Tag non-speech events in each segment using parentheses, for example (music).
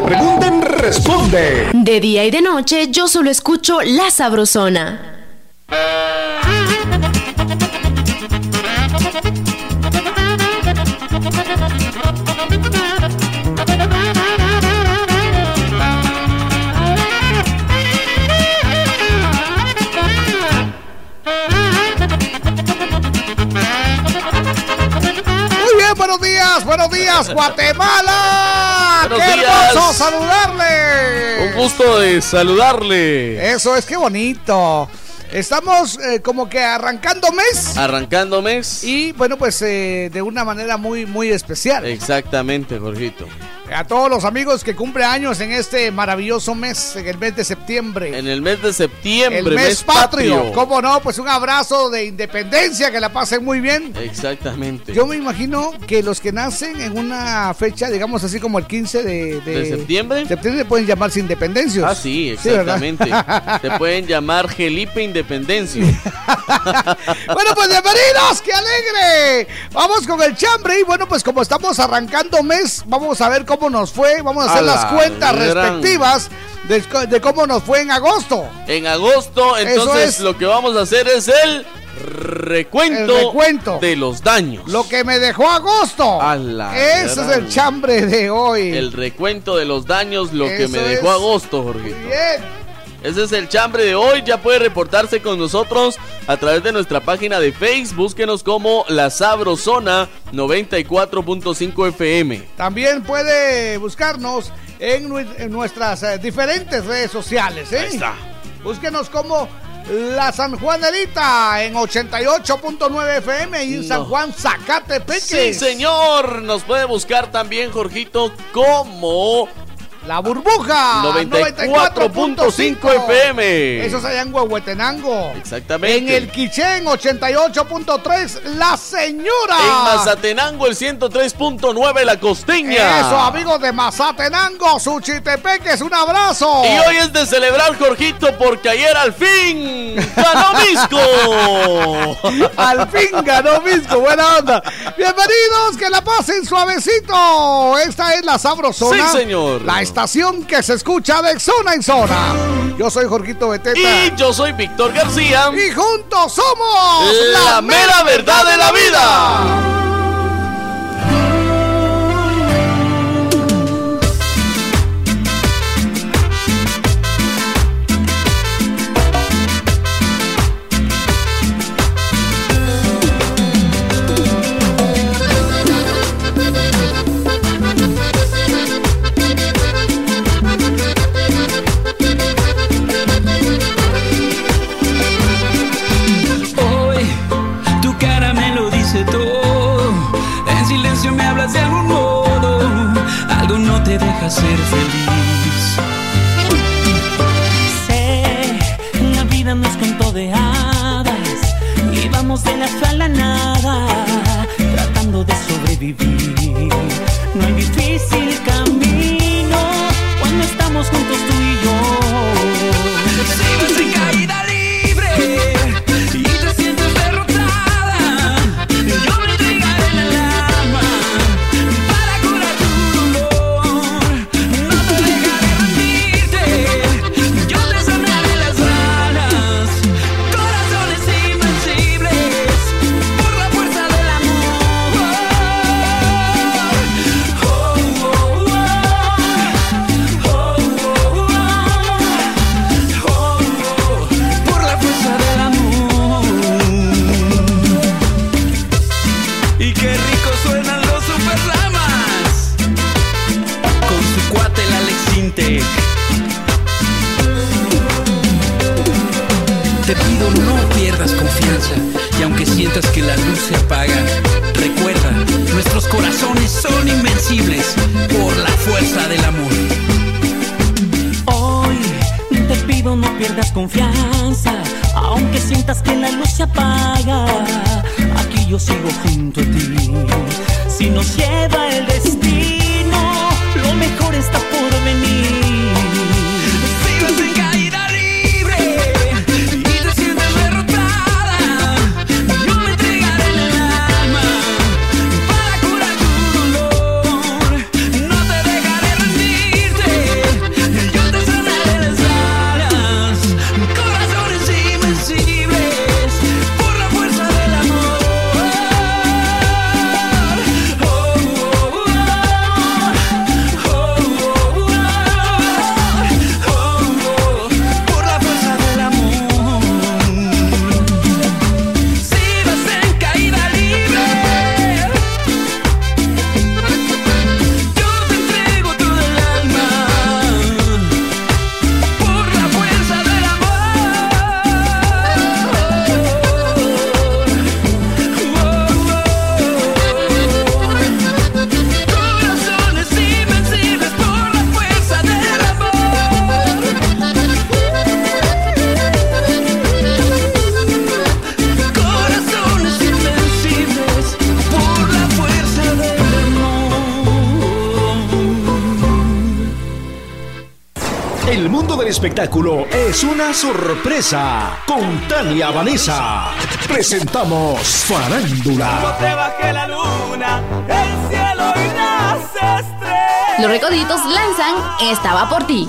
te pregunten, responde. De día y de noche yo solo escucho La Sabrosona. buenos días, buenos días, Guatemala. ¡Qué hermoso saludarle! Un gusto de saludarle. Eso es, qué bonito. Estamos eh, como que arrancando mes. Arrancando mes. Y bueno, pues eh, de una manera muy, muy especial. Exactamente, Jorgito a todos los amigos que cumple años en este maravilloso mes, en el mes de septiembre. En el mes de septiembre, el mes, patrio. ¿Cómo no? Pues un abrazo de independencia, que la pasen muy bien. Exactamente. Yo me imagino que los que nacen en una fecha, digamos así como el 15 de, de, septiembre, septiembre pueden llamarse independencios. Ah, sí, exactamente. (laughs) Se pueden llamar Gelipe Independencio. (laughs) bueno, pues bienvenidos, qué alegre. Vamos con el chambre y bueno, pues como estamos arrancando mes, vamos a ver cómo nos fue. Vamos a hacer las cuentas respectivas de, cómo nos fue en agosto. En agosto, entonces lo que vamos a hacer es el recuento, de los daños. Lo que me dejó agosto. Ese es el chambre de hoy. El recuento de los daños, lo que me dejó agosto, Jorgito. Bien. Ese es el chambre de hoy. Ya puede reportarse con nosotros a través de nuestra página de Facebook. Búsquenos como La Sabrosona 94.5 FM. También puede buscarnos en, nuestras eh, diferentes redes sociales. ¿eh? Ahí está. Búsquenos como La San Juanerita en 88.9 FM y en San Juan Zacatepec. Sí, señor. Nos puede buscar también, Jorgito, como la burbuja 94.5 FM. Eso es allá en Huehuetenango. Exactamente. En el Quichén 88.3 La Señora. En Mazatenango el 103.9 La Costeña. Eso, amigos de Mazatenango, Suchitepeques, un abrazo. Y hoy es de celebrar, Jorgito, porque ayer al fin ganó Misco. (laughs) al fin ganó Misco, buena onda. Bienvenidos, que la pasen suavecito. Esta es la Sabrosona. Sí, señor. La estación que se escucha de zona en zona. Yo soy Jorgito Beteta. Y yo soy Víctor García. Y juntos somos la, mera verdad de la vida. Ser feliz. Sé, la vida nos contó de hadas y vamos de la fe a la nada, tratando de sobrevivir. No hay difícil por la fuerza del amor. Hoy te pido no pierdas confianza, aunque sientas que la luz se apaga, aquí yo sigo junto a ti. Si nos lleva el destino, lo mejor está por venir. Espectáculo es una sorpresa. Con Tania Vanessa. Presentamos Farándula. la luna, el cielo y las estrellas. Los recoditos lanzan Estaba por ti.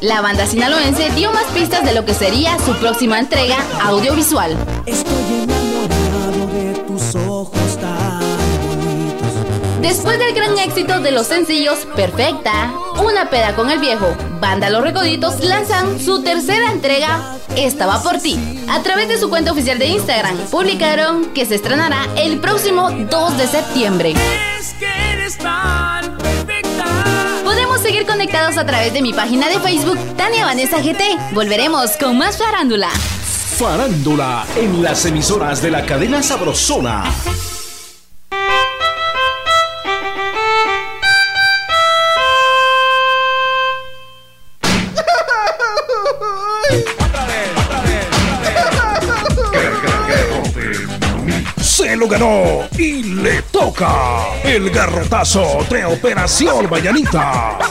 La banda sinaloense dio más pistas de lo que sería su próxima entrega audiovisual. Estoy enamorado de tus ojos tan bonitos. Después del gran éxito de los sencillos Perfecta, Una peda con el viejo, Banda Los Recoditos lanzan su tercera entrega, Estaba por ti. A través de su cuenta oficial de Instagram, publicaron que se estrenará el próximo 2 de septiembre. Es que eres tan perfecta. Podemos seguir conectados a través de mi página de Facebook, Tania Vanessa GT. Volveremos con más farándula. Farándula en las emisoras de la cadena Sabrosona. Garrotazo de Operación Vallanita.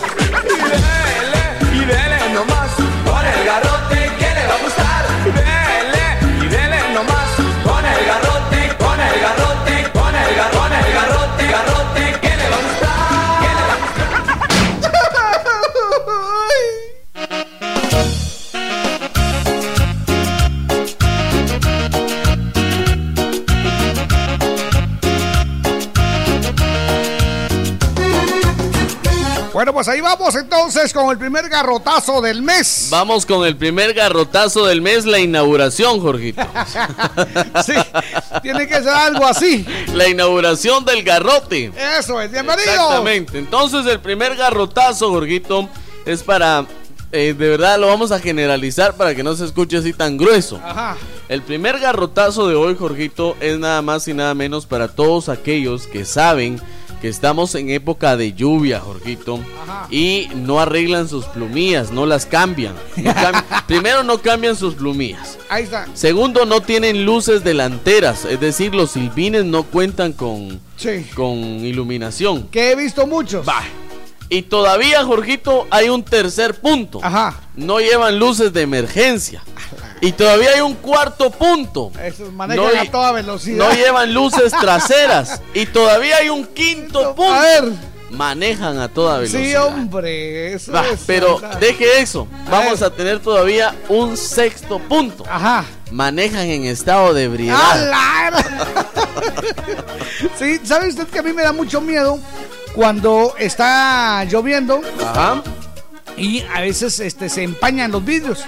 Pues ahí vamos entonces con el primer garrotazo del mes. Vamos con el primer garrotazo del mes, la inauguración, Jorgito. (laughs) Sí, tiene que ser algo así. La inauguración del garrote. Eso es, bienvenido. Exactamente. Entonces, el primer garrotazo, Jorgito, es para. eh, de verdad lo vamos a generalizar para que no se escuche así tan grueso. Ajá. El primer garrotazo de hoy, Jorgito, es nada más y nada menos para todos aquellos que saben que estamos en época de lluvia, Jorgito, Ajá. y no arreglan sus plumillas, no las cambian. No (laughs) Primero, no cambian sus plumillas. Ahí está. Segundo, no tienen luces delanteras, es decir, los silbines no cuentan con, Sí. con iluminación. Que he visto muchos. Va. Y todavía, Jorgito, hay un tercer punto. Ajá. No llevan luces de emergencia. Y todavía hay un cuarto punto. Esos manejan No a toda velocidad. No llevan luces (laughs) traseras. Y todavía hay un quinto punto. A ver. Manejan a toda velocidad. Sí, hombre. Eso Va, es pero verdad. deje eso. A Vamos ver. a tener todavía un sexto punto. Ajá. Manejan en estado de ebriedad. ¡A la- (laughs) sí, ¿sabe usted que a mí me da mucho miedo cuando está lloviendo Ajá. y a veces este, se empañan los vidrios?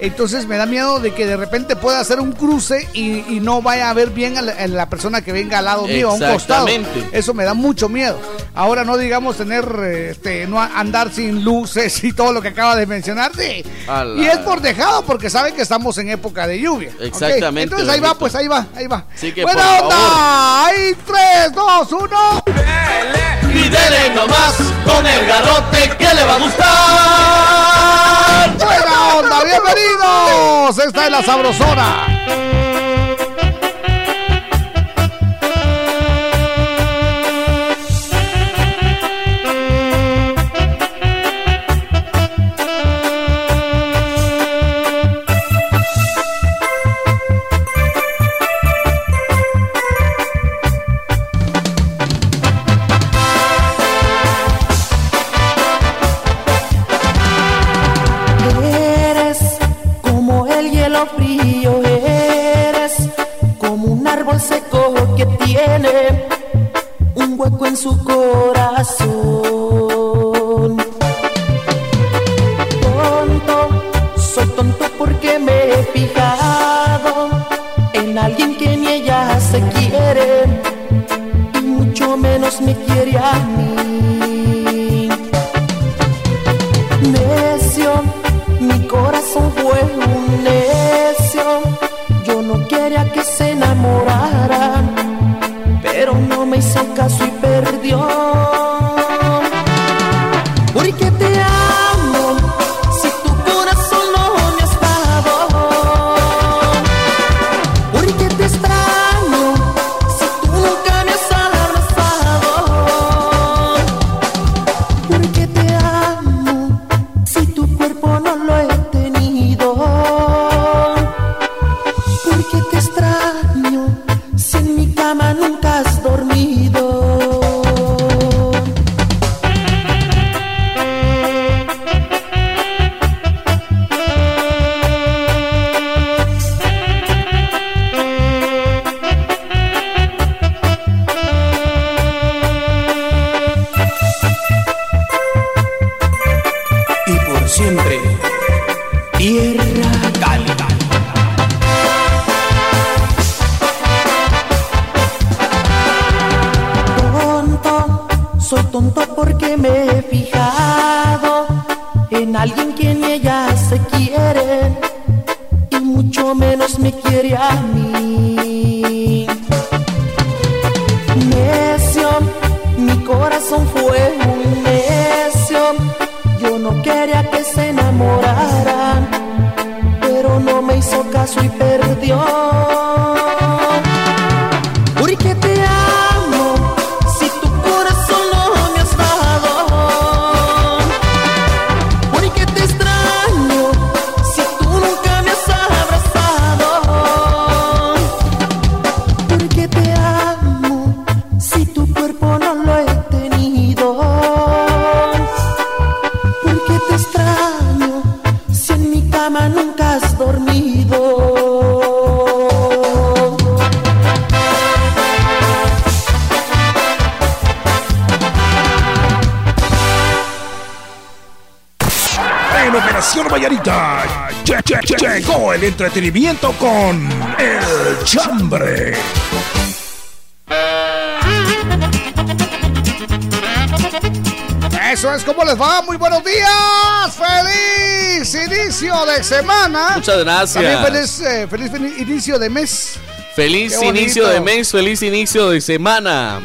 Entonces me da miedo de que de repente pueda hacer un cruce y, y no vaya a ver bien a la, a la persona que venga al lado mío, a un costado. Exactamente. Eso me da mucho miedo. Ahora no digamos tener, este, no andar sin luces y todo lo que acaba de mencionar. Sí. Y es por dejado porque saben que estamos en época de lluvia. Exactamente, Entonces ahí va, pues ahí va, ahí va. Así que, Buena por onda. favor. Ahí, 3, 2, 1. Y dele nomás con el garrote que le va a gustar. Buena onda, bienvenidos. Esta es la sabrosona. Seco que tiene un hueco en su corazón. Entretenimiento con El Chambre. Eso es como les va. Muy buenos días. Feliz inicio de semana. Muchas gracias. También feliz, feliz, inicio de mes. Feliz inicio de mes, feliz inicio de semana.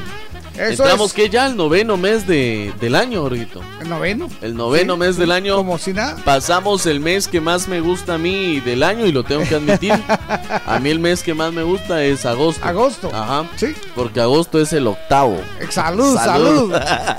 Estamos que ya el noveno mes de, del año, Jorgito. ¿El noveno? El noveno mes del año. Como si nada. Pasamos el mes que más me gusta a mí del año y lo tengo que admitir. (laughs) a mí el mes que más me gusta es agosto. Agosto. Ajá. Sí. Porque agosto es el octavo. Salud, salud.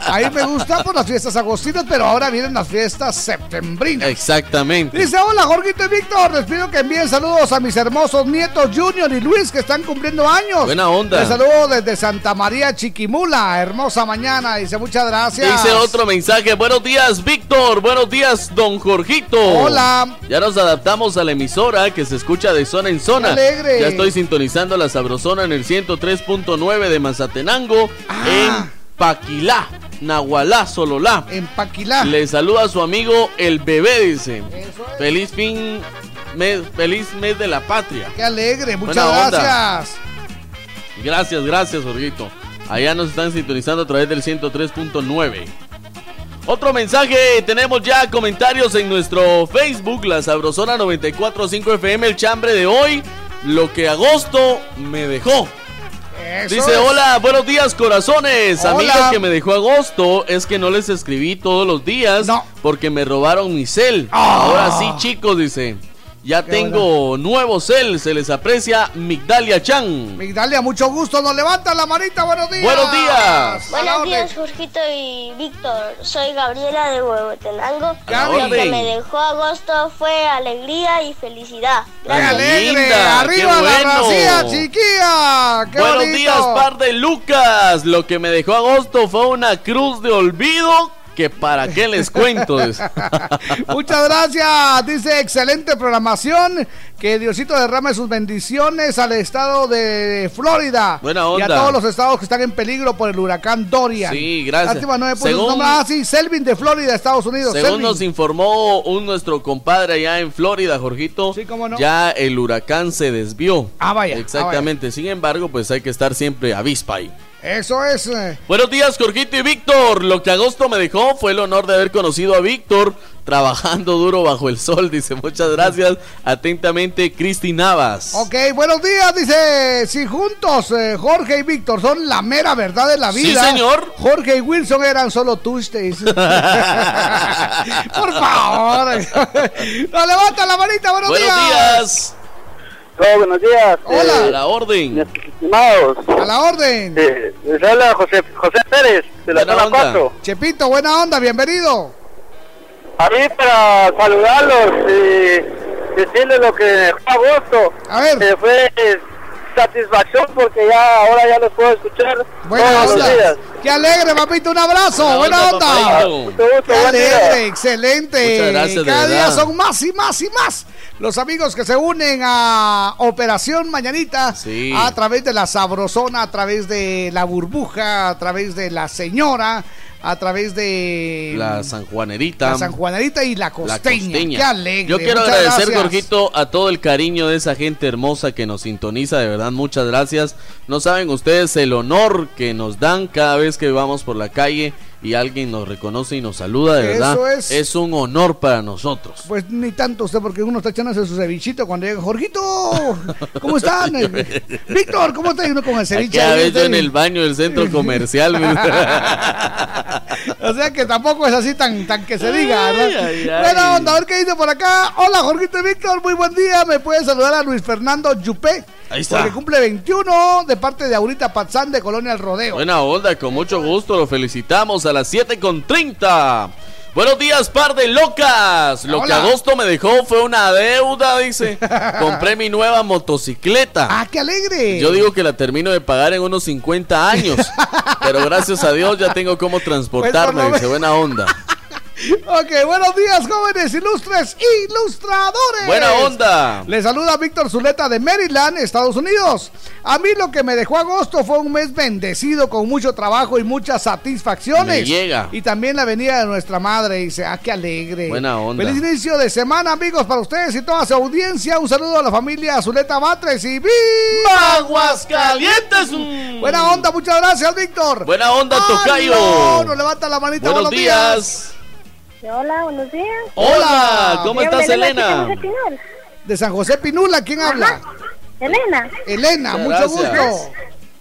Ahí me gusta por las fiestas agostinas, pero ahora vienen las fiestas septembrinas. Exactamente. Dice, hola Jorgito y Víctor, les pido que envíen saludos a mis hermosos nietos Junior y Luis que están cumpliendo años. Buena onda. Les saludo desde Santa María Chiquimú hermosa mañana. Dice muchas gracias. Dice otro mensaje. Buenos días, Víctor. Buenos días, don Jorgito. Hola. Ya nos adaptamos a la emisora que se escucha de zona en zona. Alegre. Ya estoy sintonizando la sabrosona en el 103.9 de Mazatenango. Ah. En Paquilá. Nahualá, Sololá. En Paquilá. Le saluda a su amigo el bebé, dice. Feliz fin, mes, feliz mes de la patria. Qué alegre, muchas gracias. Gracias, gracias, Jorgito. Allá nos están sintonizando a través del 103.9. Otro mensaje, tenemos ya comentarios en nuestro Facebook, la Sabrosona 945 FM, el chambre de hoy, lo que agosto me dejó. Dice, hola, buenos días corazones. Amigos que me dejó agosto, es que no les escribí todos los días porque me robaron mi cel. Ah. Ahora sí, chicos, dice. Ya tengo nuevo cel, se les aprecia Migdalia Chan. Migdalia, mucho gusto, nos levanta la manita, buenos días. Buenos días. Buenos días, Jorgito y Víctor. Soy Gabriela de Huehuetenango. Lo que me dejó agosto fue alegría y felicidad. ¡Qué alegre! ¡Arriba la racía, chiquilla! ¡Qué Buenos días, par de Lucas. Lo que me dejó agosto fue una cruz de olvido que para qué les cuento. (laughs) Muchas gracias. Dice excelente programación. Que Diosito derrame sus bendiciones al estado de Florida. Buena onda. Y a todos los estados que están en peligro por el huracán Dorian. Sí, gracias. Según, ah, sí, Selvin de Florida, Estados Unidos. Según nos informó un nuestro compadre allá en Florida, Jorgito. Sí, cómo no. Ya el huracán se desvió. Ah, vaya. Exactamente. Sin embargo, pues hay que estar siempre avispa ahí. Eso es. Eh. Buenos días, Jorgito y Víctor. Lo que agosto me dejó fue el honor de haber conocido a Víctor trabajando duro bajo el sol. (laughs) Dice, muchas gracias. Atentamente, Cristi Navas. Ok, buenos días. Dice, si juntos eh, Jorge y Víctor son la mera verdad de la vida. Sí, señor. Jorge y Wilson eran solo Tuesdays. (laughs) (laughs) Por favor. no, levanta la manita. Buenos, buenos días. Hola, buenos días. Hola. a la orden. Estimados. A la orden. Eh, les habla José, José Pérez, de la zona 4. Chepito, buena onda, bienvenido. A mí para saludarlos y decirles lo que fue agosto. A ver. Eh, fue satisfacción porque ya ahora ya los puedo escuchar Buena onda. Qué alegre, papito, un abrazo. Buena, onda. Qué alegre, excelente. Muchas gracias, Cada día son más y más y más los amigos que se unen a Operación Mañanita a través de la Sabrosona, a través de la burbuja, a través de la señora, a través de la Sanjuanerita. La Sanjuanerita y la costeña. Qué alegre. Yo quiero agradecer, a todo el cariño de esa gente hermosa que nos sintoniza. De verdad, muchas gracias. No saben ustedes el honor que nos dan cada vez que vamos por la calle y alguien nos reconoce y nos saluda, de verdad, es... un honor para nosotros. Pues ni tanto usted, porque uno está echándose su cevichito cuando llega, Jorgito, ¿cómo están? (laughs) Víctor, ¿cómo está uno con el ceviche? Ya ves yo en el baño del centro comercial. (laughs) o sea que tampoco es así tan, tan que se diga, Bueno, onda, a ver qué dice por acá. Hola, Jorgito y Víctor, muy buen día. ¿Me puede saludar a Luis Fernando Yupé? Ahí está. Porque cumple 21 de parte de Aurita Pazán de Colonia El Rodeo. Buena onda, con mucho gusto lo felicitamos a las 7 con 30. Buenos días, par de locas. Lo que agosto me dejó fue una deuda, dice. (laughs) Compré mi nueva motocicleta. ¡Ah, qué alegre! Yo digo que la termino de pagar en unos 50 años. (laughs) pero gracias a Dios ya tengo cómo pues, transportarme, dice. Buena onda. (laughs) Ok, buenos días, jóvenes ilustres ilustradores. Buena onda. Les saluda Víctor Zuleta de Maryland, Estados Unidos. A mí lo que me dejó agosto fue un mes bendecido con mucho trabajo y muchas satisfacciones. llega. Y también la venida de nuestra madre. Dice, ah, qué alegre. Buena onda. Feliz inicio de semana, amigos, para ustedes y toda su audiencia. Un saludo a la familia Zuleta Batres y ¡Viva Aguascalientes! Buena onda, muchas gracias, Víctor. Buena onda, Tocayo. No, nos levanta la manita. Buenos, días. Hola, buenos días. Hola, ¿cómo estás, Elena? De San José Pinula, ¿quién habla? Elena. Elena, mucho gusto.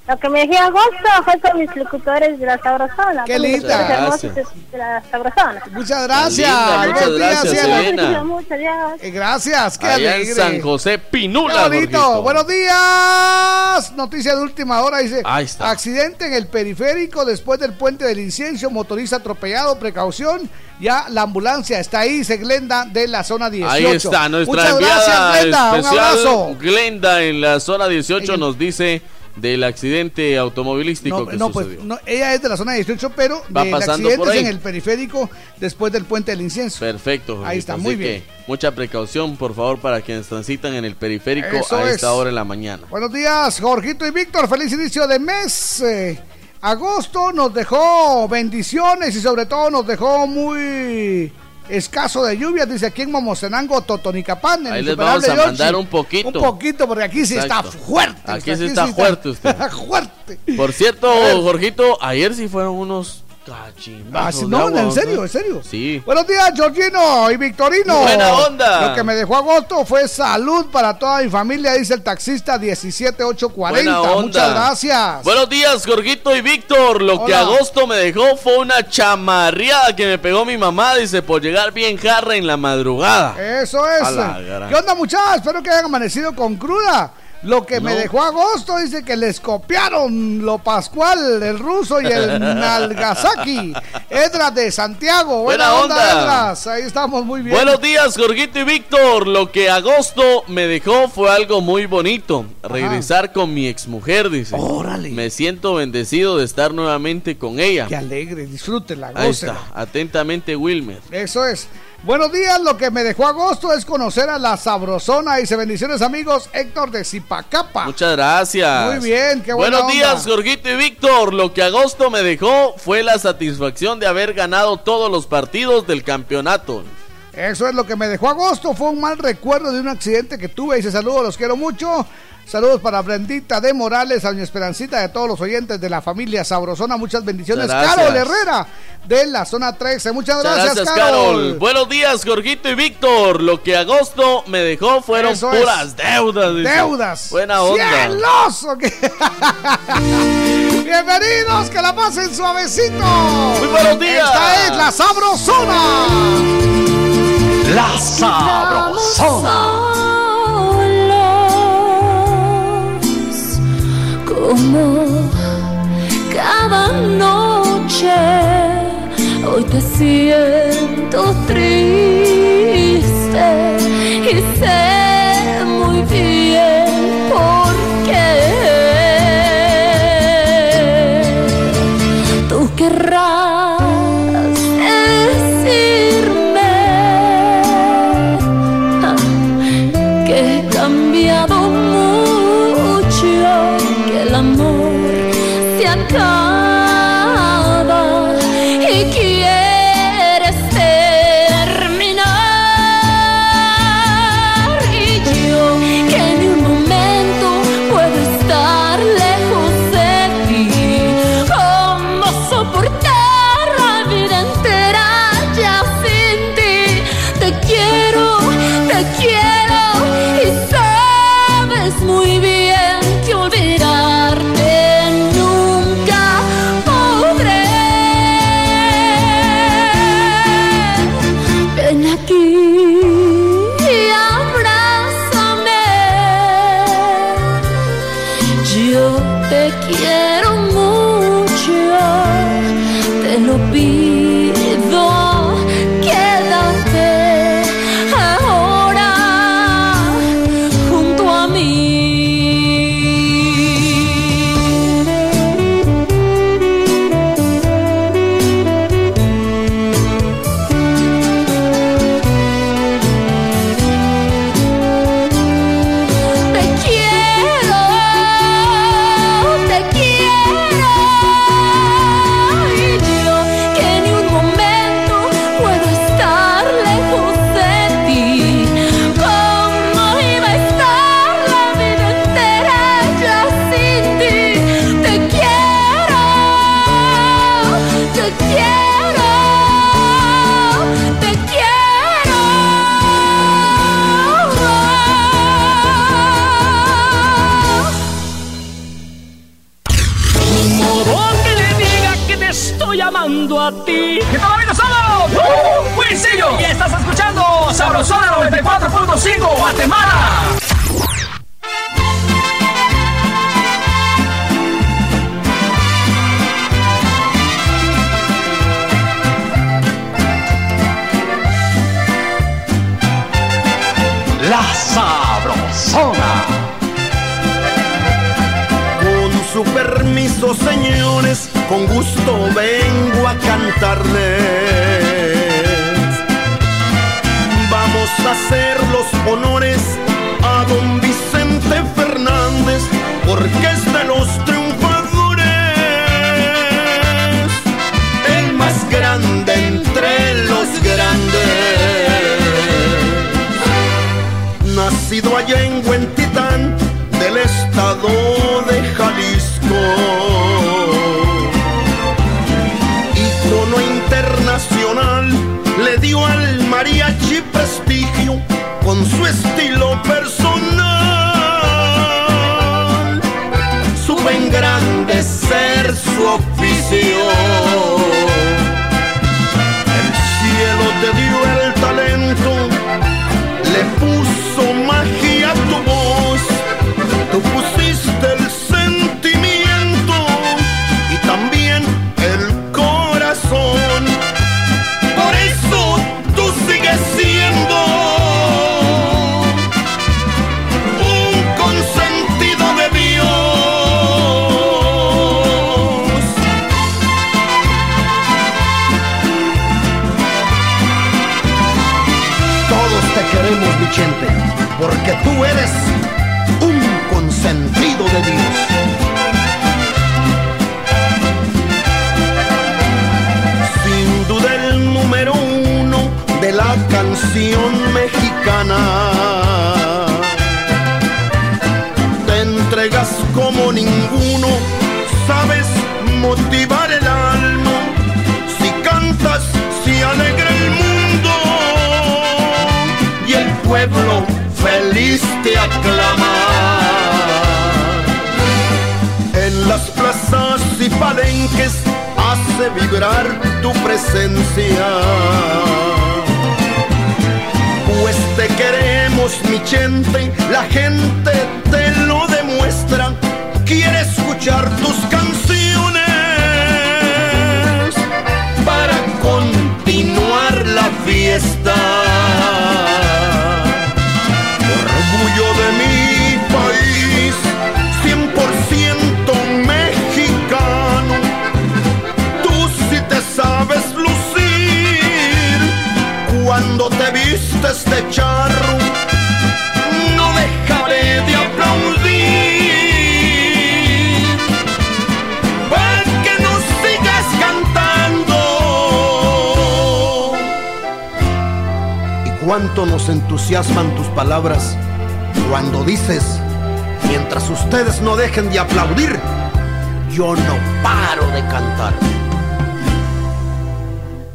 Lo que me dije agosto fue con mis locutores de la Sabrosona. Qué linda. Gracias. De la Sabrosona. Muchas gracias. muchas gracias, Elena. Muchas gracias. Eh, gracias, qué Allá alegre. en San José Pinula. bonito. Buenos días. Noticia de última hora dice: Ahí está. Accidente en el periférico después del puente del incienso. Motorista atropellado. Precaución. Ya la ambulancia está ahí, dice Glenda de la zona 18. Ahí está, nuestra Muchas gracias, Glenda. Un abrazo. Glenda en la zona 18 nos dice del accidente automovilístico que no, pues, sucedió. no, ella es de la zona 18, pero Va del accidente en el periférico después del puente del incienso. Perfecto. Ahí está, muy bien. mucha precaución, por favor, para quienes transitan en el periférico a esta hora de la mañana. Buenos días, Jorgito y Víctor. Feliz inicio de mes. Eh, Agosto nos dejó bendiciones y sobre todo nos dejó muy escaso de lluvia, dice aquí en Momocenango, Totonicapán. En Ahí les vamos a mandar un poquito. Un poquito, porque aquí sí está fuerte. Aquí, sí está fuerte usted. (laughs) fuerte. Por cierto, Jorgito, ayer sí fueron unos Ah, no, en serio, en serio. Sí. Buenos días, Georgino y Victorino. Buena onda. Lo que me dejó agosto fue salud para toda mi familia, dice el taxista 17840. Muchas gracias. Buenos días, Jorgito y Víctor. Lo que agosto me dejó fue una chamarreada que me pegó mi mamá, dice, por llegar bien jarra en la madrugada. Eso es. ¿Qué onda, muchachos? Espero que hayan amanecido con cruda. Lo que me dejó agosto dice que les copiaron lo Pascual, el ruso y el (laughs) Nalgasaki. Edras de Santiago. Buena, onda, Edras. Ahí estamos muy bien. Buenos días, Jorgito y Víctor. Lo que agosto me dejó fue algo muy bonito. Regresar con mi exmujer, dice. Órale. Me siento bendecido de estar nuevamente con ella. Qué alegre, disfrútela, Ahí está. Atentamente, Wilmer. Eso es. Buenos días, lo que me dejó agosto es conocer a la sabrosona. y se bendiciones, amigos. Héctor de Zipacapa. Muchas gracias. Muy bien, qué Buenos días, Jorgito y Víctor. Lo que agosto me dejó fue la satisfacción de haber ganado todos los partidos del campeonato. Eso es lo que me dejó agosto. Fue un mal recuerdo de un accidente que tuve. Y se saludo, los quiero mucho. Saludos para Brendita de Morales, a mi Esperancita, de todos los oyentes de la familia Sabrosona. Muchas bendiciones. Carol Herrera, de la zona 13. Muchas, gracias, Carol. Buenos días, Jorgito y Víctor. Lo que agosto me dejó fueron puras deudas. Deudas. Buena onda. ¡Cieloso! (laughs) Bienvenidos, que la pasen suavecito. Muy buenos días. Esta es la Sabrosona. La Sabrosona. Como cada noche. Hoy te siento triste con gusto vengo a cantarles. Vamos a hacer los honores a don Vicente Fernández, porque es Te entregas como ninguno, sabes motivar el alma. Si cantas, si alegra el mundo y el pueblo feliz te aclama. En las plazas y palenques hace vibrar tu presencia. la gente te lo demuestra. Quiere escuchar tus canciones para continuar la fiesta. Orgullo de mi país, 100% mexicano. Tú sí te sabes lucir cuando te vistes de charro cuánto nos entusiasman tus palabras cuando dices, mientras ustedes no dejen de aplaudir, yo no paro de cantar.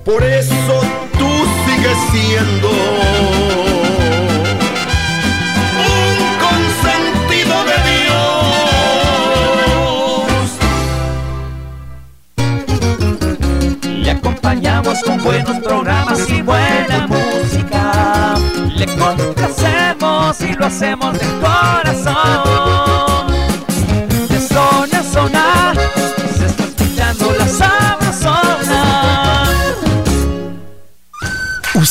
Por eso tú sigues siendo un consentido de Dios. Le acompañamos con buenos programas y buena música. Le complacemos y lo hacemos de corazón.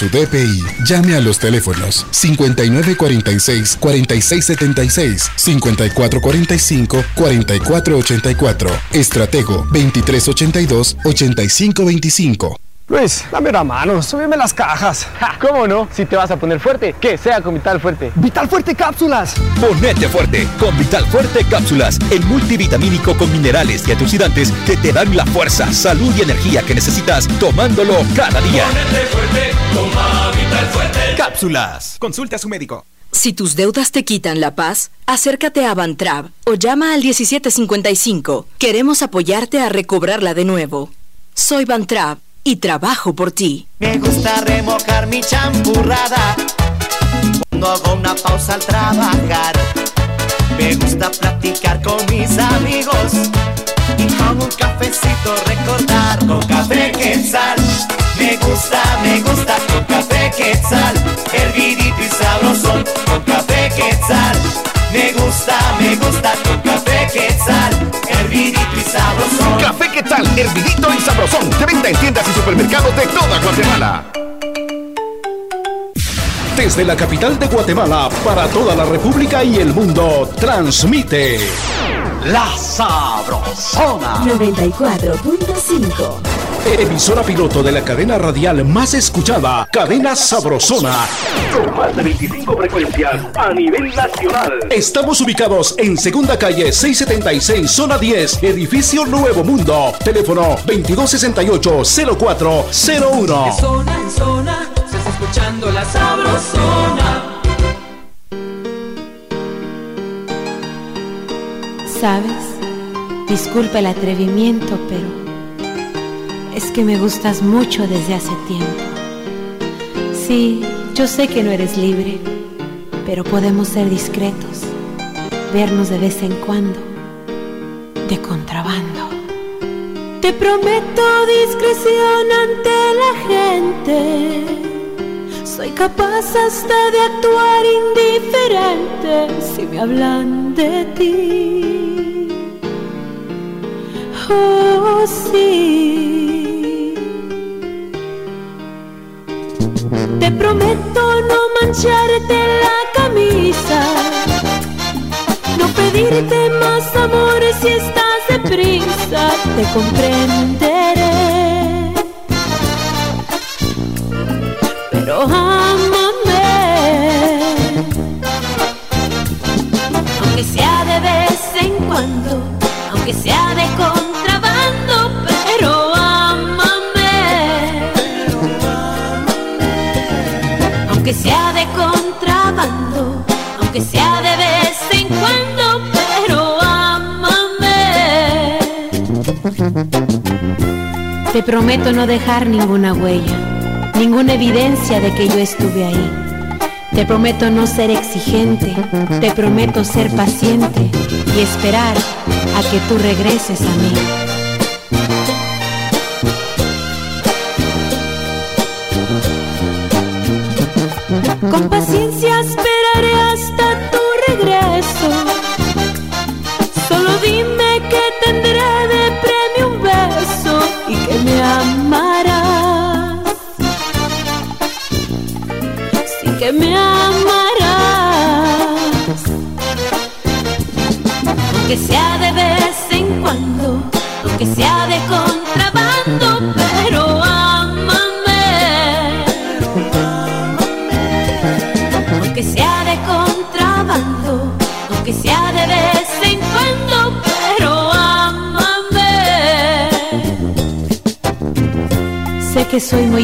su DPI. Llame a los teléfonos 5946-4676, 5445-4484, Estratego 2382-8525. Luis, dame una mano, súbeme las cajas. ¿Cómo no? Si te vas a poner fuerte, que sea con Vital Fuerte. ¡Vital Fuerte Cápsulas! Ponete fuerte con Vital Fuerte Cápsulas, el multivitamínico con minerales y antioxidantes que te dan la fuerza, salud y energía que necesitas tomándolo cada día. Ponete fuerte, toma Vital Fuerte. Cápsulas. Consulta a su médico. Si tus deudas te quitan la paz, acércate a Bantrab o llama al 1755. Queremos apoyarte a recobrarla de nuevo. Soy Bantrab y trabajo por ti. Me gusta remojar mi champurrada cuando hago una pausa al trabajar. Me gusta platicar con mis amigos y con un cafecito recordar con café quetzal. Me gusta, me gusta con café quetzal, hervidito y sabrosón con café quetzal. Me gusta, me gusta con café quetzal, hervidito y sabrosón. Café Quetzal, hervidito y sabrosón. De venta en tiendas y supermercados de toda Guatemala. Desde la capital de Guatemala para toda la República y el mundo, transmite La Sabrosona. 94.5. Emisora piloto de la cadena radial más escuchada, Cadena Sabrosona. Con más de 25 frecuencias a nivel nacional. Estamos ubicados en Segunda Calle 676, Zona 10, Edificio Nuevo Mundo. Teléfono 2268-0401. De zona en zona, escuchando la sabrosona. ¿Sabes? Disculpa el atrevimiento, pero es que me gustas mucho desde hace tiempo. Sí, yo sé que no eres libre, pero podemos ser discretos, vernos de vez en cuando, de contrabando. Te prometo discreción ante la gente. Soy capaz hasta de actuar indiferente si me hablan de ti. Oh, sí. Te prometo no mancharte la camisa, no pedirte más amor si estás deprisa, te comprenderé. Pero de vez en cuando, aunque sea de contrabando, pero ámame. Aunque sea de contrabando, aunque sea de vez en cuando, pero ámame. Te prometo no dejar ninguna huella, ninguna evidencia de que yo estuve ahí. Te prometo no ser exigente, te prometo ser paciente y esperar a que tú regreses a mí.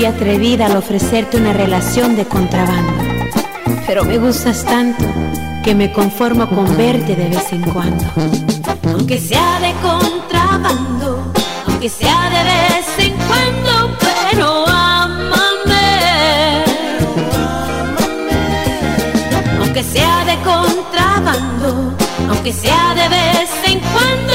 atrevida al ofrecerte una relación de contrabando. Pero me gustas tanto que me conformo con verte de vez en cuando. Aunque sea de contrabando, aunque sea de vez en cuando, pero amame. Aunque sea de contrabando, aunque sea de vez en cuando.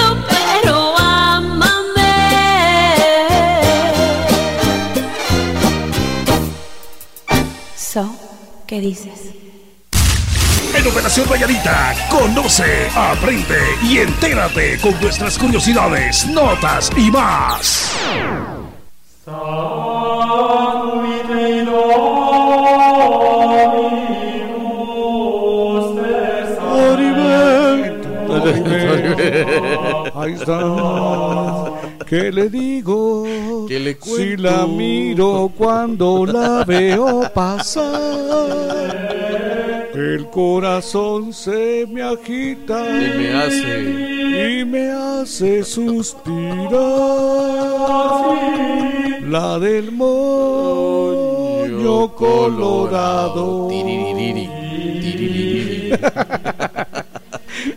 En Operación Valladita, conoce, aprende y entérate con nuestras curiosidades, notas y más. Ahí está. ¿Qué le digo? ¿Qué le Si la miro cuando la veo pasar, el corazón se me agita Y me hace. y me hace suspirar. La del moño colorado. (laughs)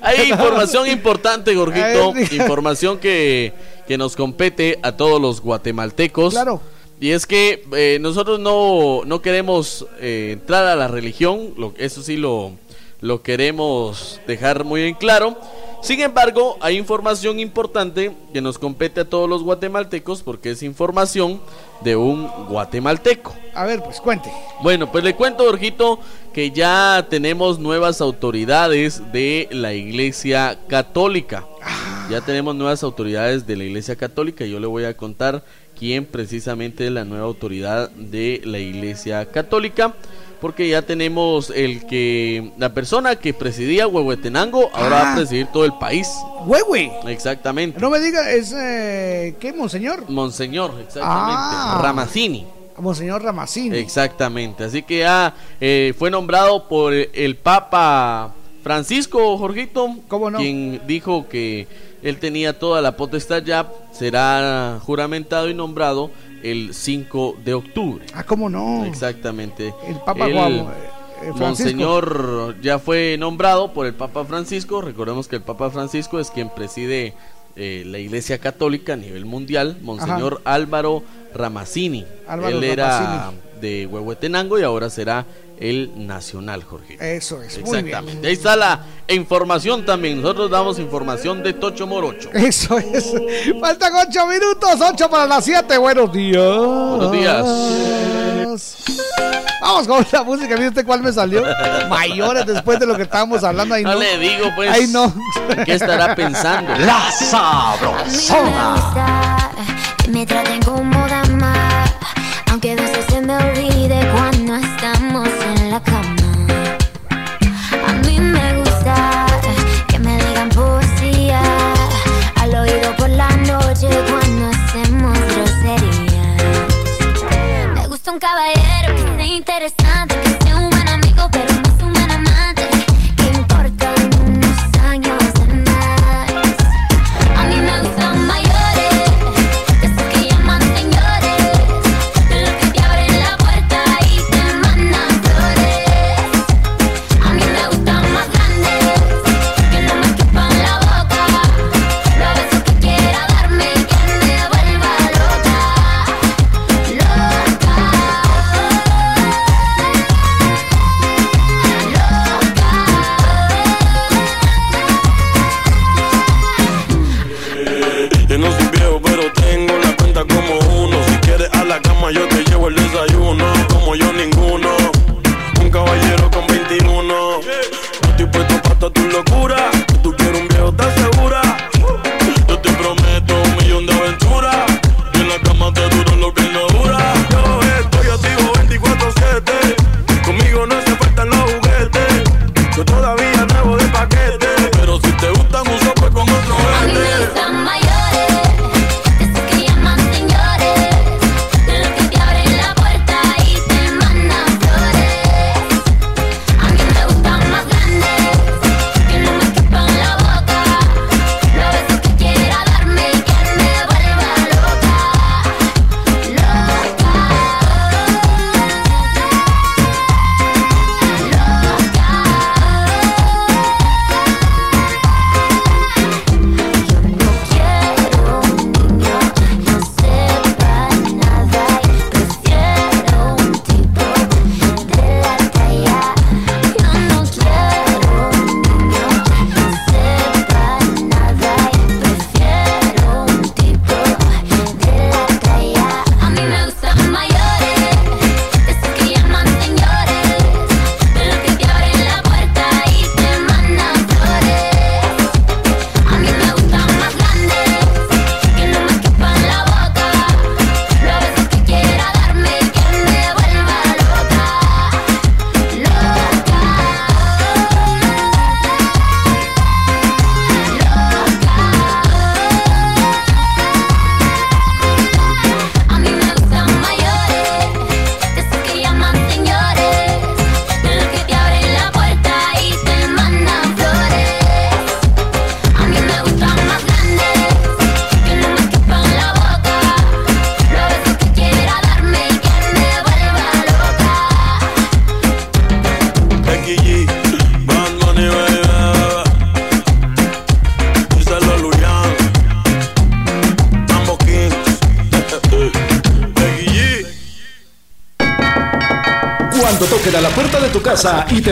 Hay información importante, Gorgito. Información que, que nos compete a todos los guatemaltecos. Claro. Y es que eh, nosotros no, no queremos eh, entrar a la religión, lo, eso sí lo, lo queremos dejar muy en claro. Sin embargo, hay información importante que nos compete a todos los guatemaltecos porque es información de un guatemalteco. A ver, pues cuente. Bueno, pues le cuento, Jorgito, que ya tenemos nuevas autoridades de la Iglesia Católica. Ya tenemos nuevas autoridades de la Iglesia Católica. Yo le voy a contar quién precisamente es la nueva autoridad de la Iglesia Católica. Porque ya tenemos el que, la persona que presidía Huehuetenango, ahora va a Ah. presidir todo el país. Huehue. Exactamente. No me diga, es. Eh, ¿Qué, monseñor? Monseñor, exactamente. Ah. Ramacini. Monseñor Ramacini. Exactamente, así que ya eh, fue nombrado por el Papa Francisco Jorgito, quien dijo que él tenía toda la potestad ya, será juramentado y nombrado el 5 de octubre. Ah, ¿cómo no? Exactamente. El Papa Guamo, eh, Francisco. Monseñor ya fue nombrado por el Papa Francisco. Recordemos que el Papa Francisco es quien preside eh, la Iglesia Católica a nivel mundial. Monseñor Álvaro Ramacini. Álvaro Él era de Huehuetenango y ahora será el nacional, Jorge. Eso es, muy bien. Exactamente. Ahí está la información también. Nosotros damos información de Tocho Morocho. Eso es. Faltan ocho minutos, ocho para las siete. Buenos días. Buenos días. Vamos con la música. ¿Viste cuál me salió? (laughs) Mayores después de lo que estábamos hablando. Ahí no, No le digo, pues. Ahí no. ¿Qué estará pensando? (laughs) La sabrosona. Que me traten como dama, aunque a veces se me olvide cuando A mí me gusta que me digan poesía. Al oído por la noche cuando hacemos groserías. Me gusta un caballero que sea interesante,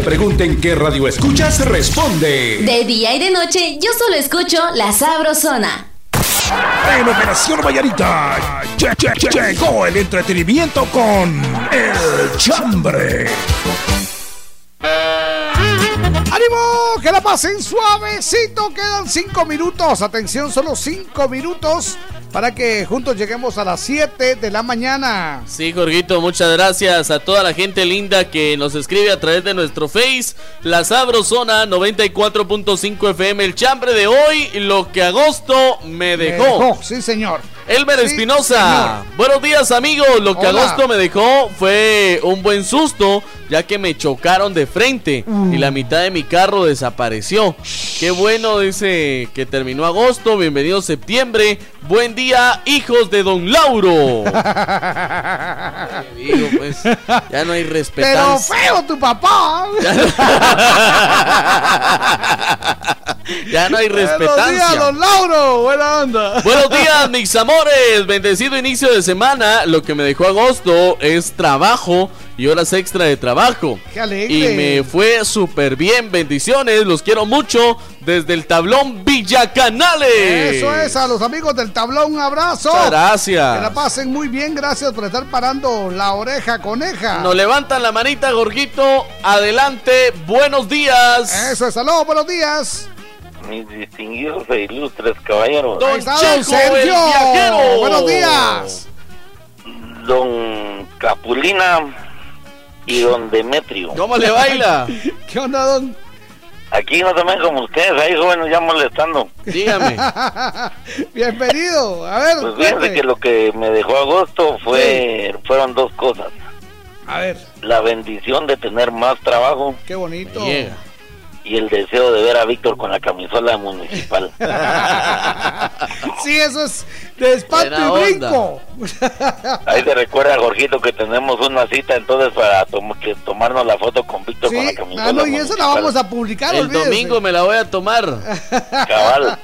te pregunten qué radio escuchas, responde. De día y de noche, yo solo escucho La Sabrosona. En Operación Vallarita llegó el entretenimiento con El Chambre. ¡Ánimo! Que la pasen suavecito. Quedan cinco minutos. Atención, solo cinco minutos para que juntos lleguemos a las 7 de la mañana. Sí, Jorgito, muchas gracias a toda la gente linda que nos escribe a través de nuestro Face, La Sabrosona 94.5 FM, el chambre de hoy, lo que agosto me dejó. sí, señor. Elmer Espinosa, buenos días amigos, lo que agosto me dejó fue un buen susto ya que me chocaron de frente y la mitad de mi carro desapareció. Qué bueno, dice que terminó agosto, bienvenido septiembre, buen día hijos de don Lauro. (laughs) digo, pues, ya no hay respeto. Pero feo tu papá. ya no (laughs) hay respetancia. Buenos días, don Lauro. Buena onda. Buenos días, (laughs) mis amores. Bendecido inicio de semana. Lo que me dejó agosto es trabajo y horas extra de trabajo. ¡Qué alegre! Y me fue súper bien. Bendiciones. Los quiero mucho desde el tablón Villacanales. Eso es, a los amigos del tablón, un abrazo. Muchas gracias. Que la pasen muy bien. Gracias por estar parando la oreja coneja. Nos levantan la manita, Gorguito. Adelante. Buenos días. Eso es, salud. Buenos días mis distinguidos e ilustres caballeros. Don Checo, Sergio. Buenos días. Don Capulina y don Demetrio. ¿Cómo le baila? (laughs) ¿Qué onda, don? Aquí no también como ustedes, ahí jóvenes ya molestando. Dígame. (laughs) Bienvenido. A ver, pues fíjense que lo que me dejó agosto fue fueron dos cosas. A ver. La bendición de tener más trabajo. Qué bonito y el deseo de ver a Víctor con la camisola municipal. (laughs) sí, eso es de espanto y brinco. Ahí te recuerda, Jorgito, que tenemos una cita entonces para que tomarnos la foto con Víctor con la camisola. Ah, no, y eso la vamos a publicar. El domingo me la voy a tomar. Cabal.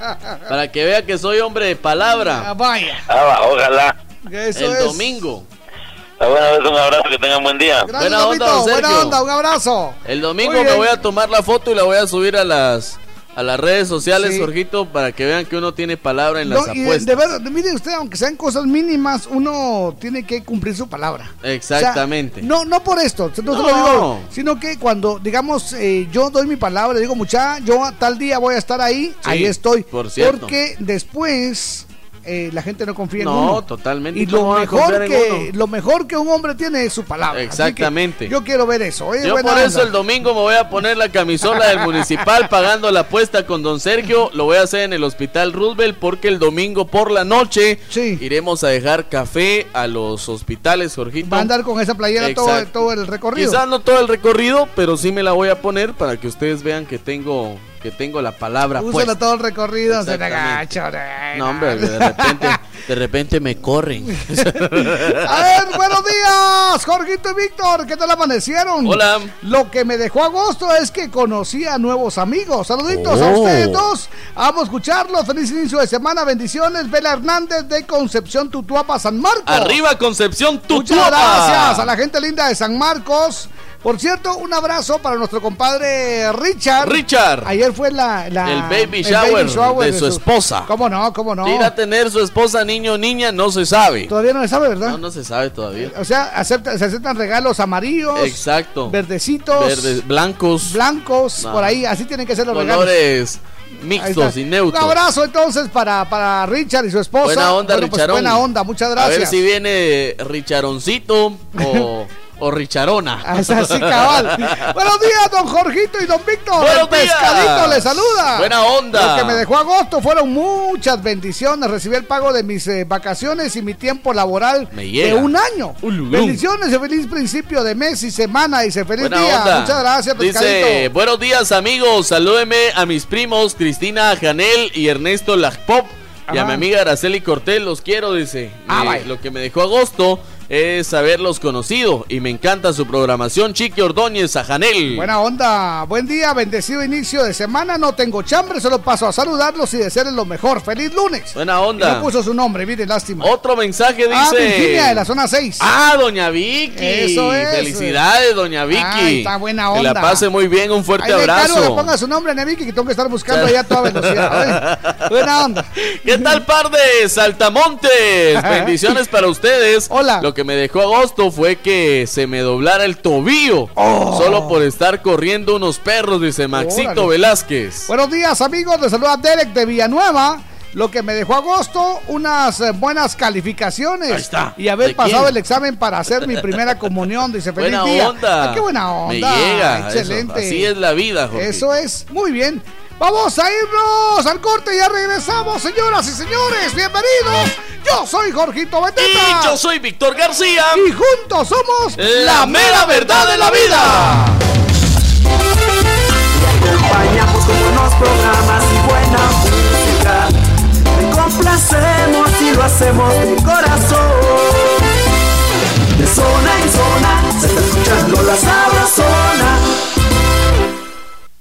Para que vea que soy hombre de palabra. Ah, vaya. Ah, ojalá. el domingo. Bueno, un abrazo, que tengan buen día. buena onda, buena onda, un abrazo. El domingo me voy a tomar la foto y la voy a subir a las a las redes sociales, Jorgito, para que vean que uno tiene palabra en las apuestas. De verdad, mire usted, aunque sean cosas mínimas, uno tiene que cumplir su palabra. Exactamente. no, no por esto, no, Lo digo, sino que cuando, digamos, eh, yo doy mi palabra, digo, mucha, yo tal día voy a estar ahí, ahí estoy. Por cierto. Porque después eh, la gente no confía en uno. No, totalmente. Y lo mejor, que, lo mejor que un hombre tiene es su palabra. Exactamente. Yo quiero ver eso. Yo por eso el domingo me voy a poner la camisola del municipal (laughs) pagando la apuesta con don Sergio. Lo voy a hacer en el hospital Roosevelt porque el domingo por la noche iremos a dejar café a los hospitales, Jorgito. Va a andar con esa playera todo, todo el recorrido. Quizás no todo el recorrido, pero sí me la voy a poner para que ustedes vean que tengo que tengo la palabra Úsalo todo el recorrido, se No, hombre, de repente, de repente me corren. (laughs) a ver, buenos días, Jorgito y Víctor, ¿qué tal amanecieron? Hola. Lo que me dejó agosto es que conocí a nuevos amigos. Saluditos a oh. ustedes dos. Vamos a escucharlos. Feliz inicio de semana, bendiciones. Vela Hernández de Concepción Tutuapa, San Marcos. Arriba Concepción Tutuapa. Muchas gracias a la gente linda de San Marcos. Por cierto, un abrazo para nuestro compadre Richard. Richard. Ayer fue la, el, baby shower, de, su, esposa. ¿Cómo no? ¿Cómo no? Ir a tener su esposa, niño o niña, no se sabe. Todavía no se sabe, ¿verdad? No, no se sabe todavía. O sea, acepta, se aceptan regalos amarillos. Exacto. Verdecitos. Verdes, blancos. Blancos, por ahí. Así tienen que ser los Colores mixtos y neutros. Un abrazo entonces para, para Richard y su esposa. Buena onda, bueno, pues, buena onda, muchas gracias. A ver si viene Richaroncito o (laughs) o Richarona. Ah, es así, cabal. (laughs) Buenos días, don Jorgito y don Víctor. Buenos el pescadito le saluda. Buena onda. Lo que me dejó agosto fueron muchas bendiciones. Recibí el pago de mis eh, vacaciones y mi tiempo laboral de un año. Bendiciones y feliz principio de mes y semana. Y se feliz día. Muchas gracias, pescadito. Dice, buenos días, amigos. Salúdeme a mis primos Cristina Janel y Ernesto Lajpop. Y a mi amiga Araceli Cortés, los quiero, dice. Ah, lo que me dejó agosto es haberlos conocido y me encanta su programación. Chiqui Ordóñez, Janel. Buena onda, buen día, bendecido inicio de semana. No tengo chambre, solo paso a saludarlos y desearles lo mejor. ¡Feliz lunes! Buena onda. no puso su nombre, mire, lástima. Otro mensaje ah, dice. Ah, Virginia de la zona 6. Ah, doña Vicky. Eso es. Felicidades, doña Vicky. está buena onda. Que la pase muy bien, un fuerte abrazo. Le ponga su nombre, doña Vicky, que tengo que estar buscando allá a toda velocidad. (laughs) buena onda. ¿Qué tal, par de saltamontes? (laughs) Bendiciones para ustedes. Hola. Lo que me dejó agosto fue que se me doblara el tobillo. Oh. Solo por estar corriendo unos perros, dice Maxito Velázquez. Buenos días, amigos. Les saluda Derek de Villanueva. Lo que me dejó agosto, unas eh, buenas calificaciones. Ahí está. Y haber pasado el examen para hacer mi primera comunión, dice feliz buena día. Onda. Ah, qué buena onda. Me llega. Excelente. Así es la vida, Jorge. Eso es, muy bien. Vamos a irnos al corte y ya regresamos, señoras y señores. Bienvenidos. Yo soy Jorgito Beteta. Y yo soy Víctor García. Y juntos somos la, mera verdad de la vida. acompañamos con buenos programas y buena música. Te complacemos y lo hacemos de corazón. De zona en zona se está escuchando la sabrosona.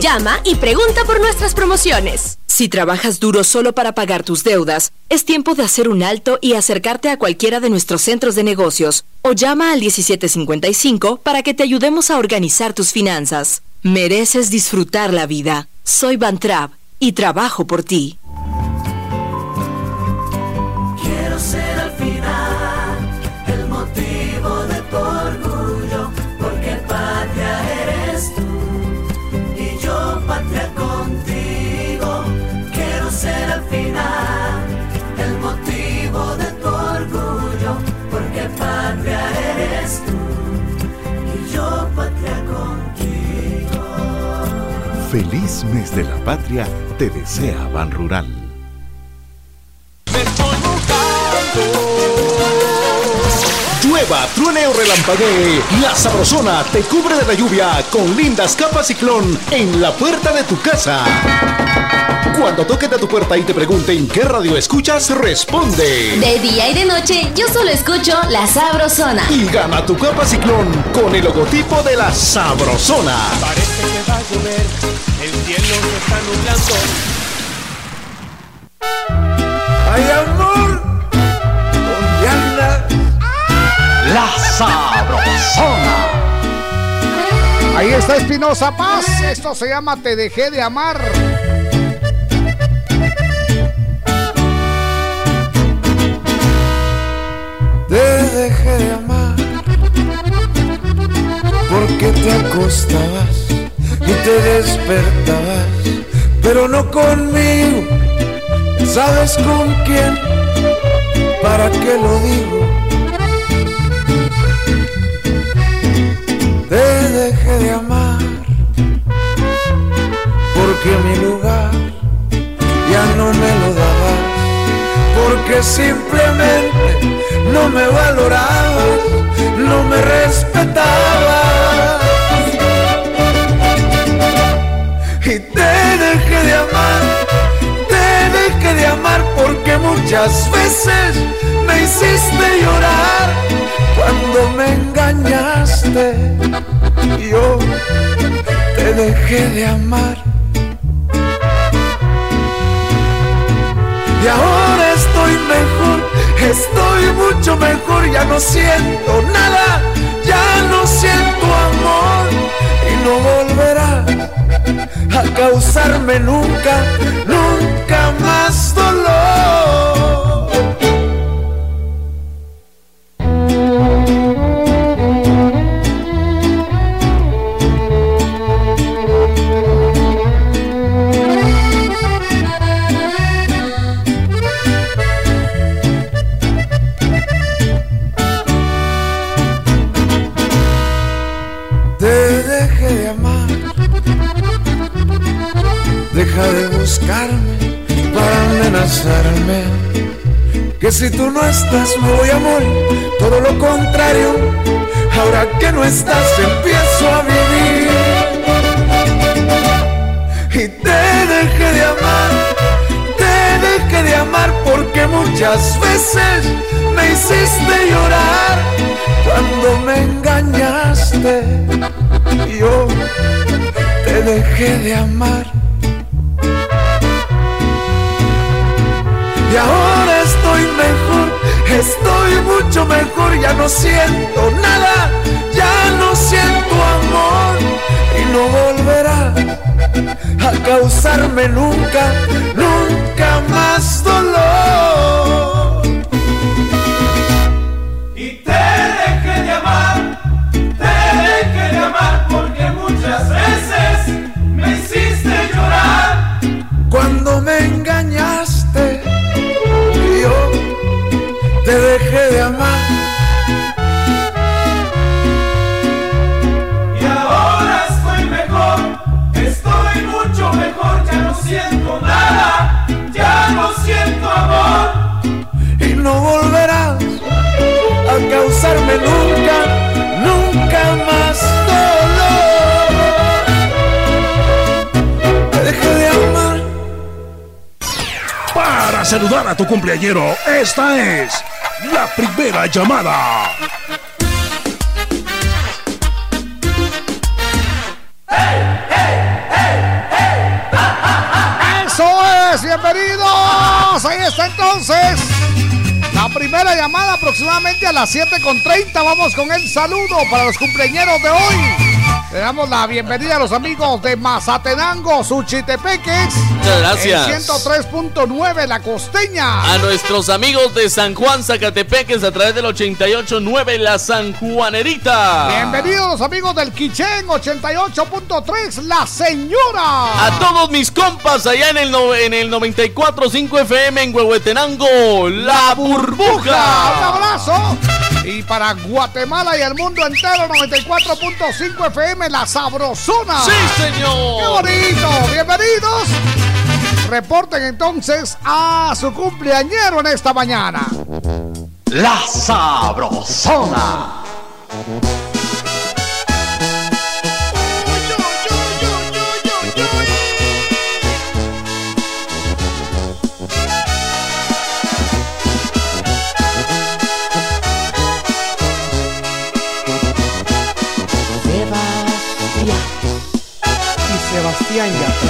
Llama y pregunta por nuestras promociones. Si trabajas duro solo para pagar tus deudas, es tiempo de hacer un alto y acercarte a cualquiera de nuestros centros de negocios o llama al 1755 para que te ayudemos a organizar tus finanzas. Mereces disfrutar la vida. Soy Van Trapp y trabajo por ti. Quiero ser Feliz mes de la patria te desea Ban Rural. Llueva, truene o relampaguee, la sabrosona te cubre de la lluvia con lindas capas ciclón en la puerta de tu casa. Cuando toquen a tu puerta y te pregunten qué radio escuchas, responde. De día y de noche, yo solo escucho La Sabrosona. Y gana tu capa ciclón con el logotipo de la sabrosona. Parece que va a llover, el cielo se está nublando. Ay, amor, ¿dónde andas? La Sabrosona. Ahí está Espinosa Paz. Esto se llama Te dejé de amar. Te dejé de amar porque te acostabas y te despertabas, pero no conmigo. ¿Sabes con quién? ¿Para qué lo digo? Te dejé de amar porque mi lugar ya no me lo dabas, porque simplemente no me valorabas, no me respetabas. Y te dejé de amar, te dejé de amar porque muchas veces me hiciste llorar cuando me engañaste. Yo te dejé de amar. Y ahora estoy mejor, estoy mucho mejor, ya no siento nada, ya no siento amor y no volverá a causarme nunca, nunca más dolor. Que si tú no estás me voy a morir, todo lo contrario. Ahora que no estás empiezo a vivir. Y te dejé de amar, te dejé de amar porque muchas veces me hiciste llorar cuando me engañaste. Yo te dejé de amar Y ahora estoy mucho mejor, ya no siento nada, ya no siento amor. Y no volverá a causarme nunca, nunca más dejé de amar. Y ahora estoy mejor, estoy mucho mejor, ya no siento nada, ya no siento amor. Y no volverás a causarme nunca, nunca más dolor. Te dejé de amar. Para saludar a tu cumpleañero, esta es la primera llamada. Eso es, bienvenidos. Ahí está entonces. La primera llamada aproximadamente a las 7.30. Vamos con el saludo para los cumpleaños de hoy. Le damos la bienvenida a los amigos de Mazatenango, Suchitepeques. Muchas gracias. 103.9 La Costeña. A nuestros amigos de San Juan Zacatepeques a través del 88.9 La San Juanerita. Bienvenidos amigos del Quichén 88.3 La Señora. A todos mis compas allá en el, en el 94.5 FM en Huehuetenango, La Burbuja. Un abrazo. Y para Guatemala y el mundo entero, 94.5 FM, La Sabrosona. ¡Sí, señor! ¡Qué bonito! ¡Bienvenidos! Reporten entonces a su cumpleañero en esta mañana. La Sabrosona. Sebastián Yo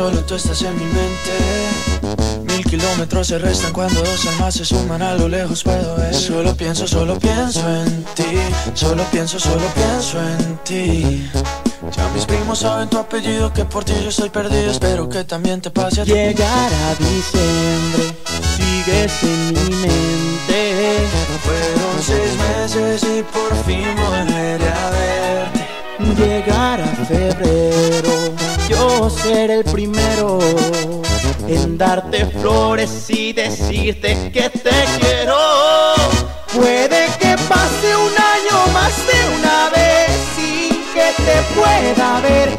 solo tú estás en mi mente. Mil kilómetros se restan cuando dos almas se suman a lo lejos puedo ver. Solo pienso, solo pienso en ti, solo pienso, solo pienso en ti. Ya mis primos saben tu apellido, que por ti yo estoy perdido, espero que también te pase a ti. Llegará diciembre, sigues en mi mente. Fueron seis meses y por fin volveré a verte. Llegará febrero, yo seré el primero en darte flores y decirte que te quiero. Pueda ver,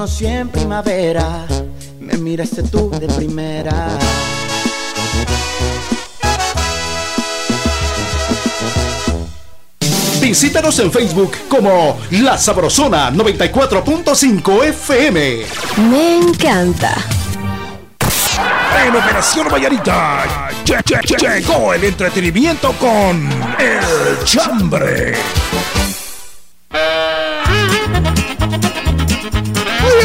conocí en primavera, me miraste tú de primera. Visítanos en Facebook como La Sabrosona 94.5 FM. Me encanta. En Operación Vallarita llegó el entretenimiento con El Chambre.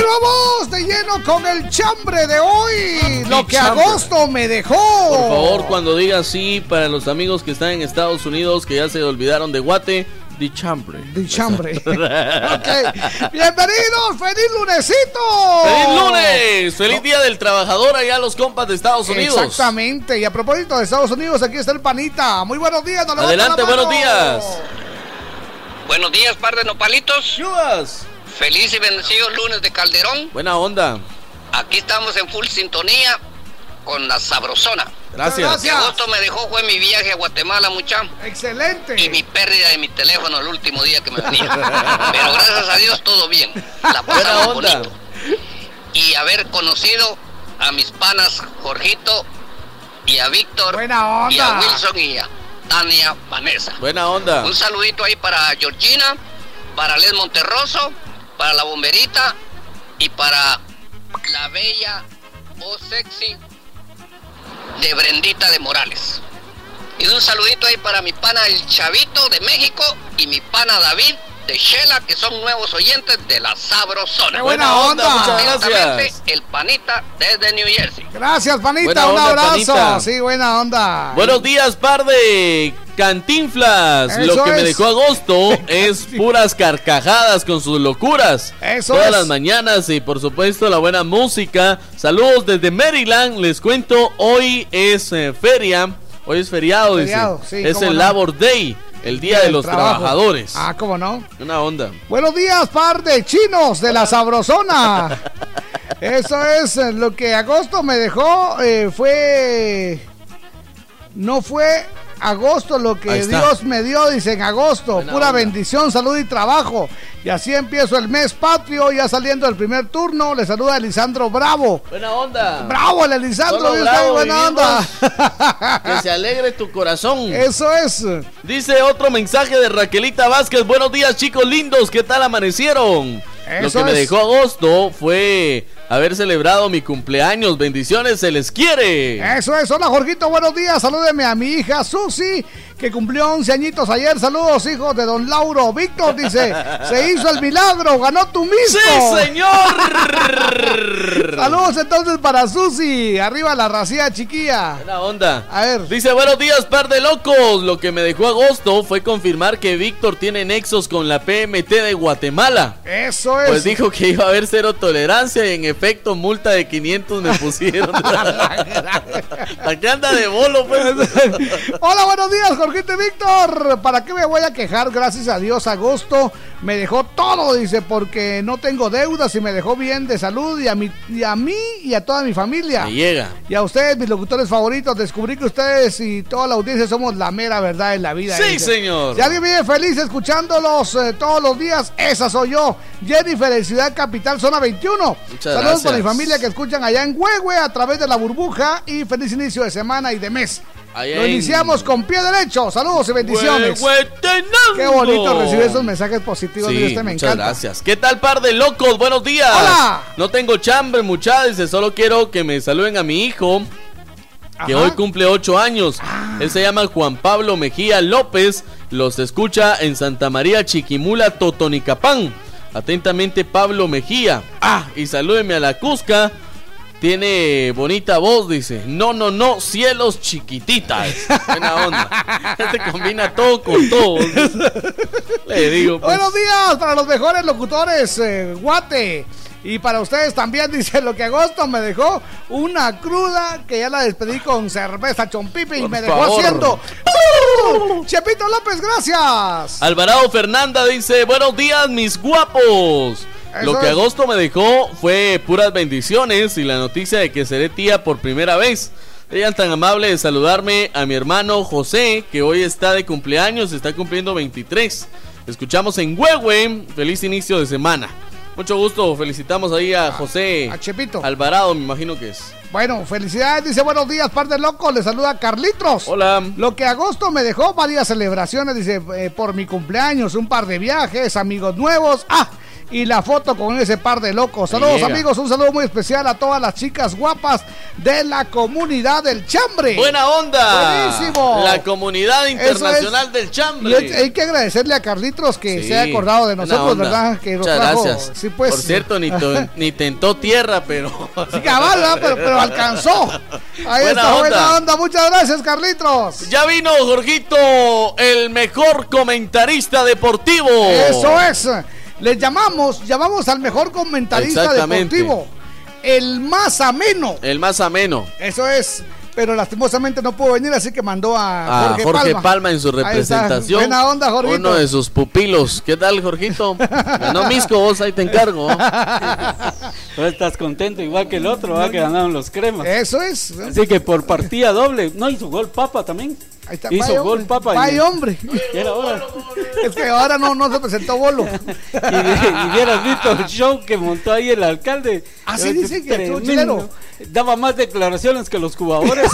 Vamos de lleno con el chambre de hoy. Lo que agosto me dejó. Por favor, cuando diga sí, para los amigos que están en Estados Unidos que ya se olvidaron de Guate, de chambre. De chambre. (laughs) (laughs) ok. Bienvenidos, feliz lunesito. ¡Feliz lunes! ¡Feliz día del trabajador allá los compas de Estados Unidos! Exactamente. Y a propósito de Estados Unidos, aquí está el panita. Muy buenos días, no Adelante, buenos días. Buenos días, par de nopalitos. ¡Chubas! Feliz y bendecido lunes de Calderón. Buena onda. Aquí estamos en full sintonía con la sabrosona. Gracias. Que agosto me dejó fue mi viaje a Guatemala, mucha. Excelente. Y mi pérdida de mi teléfono el último día que me (laughs) venía. Pero gracias a Dios todo bien. La pasamos bonito. Y haber conocido a mis panas Jorgito y a Víctor Buena onda. y a Wilson y a Tania Vanessa. Buena onda. Un saludito ahí para Georgina, para Les Monterroso, para la bomberita y para la bella o sexy de Brendita de Morales. Y un saludito ahí para mi pana el Chavito de México y mi pana David de Shela, que son nuevos oyentes de la Sabrosona. ¡Qué buena onda! Muchas gracias. El panita desde New Jersey. Gracias, panita. Buena un onda, abrazo. panita. Sí, buena onda. Buenos días, par de cantinflas. Eso Lo que me dejó agosto (laughs) es puras carcajadas con sus locuras. Eso Todas es. las mañanas y por supuesto la buena música. Saludos desde Maryland. Les cuento, hoy es eh, feria. Hoy es feriado, Feriado, dice. sí, es el no. Labor Day, el Día de los trabajo. Trabajadores. Ah, ¿cómo no? Una onda. Buenos días, par de chinos de la Sabrosona. (laughs) Eso es eh, lo que agosto me dejó. eh, fue. No fue agosto lo que. Dios me dio, dice en agosto. Buena Pura onda. bendición, salud y trabajo. Y así empiezo el mes patrio, ya saliendo el primer turno. Le saluda Elisandro Bravo. Buena onda. Bravo, el Elisandro, ¿viste? bravo buena onda. (laughs) Que se alegre tu corazón. Eso es. Dice otro mensaje de Raquelita Vázquez. Buenos días, chicos lindos. ¿Qué tal amanecieron? Lo que me dejó agosto fue haber celebrado mi cumpleaños. Bendiciones, se les quiere. Eso es, hola Jorgito, buenos días. Salúdeme a mi hija Susi, que cumplió 11 añitos ayer. Saludos, hijos de don Lauro. Víctor dice: (laughs) Se hizo el milagro, ganó tu mismo. ¡Sí, señor! (laughs) Saludos entonces para Susi. Arriba la racía chiquilla. Buena onda. A ver. Dice, buenos días, par de locos. Lo que me dejó agosto fue confirmar que Víctor tiene nexos con la PMT de Guatemala. Eso es. Pues dijo que iba a haber cero tolerancia y en efecto multa de 500 me pusieron. (laughs) Aquí anda de bolo, pues. Hola, buenos días, Jorgito y Víctor. ¿Para qué me voy a quejar? Gracias a Dios, agosto me dejó todo, dice, porque no tengo deudas y me dejó bien de salud y a, mi, y a mí y a toda mi familia. Me llega. Y a ustedes, mis locutores favoritos, descubrí que ustedes y toda la audiencia somos la mera verdad en la vida. Sí, dice. señor. Si alguien vive feliz escuchándolos eh, todos los días, esa soy yo. Jennifer de Ciudad Capital, zona 21. Muchas Saludos para mi gracias. familia que escuchan allá en Huehue a través de la burbuja y feliz inicio de semana y de mes. Allá Lo en- iniciamos con pie derecho. Saludos y bendiciones. Huehuetenango. Qué bonito recibir esos mensajes positivos. Sí, Dios te me muchas encanta. gracias. ¿Qué tal, par de locos? Buenos días. Hola. No tengo chambre, muchachos. Solo quiero que me saluden a mi hijo, que Ajá. hoy cumple ocho años. Él se llama Juan Pablo Mejía López. Los escucha en Santa María Chiquimula, Totonicapán. Atentamente, Pablo Mejía. Ah, y salúdeme a la Cusca. Tiene bonita voz, dice. No, no, no, cielos chiquititas. Buena onda. (laughs) Este combina todo con todo. Le digo, pues. Buenos días para los mejores locutores, eh, Guate. Y para ustedes también, (laughs) dice lo que agosto me dejó una cruda que ya la despedí con cerveza chompipe y me dejó favor. haciendo. Chepito López, gracias. Alvarado Fernanda dice, buenos días mis guapos. Eso Lo que es. agosto me dejó fue puras bendiciones y la noticia de que seré tía por primera vez. Ella es tan amable de saludarme a mi hermano José, que hoy está de cumpleaños, está cumpliendo 23. Escuchamos en Huehue, feliz inicio de semana. Mucho gusto, felicitamos ahí a José. A Chepito. Alvarado, me imagino que es. Bueno, felicidades, dice buenos días, par de loco, le saluda Carlitos. Hola. Lo que agosto me dejó varias celebraciones, dice, eh, por mi cumpleaños, un par de viajes, amigos nuevos. Ah, y la foto con ese par de locos. Saludos amigos, un saludo muy especial a todas las chicas guapas de la comunidad del Chambre. Buena onda. Buenísimo. La comunidad internacional del Chambre. Y hay que agradecerle a Carlitos que se haya acordado de nosotros, ¿verdad? Que Muchas gracias. Sí, pues. Por cierto, ni, (laughs) ni tentó tierra, pero... Sí, cabal, pero, pero, (laughs) alcanzó. Ahí buena está, onda. buena onda. Muchas gracias, Carlitos. Ya vino Jorgito, el mejor comentarista deportivo. Eso es. Les llamamos, llamamos al mejor comentarista deportivo. El más ameno. El más ameno. Eso es. Pero lastimosamente no pudo venir, así que mandó a, Jorge, Jorge Palma. en su representación. Buena onda, Jorgito. Uno de sus pupilos. ¿Qué tal, Jorgito? no, Misco, vos ahí te encargo. Pues estás contento, igual que el otro, va que ganaron los cremas. Eso es. Así que por partida doble. No, hizo gol Papa también. Ahí está, Hizo gol Papa. Ay, hombre. (laughs) Es que ahora no, no se presentó bolo. (laughs) y, y hubieras visto el show que montó ahí el alcalde. Así dice que Daba más declaraciones que los jugadores.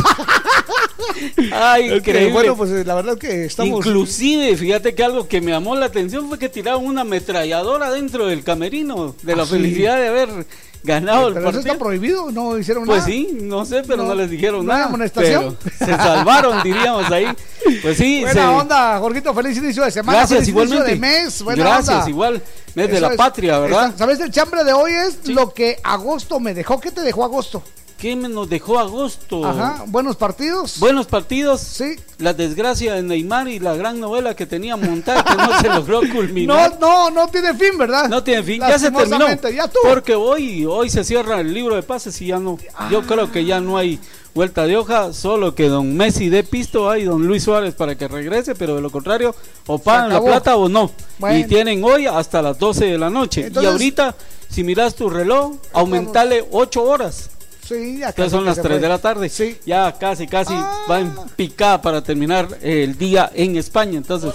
(laughs) Ay, increíble. bueno, pues la verdad que estamos. Inclusive, fíjate que algo que me llamó la atención fue que tiraron una ametralladora dentro del camerino de la ah, felicidad de haber ganado el pero partido. eso está prohibido, no hicieron pues nada. Pues sí, no sé, pero no, les dijeron nada. amonestación. se salvaron, (laughs) diríamos ahí. Pues sí. Buena onda, Jorgito, feliz inicio de semana. Gracias, feliz igualmente. Inicio de mes, buena Gracias, igual. Mes de la patria, ¿verdad? ¿Sabes? El chambre de hoy es lo que agosto me dejó. ¿Qué te dejó agosto? ¿Qué nos dejó agosto? Ajá, buenos partidos. Buenos partidos. Sí. La desgracia de Neymar y la gran novela que tenía montada que no se (laughs) logró culminar. No, no, no tiene fin, ¿verdad? No tiene fin, ya se terminó. Ya Porque hoy, hoy se cierra el libro de pases y ya no. Yo creo que ya no hay vuelta de hoja, solo que don Messi dé pisto hay don Luis Suárez para que regrese, pero de lo contrario, o pagan la plata o no. Y tienen hoy hasta las 12 de la noche. y ahorita, si miras tu reloj, aumentale 8 horas. Sí, son las 3 de la tarde. Sí. Ya casi, casi ah. va en picada para terminar el día en España. Entonces,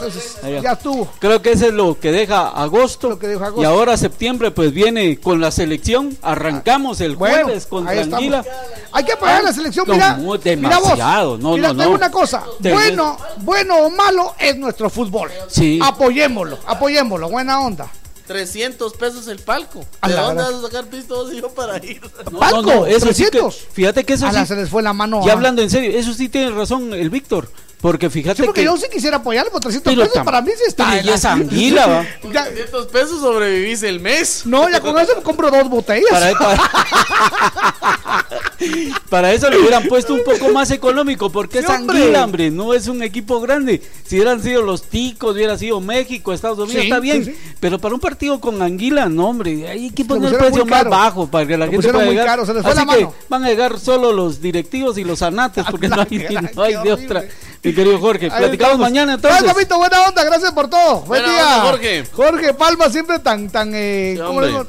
ya estuvo. Creo que eso es lo que deja agosto. Y ahora septiembre, pues viene con la selección. Arrancamos el jueves con Tranquila. Hay que apoyar la selección. Mira, demasiado. No, mira, no, no. una cosa. Bueno, bueno o malo es nuestro fútbol. Sí. Apoyémoslo, apoyémoslo. Buena onda. 300 pesos el palco. ¿De dónde vas a sacar pistos yo para ir? ¿Palco? No, no, eso 300. Sí que, fíjate que eso sí, se les fue la mano. Ya hablando en serio, eso sí tiene razón el Víctor. Porque fíjate sí, porque que. yo sí quisiera apoyarlo por 300 pesos. Para mí sí está. Y es anguila, va. (laughs) 300 pesos sobrevivís el mes. No, ya con eso me compro dos botellas. Para, (laughs) para, eso le hubieran puesto un poco más económico. Porque es anguila, hombre. No es un equipo grande. Si hubieran sido los ticos, hubiera sido México, Estados Unidos, está bien. Pero para un partido con anguila, no, hombre. Hay que poner el precio más bajo para que la gente pueda llegar. Caro, se les fue Así la mano. que van a llegar solo los directivos y los anates. (laughs) Porque no hay, no hay de otra. Mi querido Jorge, platicamos mañana entonces. Ay, papito, buena onda, gracias por todo. Buen día. Jorge. Jorge Palma siempre tan, tan, eh,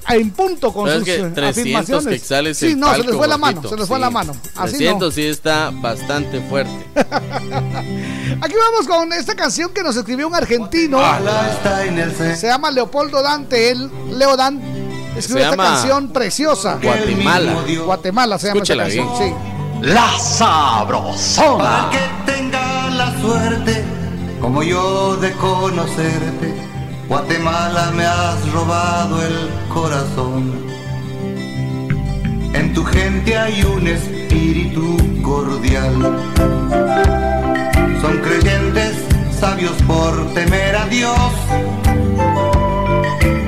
en punto con sus que 300 afirmaciones. Quexales sí, no, palco, se les fue la mano, se les sí. fue la mano. Así 300 no. sí está bastante fuerte. (laughs) Aquí vamos con esta canción que nos escribió un argentino. Se llama Leopoldo Dante, él, Leo Dante, escribe esta canción preciosa. Guatemala. Guatemala se llama Escúchela esta canción, bien. sí. La Sabrosona. Para que tenga la suerte, como yo, de conocerte, Guatemala me has robado el corazón. En tu gente hay un espíritu cordial. Son creyentes, sabios por temer a Dios.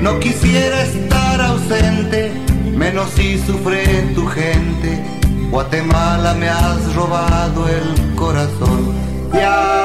No quisiera estar ausente, menos si sufre tu gente. Guatemala me has robado el corazón. Y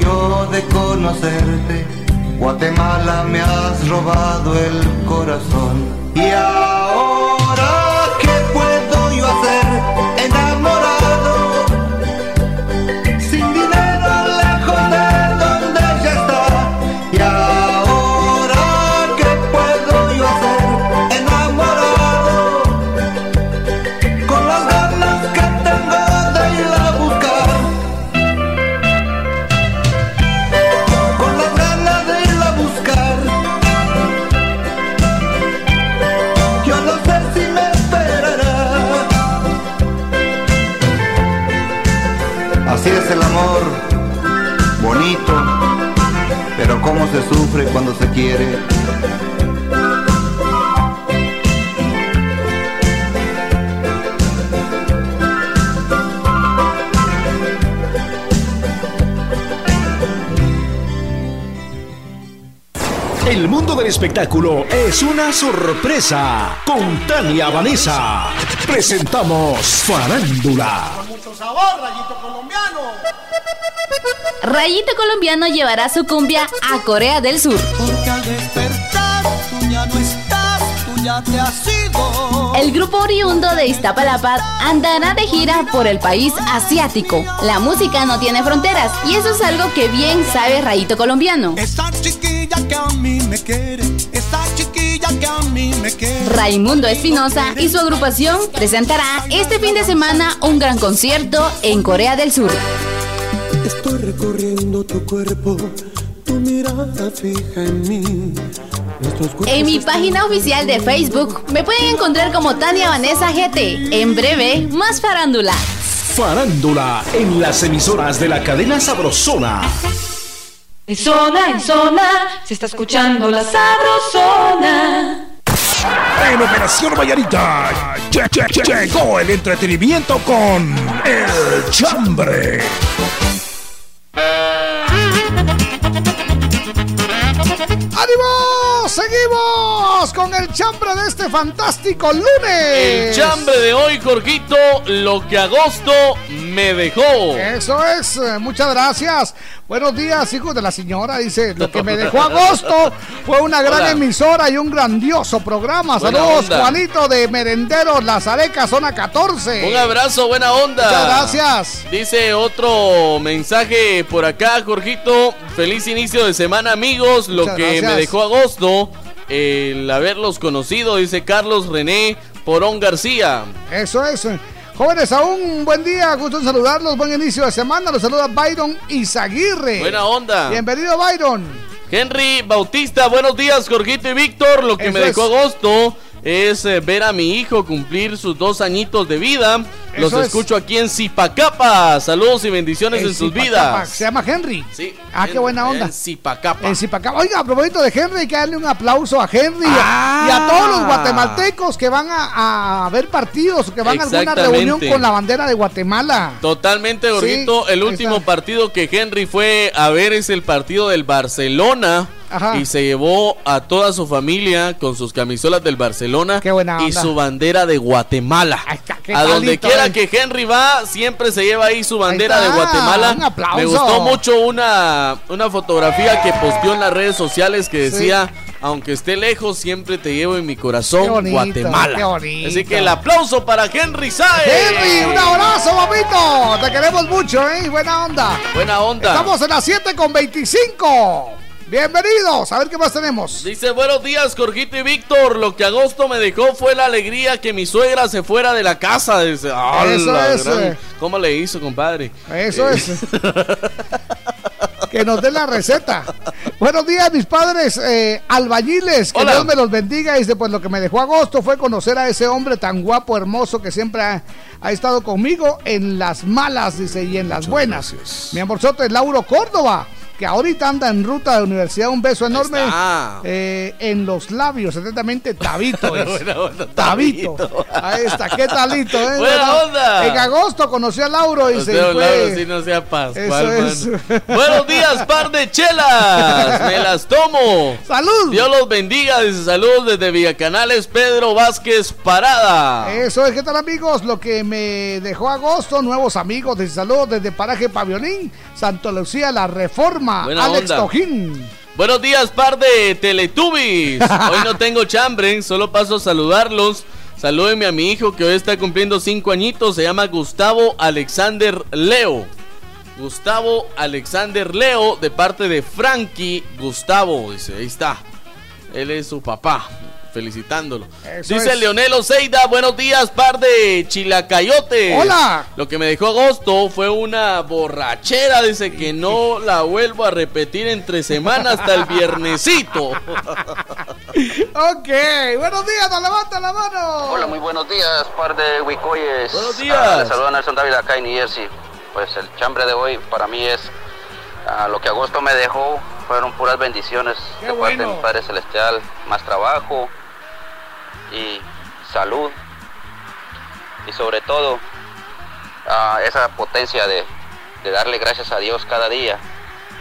yo, de conocerte, Guatemala me has robado el corazón. Y se sufre cuando se quiere. El mundo del espectáculo es una sorpresa. Con Tania Vanessa presentamos Farándula. Mucho sabor. Rayito Colombiano llevará su cumbia a Corea del Sur. Porque al despertar tú ya no estás, tú ya te has ido. El grupo oriundo de Iztapalapa andará de gira por el país asiático. La música no tiene fronteras y eso es algo que bien sabe Rayito Colombiano. Chiquilla que a mí me quiere, esa chiquilla que a mí me quiere. Raimundo Espinosa y su agrupación presentará este fin de semana un gran concierto en Corea del Sur. Recorriendo tu cuerpo, tu mirada fija en mí. En mi página oficial de Facebook me pueden encontrar como Tania Vanessa GT. En breve, más farándula. Farándula en las emisoras de la cadena Sabrosona. En zona, en zona, se está escuchando la sabrosona. En Operación Vallarita lle- lle- lle- llegó el entretenimiento con El Chambre. ¡Ánimo! ¡Seguimos con el chambre de este fantástico lunes! El chambre de hoy, Jorgito, lo que agosto me dejó. Eso es, eh, muchas gracias. Buenos días, hijos de la señora. Dice, lo que me dejó (laughs) agosto fue una gran Hola. emisora y un grandioso programa. Buena Saludos, onda. Juanito de Merenderos, Las Arecas, zona 14. Un abrazo, buena onda. Muchas gracias. Dice otro mensaje por acá, Jorgito. Feliz inicio de semana, amigos. Lo que gracias. me dejó agosto, el haberlos conocido, dice Carlos René Porón García. Eso es. Jóvenes, aún buen día, gusto en saludarlos, buen inicio de semana. Los saluda Byron Izaguirre. Buena onda. Bienvenido, Byron. Henry Bautista, buenos días, Jorgito y Víctor. Lo que Eso me dejó es. agosto es eh, ver a mi hijo cumplir sus dos añitos de vida. Los Eso es. escucho aquí en Zipacapa. Saludos y bendiciones En en sus vidas. Se llama Henry. Sí. Ah, qué buena onda. En Zipacapa. En Zipacapa. Oiga, a propósito de Henry, hay que darle un aplauso a Henry y a- Ah. y a todos los guatemaltecos que van a, a ver partidos, que van a alguna reunión con la bandera de Guatemala. Totalmente, Jorgito. Sí, el último partido que Henry fue a ver es el partido del Barcelona. Ajá. Y se llevó a toda su familia con sus camisolas del Barcelona Qué buena y su bandera de Guatemala. a donde quiera que Henry va, siempre se lleva ahí su bandera Ahí de Guatemala. un aplauso. Me gustó mucho una, una fotografía que posteó en las redes sociales que Sí. decía, aunque esté lejos, siempre te llevo en mi corazón, Qué bonito, Guatemala. qué bonito. Así que el aplauso para Henry Saez. Henry, un abrazo, papito. Te queremos mucho, ¿eh? Buena onda. Buena onda. Estamos en las 7 con 25. Bienvenidos. A ver qué más tenemos. Dice, buenos días, Jorgito y Víctor. Lo que agosto me dejó fue la alegría que mi suegra se fuera de la casa. Dice, "Ah, Eso es, gran- eh. ¿Cómo le hizo, compadre? Eso Eh, es. (laughs) que nos den la receta. Buenos días, mis padres eh, albañiles. Que Hola. Dios me los bendiga. Dice, pues lo que me dejó agosto fue conocer a ese hombre tan guapo, hermoso, que siempre ha, ha estado conmigo en las malas, dice, y en las buenas. Mi amorzote es Lauro Córdoba. Que ahorita anda en ruta de universidad. Un beso enorme eh, en los labios, atentamente (laughs) Tabito. Tabito. Ahí está, qué talito, ¿eh? Buena onda. En agosto conoció a Lauro y se fue. Si no sea (laughs) Buenos días, par de chelas. Me las tomo. Salud. Dios los bendiga. Dice salud desde Villacanales, Pedro Vázquez Parada. Eso es, ¿qué tal amigos? Lo que me dejó agosto, nuevos amigos. Dice salud desde Paraje Pavionín, Santo Lucía, La Reforma, Alex Tojín. Buenos días, par de Teletubbies. (laughs) Hoy no tengo chambre, solo paso a saludarlos. Salúdenme a mi hijo que hoy está cumpliendo cinco añitos. Se llama Gustavo Alexander Leo. Gustavo Alexander Leo, de parte de Frankie Gustavo. Dice, ahí está. Él es su papá felicitándolo. Dice Leonel Oseida, buenos días, par de chilacayotes. Hola. Lo que me dejó agosto fue una borrachera, dice que no (laughs) la vuelvo a repetir entre semanas hasta el viernesito. (laughs) ok, buenos días, no levanta la mano. Hola, muy buenos días, par de huicoyes. Buenos días. les saluda Nelson David acá en New Jersey. Pues el chambre de hoy para mí es ah, lo que agosto me dejó fueron puras bendiciones de parte de mi Padre Celestial, más trabajo, y salud y sobre todo esa potencia de, darle gracias a Dios cada día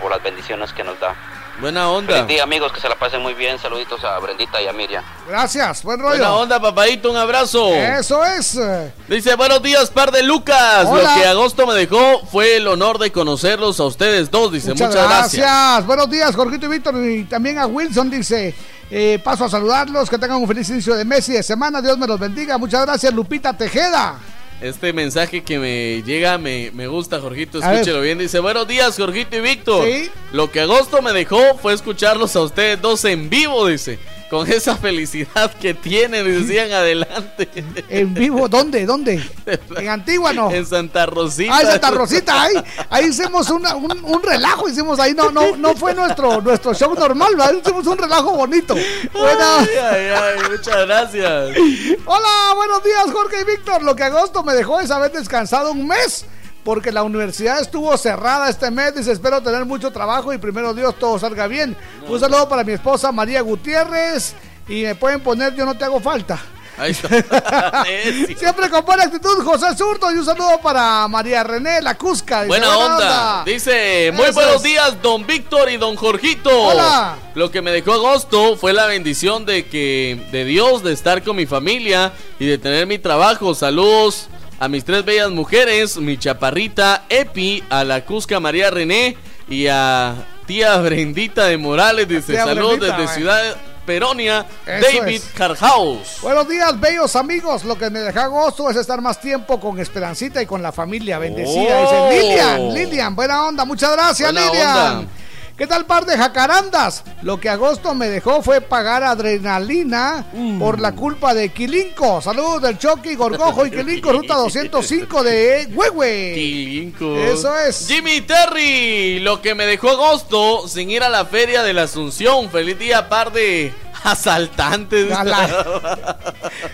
por las bendiciones que nos da. Buena onda. Feliz día, amigos, que se la pasen muy bien. Saluditos a Brendita y a Miriam. Gracias, buen rollo. Buena onda, papadito, un abrazo. Eso es. Dice, buenos días, par de Lucas. Lo que agosto me dejó fue el honor de conocerlos a ustedes dos. Dice, muchas, gracias. gracias. Buenos días, Jorgito y Víctor. Y también a Wilson, dice, eh, paso a saludarlos, que tengan un feliz inicio de mes y de semana. Dios me los bendiga. Muchas gracias, Lupita Tejeda. Este mensaje que me llega me, me gusta, Jorgito. Escúchelo bien. Dice: Buenos días, Jorgito y Víctor. Lo que agosto me dejó fue escucharlos a ustedes dos en vivo, dice con esa (laughs) felicidad que tienen, decían adelante. En vivo, ¿dónde? ¿Dónde? (laughs) En Antigua no. En Santa Rosita. Ah, en Santa Rosita, ahí, ahí hicimos un, un, relajo, hicimos ahí, no, no, no fue nuestro, nuestro show normal, ¿verdad? hicimos un relajo bonito. Ay, ay, ay, muchas gracias. (laughs) Hola, buenos días, Jorge y Víctor. Lo que agosto me dejó es haber descansado un mes porque la universidad estuvo cerrada este mes. Dice, espero tener mucho trabajo y primero Dios todo salga bien. Un saludo para mi esposa María Gutiérrez y me pueden poner Yo no te hago falta. Ahí está. (laughs) (laughs) Siempre con buena actitud, José Surto. Y un saludo para María René La Cusca. buena, onda. Dice, muy buenos días, don Víctor y don Jorgito. Hola. Lo que me dejó agosto fue la bendición de que, de Dios, de estar con mi familia y de tener mi trabajo. Saludos a mis tres bellas mujeres, mi chaparrita Epi, a la Cusca María René y a tía Brendita de Morales. Dice saludos desde Ciudad Peronia, David Carhaus. Buenos días, bellos amigos. Lo que me deja gozo es estar más tiempo con Esperancita y con la familia bendecida. Dice oh. Lilian, Lilian, buena onda. Muchas gracias, Lilian. ¿Qué tal par de jacarandas? Lo que agosto me dejó fue pagar adrenalina mm. por la culpa de Quilinco. Saludos del Chucky, Gorgojo y Quilinco, ruta 205 de Huehue. Quilinco. Eso es. Jimmy Terry, lo que me dejó agosto sin ir a la feria de la Asunción. Feliz día par de (laughs) Asaltantes. (laughs)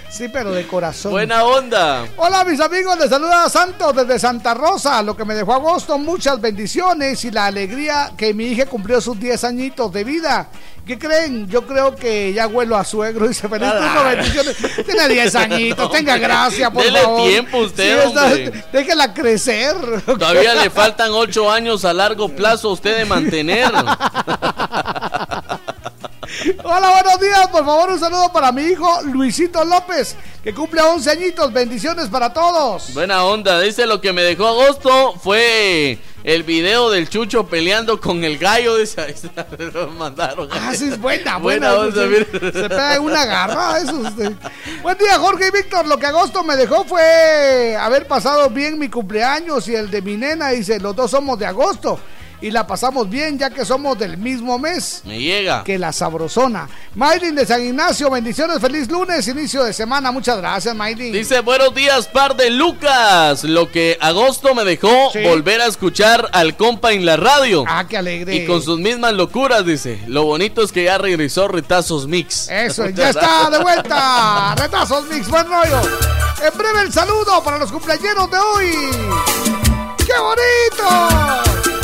Sí, pero de corazón. Buena onda. Hola, mis amigos. Les saluda Santos desde Santa Rosa. Lo que me dejó agosto, muchas bendiciones y la alegría que mi hija cumplió sus 10 añitos de vida. ¿Qué creen? Yo creo que ya vuelo a suegro y se feliz bendiciones. Tiene 10 añitos, (laughs) tenga gracia, por Dele tiempo usted, Déjela crecer. Todavía le faltan 8 años a largo plazo a usted de mantener. Hola, buenos días. Por favor, un saludo para mi hijo Luisito López, que cumple 11 añitos. Bendiciones para todos. Buena onda. Dice lo que me dejó agosto fue el video del Chucho peleando con el gallo. Dice, (laughs) lo mandaron. Ah, sí, es buena, buena. onda, se, se, pega una garra. Eso, Buen día, Jorge y Víctor. Lo que agosto me dejó fue haber pasado bien mi cumpleaños y el de mi nena. Dice, los dos somos de agosto y la pasamos bien ya que somos del mismo mes. Me llega. Que la sabrosona. Maylin de San Ignacio, bendiciones, feliz lunes, inicio de semana. Muchas gracias, Maylin. Dice, buenos días, par de Lucas. Lo que agosto me dejó volver a escuchar al compa en la radio. Ah, qué alegre. Y con sus mismas locuras, dice. Lo bonito es que ya regresó Retazos Mix. Eso, (laughs) ya está de vuelta. Retazos Mix, buen rollo. En breve el saludo para los cumpleaños de hoy. ¡Qué bonito!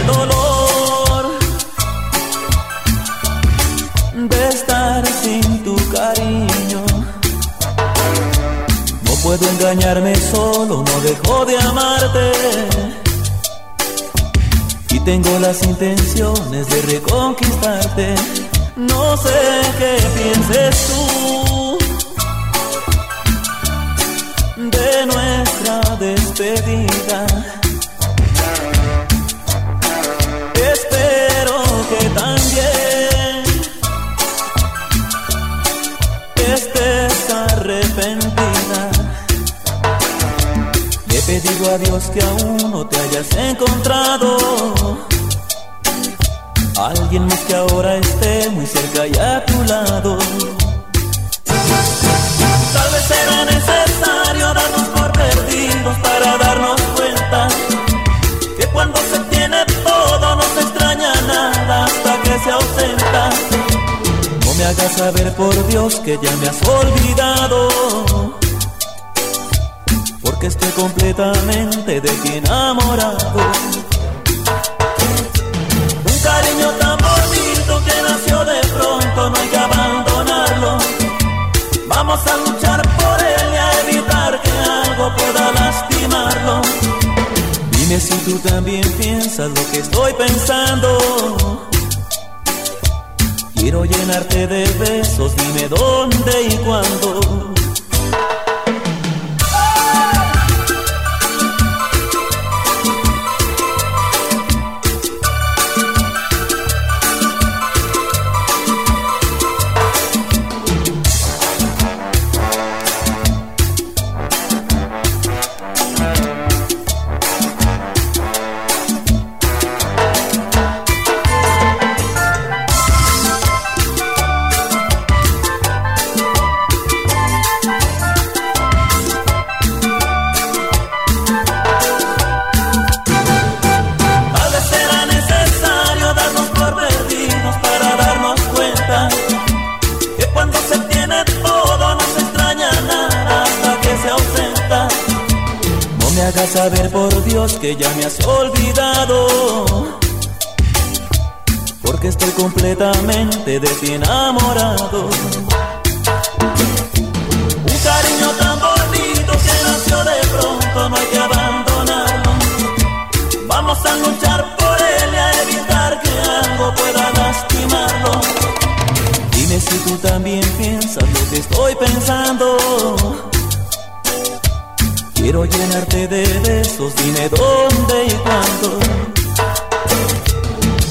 El dolor de estar sin tu cariño. No puedo engañarme solo, no dejo de amarte tengo las intenciones de reconquistarte. No sé qué pienses tú de nuestra despedida. Pedido a Dios que aún no te hayas encontrado Alguien más que ahora esté muy cerca y a tu lado. Tal vez será necesario darnos por perdidos para darnos cuenta que cuando se tiene todo no se extraña nada hasta que se ausenta. No me hagas saber por Dios que ya me has olvidado. Porque estoy completamente de ti enamorado cariño tan bonito que nació de pronto, no hay que abandonarlo. Vamos a luchar por él y a evitar que algo pueda lastimarlo. Dime si tú también piensas lo que estoy pensando. Quiero llenarte de besos, dime dónde y cuándo. Que ya me has olvidado. Porque estoy completamente de ti enamorado. Un cariño tan bonito que nació de pronto, no hay que abandonarlo. Vamos a luchar llenarte de besos, dime dónde y cuándo.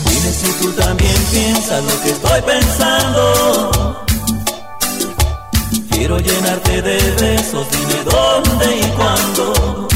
Dime si tú también piensas lo que estoy pensando. Quiero llenarte de besos, dime dónde y cuándo.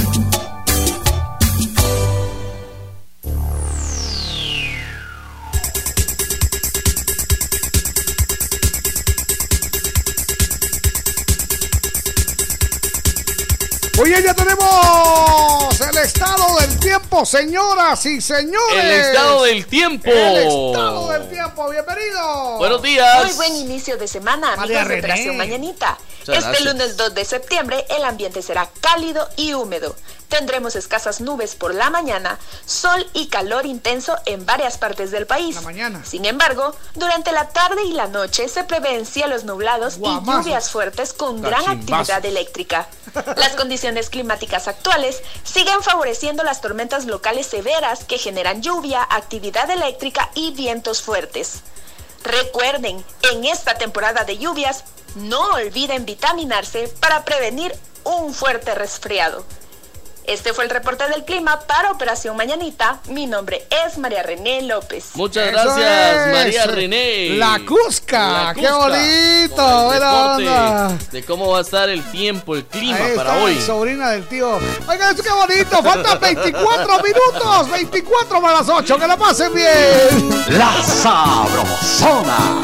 Ya tenemos el estado del tiempo, señoras y señores. El estado del tiempo. El estado del tiempo, bienvenido. Buenos días. Muy buen inicio de semana, amigos de Operación Mañanita. este lunes 2 de septiembre el ambiente será cálido y húmedo. Tendremos escasas nubes por la mañana, sol y calor intenso en varias partes del país. mañana. Sin embargo, durante la tarde y la noche se prevén cielos nublados y lluvias fuertes con gran actividad eléctrica. (laughs) Las condiciones climáticas actuales siguen favoreciendo las tormentas locales severas que generan lluvia, actividad eléctrica y vientos fuertes. Recuerden, en esta temporada de lluvias, no olviden vitaminarse para prevenir un fuerte resfriado. Este fue el reporte del clima para Operación Mañanita. Mi nombre es María René López. Muchas gracias, María René. La Cusca, qué bonito. De cómo va a estar el tiempo, el clima para hoy. Sobrina del tío. Oigan, qué bonito. Faltan (laughs) 24 minutos, 24 para las 8. Que la pasen bien. La Sabrosona.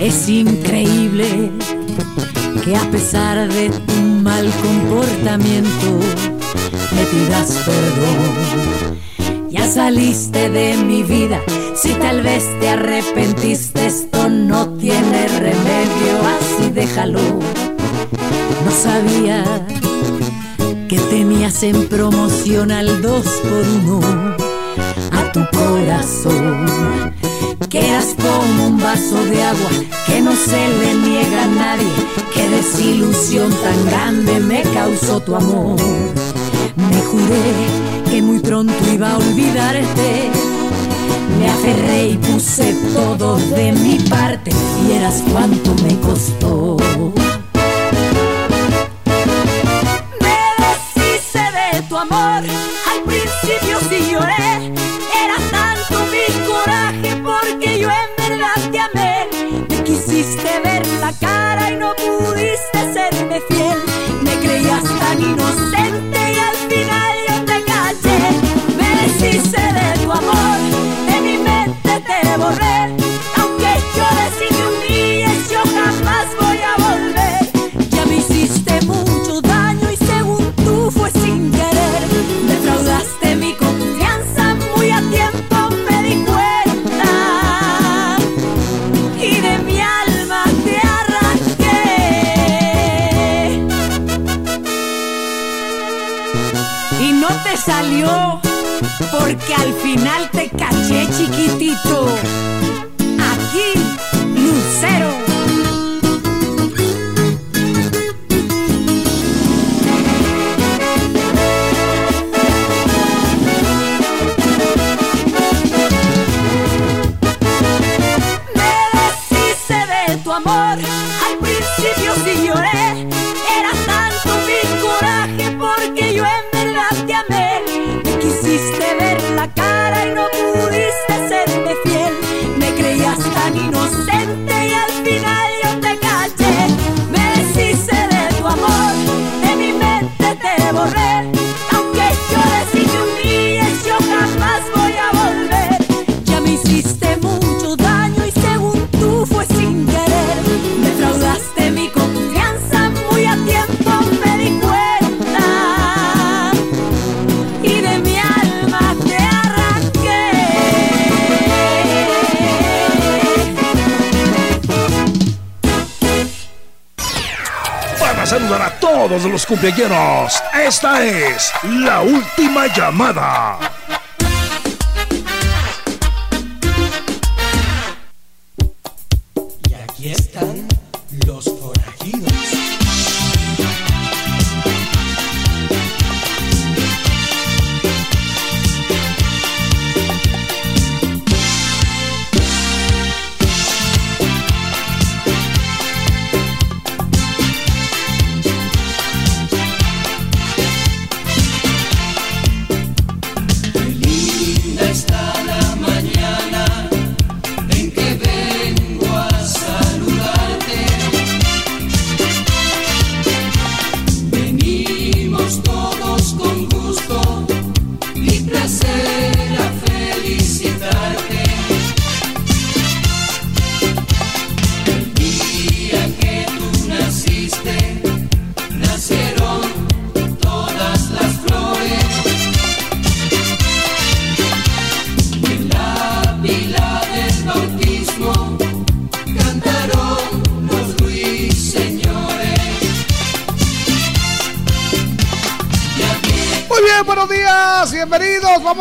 Es increíble que a pesar de tu mal comportamiento me pidas perdón. Ya saliste de mi vida, si tal vez te arrepentiste, esto no tiene remedio, así déjalo. No sabía que tenías en promoción al 2 por 1 a tu corazón que eras como un vaso de agua que no se le niega a nadie. Qué desilusión tan grande me causó tu amor. Me juré que muy pronto iba a olvidarte. Me aferré y puse todo de mi parte y eras cuánto me costó. Me deshice de tu amor, fiel. Me creías tan inocente porque al final te caché chiquitito. Todos los cumpleaños. Esta es la última llamada.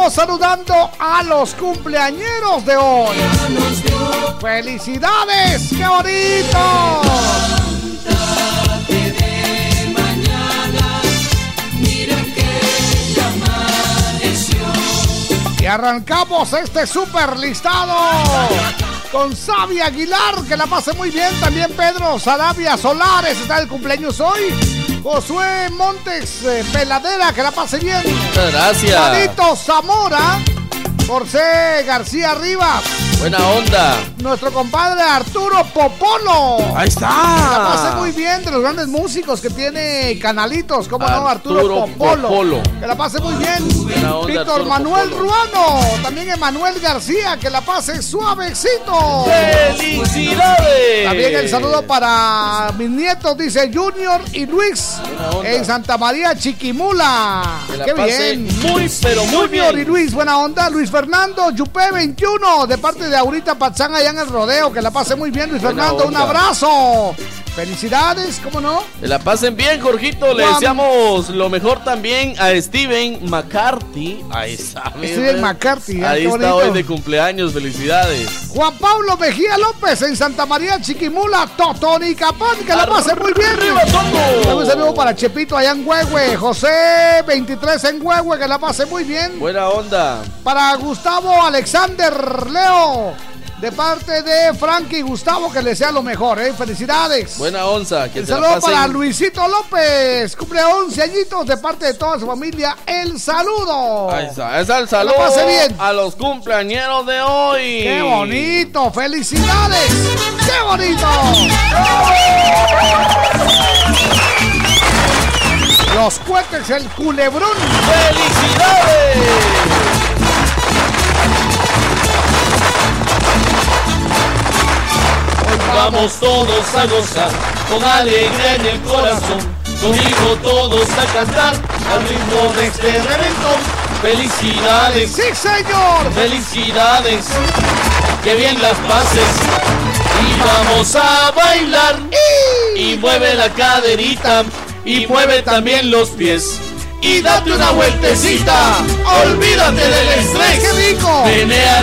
Saludando a los cumpleañeros de hoy. ¡Felicidades! ¡Qué bonito! Y arrancamos este super listado con Sabi Aguilar, que la pase muy bien. También Pedro Sarabia Solares está el cumpleaños hoy. Josué Montes eh, Peladera, que la pase bien. Muchas gracias. Juanito Zamora, José García Rivas. Buena onda. Nuestro compadre Arturo Popolo. Ahí está. La pase muy bien de los grandes músicos que tiene canalitos. ¿Cómo no? Arturo Popolo. Que la pase muy bien. Víctor Manuel Ruano. También Emanuel García. Que la pase suavecito. ¡Felicidades! También el saludo para mis nietos, dice Junior y Luis en Santa María Chiquimula. Qué bien. Muy, pero muy Junior y Luis, buena onda. Luis Fernando, Yupé 21, de parte de Aurita Pazán allá en el rodeo. Que la pase muy bien, Luis Fernando. Un abrazo. Felicidades, ¿cómo no? Que la pasen bien, Jorgito. Le deseamos lo mejor también a Steven McCarthy. Ahí está. Steven McCarthy. Ahí está hoy de cumpleaños. Felicidades. Juan Pablo Mejía López en Santa María Chiquimula. Totoni Capón. Que la pase muy bien. Un saludo para Chepito allá en Huehue. José 23 en Huehue. Que la pase muy bien. Buena onda. Para Gustavo Alexander Leo de parte de Frankie y Gustavo, que les sea lo mejor, ¿eh? Felicidades. Buena onza. Que El saludo para Luisito López, cumple 11 añitos de parte de toda su familia. El saludo. Ahí está, es el saludo pase bien. a los cumpleañeros de hoy. ¡Qué bonito! ¡Felicidades! ¡Qué bonito! Los cohetes, el culebrón. ¡Felicidades! Vamos todos a gozar, con alegría en el corazón. Conmigo todos a cantar al ritmo de este reventón. Felicidades, sí señor. Felicidades, que bien las pases. Y vamos a bailar. Y mueve la caderita y mueve también los pies y date una vueltecita. Olvídate del estrés. ¡Qué rico!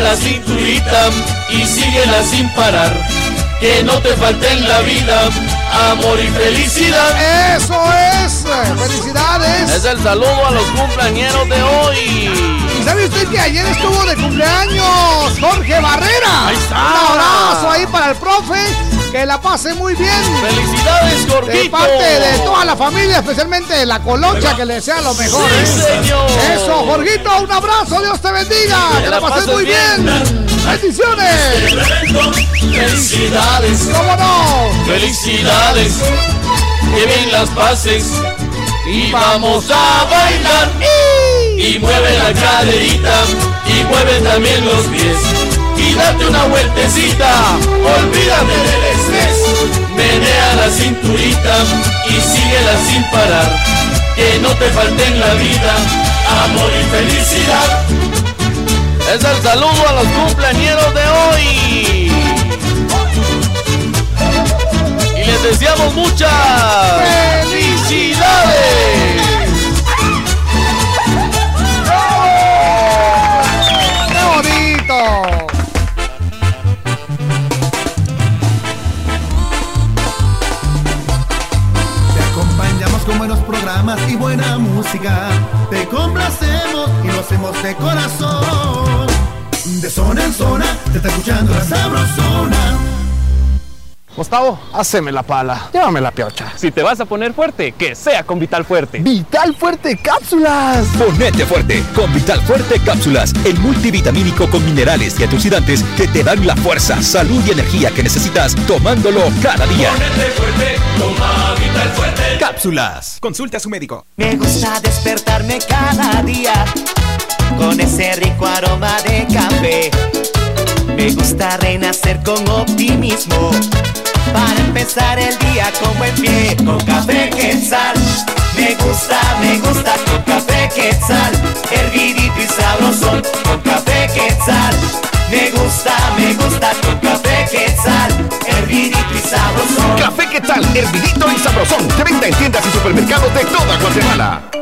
La cinturita y síguela sin parar que no te falte en la vida amor y felicidad. Eso es, felicidades. Es el saludo a los cumpleañeros de hoy. ¿Sabe usted que ayer estuvo de cumpleaños Jorge Barrera? Ahí está. Un abrazo ahí para el profe. Que la pase muy bien. Felicidades, Jorgito. De parte de toda la familia, especialmente de la colocha, que le sea lo mejor. Sí, señor. Eso, Jorgito, un abrazo. Dios te bendiga. Que, la, pases muy bien. Bendiciones. Felicidades. ¿Cómo no? Felicidades. Que bien las pases. Y vamos a bailar. Y mueve la caderita. Y mueve también los pies. Y date una vueltecita. Olvídate del estrés. Menea la cinturita. Y síguela sin parar. Que no te falte en la vida. Amor y felicidad. Es el saludo a los cumpleañeros de hoy. Y les deseamos muchas felicidades. ¡Qué bonito! Te acompañamos con buenos programas y buena música. Te complacemos hacemos de corazón. De zona en zona, te está escuchando la sabrosona. Gustavo, haceme la pala. Llévame la piocha. Si te vas a poner fuerte, que sea con Vital Fuerte. ¡Vital Fuerte Cápsulas! Ponete fuerte con Vital Fuerte Cápsulas, el multivitamínico con minerales y antioxidantes que te dan la fuerza, salud y energía que necesitas tomándolo cada día. Ponete fuerte, toma Vital Fuerte. Cápsulas. Consulte a su médico. Me gusta despertarme cada día con ese rico aroma de café. Me gusta renacer con optimismo para empezar el día con buen pie. Con café quetzal, me gusta, me gusta con café quetzal, hervidito y sabrosón. Con café quetzal, me gusta, me gusta con café quetzal, hervidito y sabrosón. Café Quetzal, hervidito y sabrosón. De venta en tiendas y supermercados de toda Guatemala.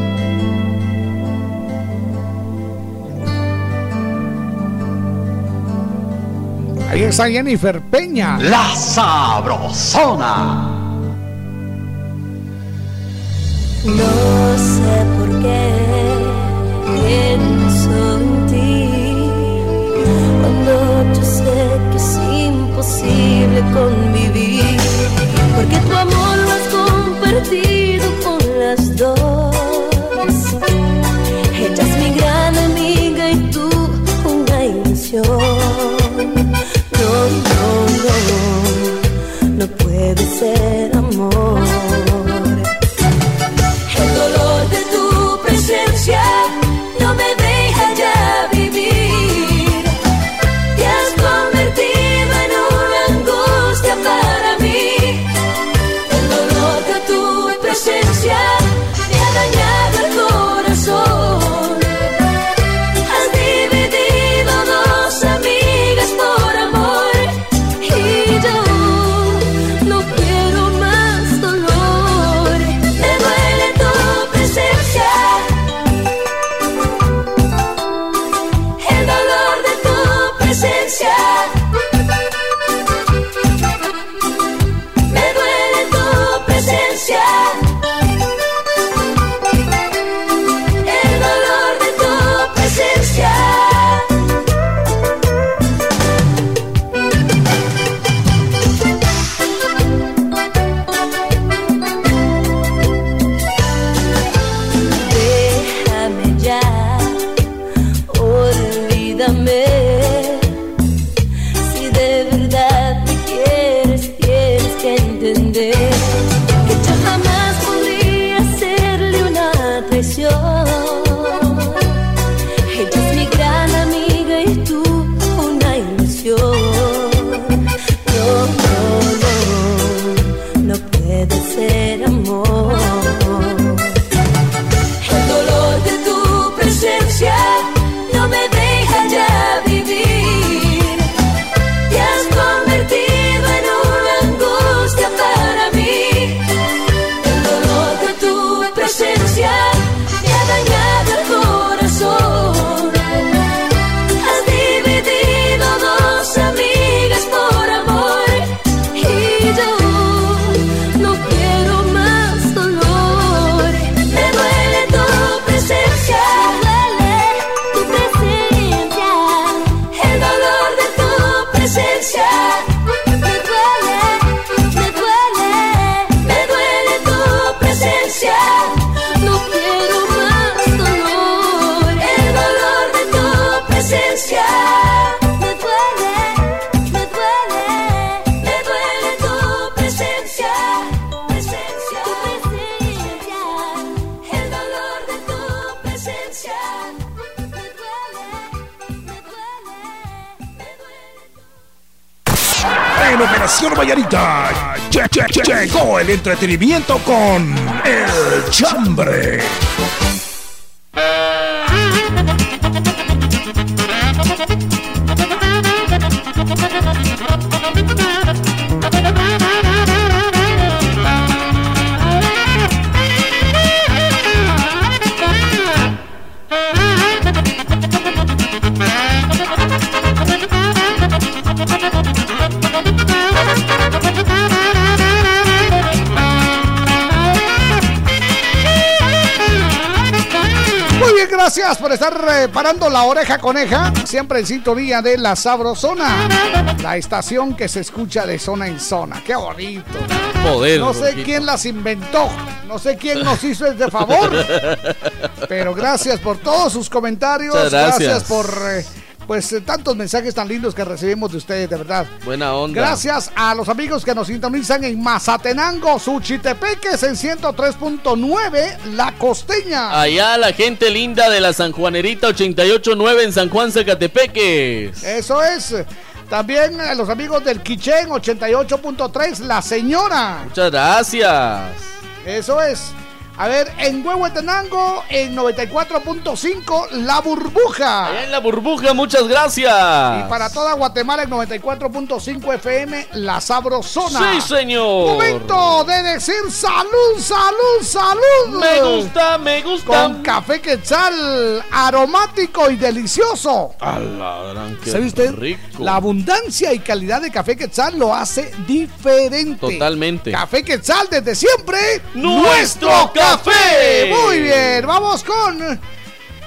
Ahí está Jennifer Peña. La sabrosona. No sé por qué pienso en ti cuando yo sé que es imposible convivir, porque tu amor lo has compartido. debe ser amor. En Operación Vallarita llegó el entretenimiento con El Chambre. Gracias por estar eh, parando la oreja coneja, siempre en sintonía de la Sabrosona, la estación que se escucha de zona en zona. Qué bonito. No sé quién las inventó, no sé quién nos hizo este favor, (laughs) pero gracias por todos sus comentarios, Muchas gracias. por eh, pues eh, tantos mensajes tan lindos que recibimos de ustedes, de verdad. Buena onda. Gracias a los amigos que nos sintonizan en Mazatenango, Suchitepeques en 103.9, La Costeña. Allá la gente linda de la San Juanerita 889 en San Juan Zacatepeques. Eso es. También a los amigos del Quichén 88.3, La Señora. Muchas gracias. Eso es. A ver, en Huehuetenango en 94.5, La Burbuja. Allá en la burbuja, muchas gracias. Y para toda Guatemala en 94.5 FM, La Sabrosona. Sí, señor. Momento de decir salud, salud, salud. Me gusta, me gusta. Con café quetzal, aromático y delicioso. A la gran que ¿Sabe usted? rico. La abundancia y calidad de café quetzal lo hace diferente. Totalmente. Café quetzal desde siempre. ¡Nuestro café! Muy bien, vamos con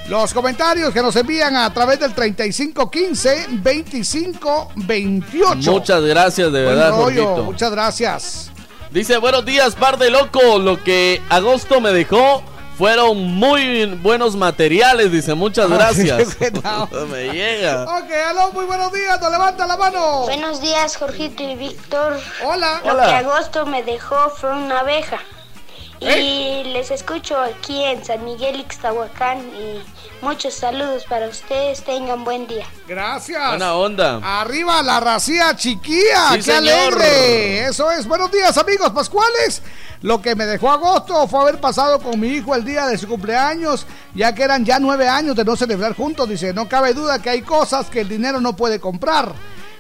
los comentarios que nos envían a través del 3515 2528. Muchas gracias, de verdad, rollo, Jorgito. Muchas gracias. Dice, buenos días, par de loco. Lo que agosto me dejó Fueron muy buenos materiales, dice. Muchas (laughs) gracias. (laughs) (laughs) Me llega. Ok, aló, muy buenos días. Te levanta la mano. Buenos días, Jorgito y Víctor. Hola. Lo que agosto me dejó fue una abeja. Y les escucho aquí en San Miguel Ixtahuacán y muchos saludos para ustedes. Tengan buen día. Gracias. Buena onda. Arriba la racía chiquilla. ¡Qué alegre! Eso es. Buenos días, amigos pascuales. Lo que me dejó agosto fue haber pasado con mi hijo el día de su cumpleaños, ya que eran ya nueve años de no celebrar juntos. Dice, no cabe duda que hay cosas que el dinero no puede comprar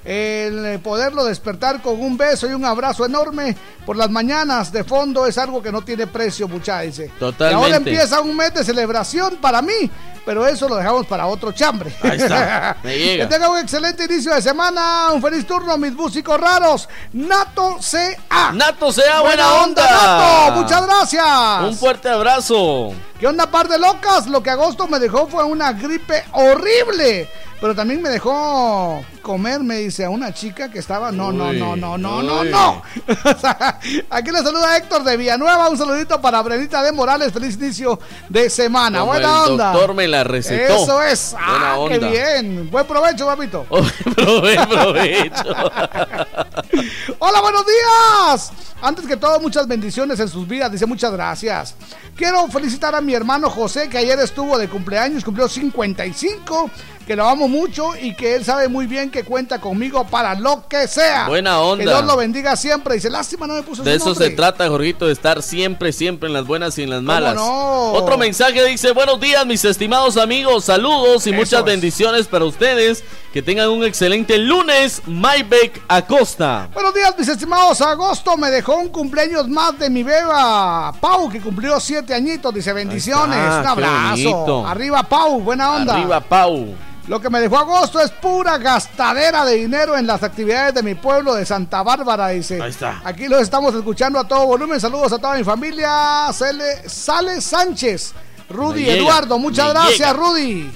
el poderlo despertar con un beso y un abrazo enorme por las mañanas de fondo es algo que no tiene precio, muchachos. Totalmente. Y ahora empieza un mes de celebración para mí, pero eso lo dejamos para otro chambre. Ahí está. (laughs) Me llega. Que tenga un excelente inicio de semana, un feliz turno, mis músicos raros. Nato CA. Nato CA, buena, onda. Nato, muchas gracias. Un fuerte abrazo. ¿Qué onda, par de locas? Lo que agosto me dejó fue una gripe horrible. Pero también me dejó comer, me dice, a una chica que estaba. No, no, no, no, no, no, no. (laughs) Aquí le saluda Héctor de Villanueva. Un saludito para Brenita de Morales. Feliz inicio de semana. Buena onda. Doctor me la recetó. Eso es. ah, qué bien. Buen provecho, papito. (laughs) Buen provecho. (laughs) Hola, buenos días. Antes que todo, muchas bendiciones en sus vidas. Dice muchas gracias. Quiero felicitar a mi hermano José, que ayer estuvo de cumpleaños, cumplió 55 que lo amo mucho y que él sabe muy bien que cuenta conmigo para lo que sea. Buena onda. Que Dios lo bendiga siempre. Dice, lástima no me puso De eso se trata, Jorgito, de estar siempre, siempre en las buenas y en las malas. Otro mensaje dice, buenos días, mis estimados amigos, saludos y muchas bendiciones para ustedes. Que tengan un excelente lunes, Maybek Acosta. Buenos días, mis estimados. Agosto me dejó un cumpleaños más de mi beba, Pau, que cumplió siete añitos. Dice, bendiciones. un abrazo. Arriba, Pau. Buena onda. Arriba, Pau. Lo que me dejó agosto es pura gastadera de dinero en las actividades de mi pueblo de Santa Bárbara, dice. Ahí está. Aquí los estamos escuchando a todo volumen. Saludos a toda mi familia. Sale, Sale Sánchez, Rudy Eduardo. Muchas gracias, Rudy.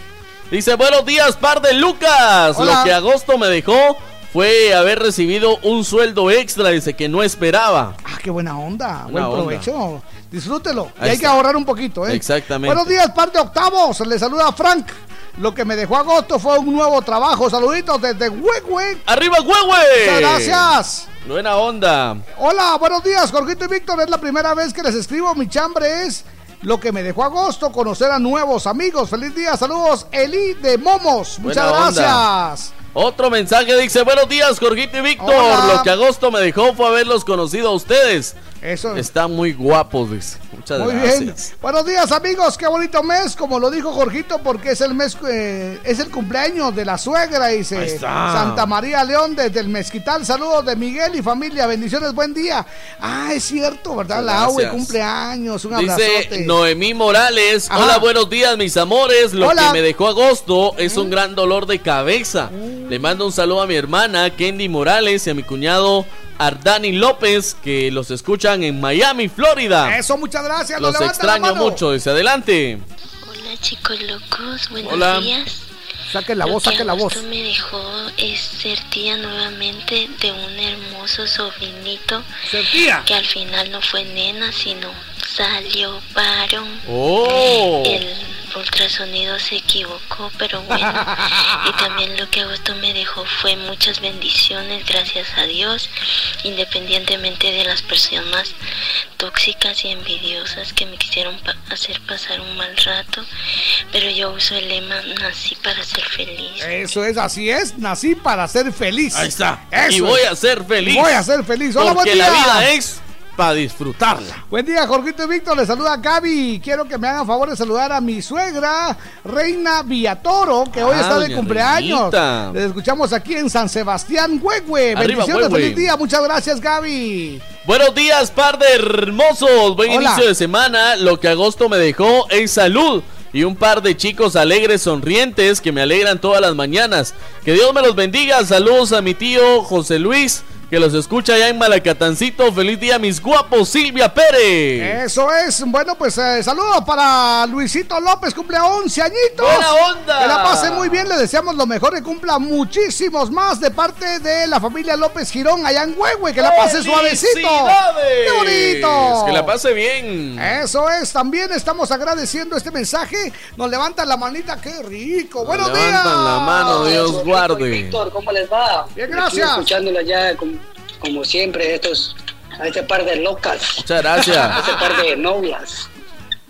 Dice, buenos días, par de Lucas. Lo que agosto me dejó fue haber recibido un sueldo extra, dice que no esperaba. Ah, qué buena onda. Buen provecho. Disfrútelo. y hay que ahorrar un poquito, ¿eh? Exactamente. Buenos días, par de octavos. Le saluda Frank. Lo que me dejó agosto fue un nuevo trabajo. Saluditos desde Huehue. ¡Arriba, Huehue! Muchas gracias. Buena onda. Hola, buenos días, Jorgito y Víctor. Es la primera vez que les escribo. Mi chambre es lo que me dejó agosto, conocer a nuevos amigos. Feliz día, saludos, Eli de Momos. Muchas gracias. Otro mensaje dice, buenos días, Jorgito y Víctor. Lo que agosto me dejó fue haberlos conocido a ustedes. Eso. Están muy guapos, dice. Muchas Muy bien. Buenos días, amigos. Qué bonito mes, como lo dijo Jorgito, porque es el mes, eh, es el cumpleaños de la suegra, dice. Santa María León desde el Mezquital. Saludos de Miguel y familia. Bendiciones, buen día. Ah, es cierto, ¿verdad? La AUE cumpleaños. Un Dice Noemí Morales. Hola, buenos días, mis amores. Lo que me dejó agosto es un gran dolor de cabeza. Uh. Le mando un saludo a mi hermana Kendi Morales y a mi cuñado Ardani López, que los escuchan en Miami, Florida. Eso, muchas gracias. Los extraño mucho. Dice adelante. Hola, chicos locos. Buenos días. Saque la voz, saque la voz. me dejó es ser tía nuevamente de un hermoso sobrinito. ¿Ser tía? Que al final no fue nena, sino salió varón. Oh. El ultrasonido se equivocó, pero bueno. y también lo que agosto me dejó fue muchas bendiciones, gracias a Dios, independientemente de las personas tóxicas y envidiosas que me quisieron hacer pasar un mal rato. Pero yo uso el lema, nací para ser feliz. Eso es, así es, nací para ser feliz. Ahí está. y voy a ser feliz. Voy a ser feliz. Hola, Porque la vida es para disfrutarla. Buen día, Jorgito y Víctor. Les saluda Gaby. Quiero que me hagan favor de saludar a mi suegra, Reina Villatoro, que hoy ah, está de cumpleaños. Les escuchamos aquí en San Sebastián, Huehue. Bendiciones, feliz día. Muchas gracias, Gaby. Buenos días, par de hermosos. Buen inicio de semana. Lo que agosto me dejó es salud y un par de chicos alegres, sonrientes, que me alegran todas las mañanas. Que Dios me los bendiga. Saludos a mi tío José Luis que los escucha allá en Malacatancito. Feliz día, mis guapos, Silvia Pérez. Eso es. Bueno, pues eh, saludos para Luisito López, cumple 11 añitos. Buena onda. Que la pase muy bien, le deseamos lo mejor, que cumpla muchísimos más de parte de la familia López Girón allá en Huehue, que la pase suavecito. ¡Qué bonito! Que la pase bien. Eso es, también estamos agradeciendo este mensaje. Nos levantan la manita, qué rico. Buenos días. Levantan la mano, Dios guarde. Víctor, ¿cómo les va? Bien, gracias. escuchándola ya como, siempre, estos, a este par de locas. Muchas gracias. A este par de novias.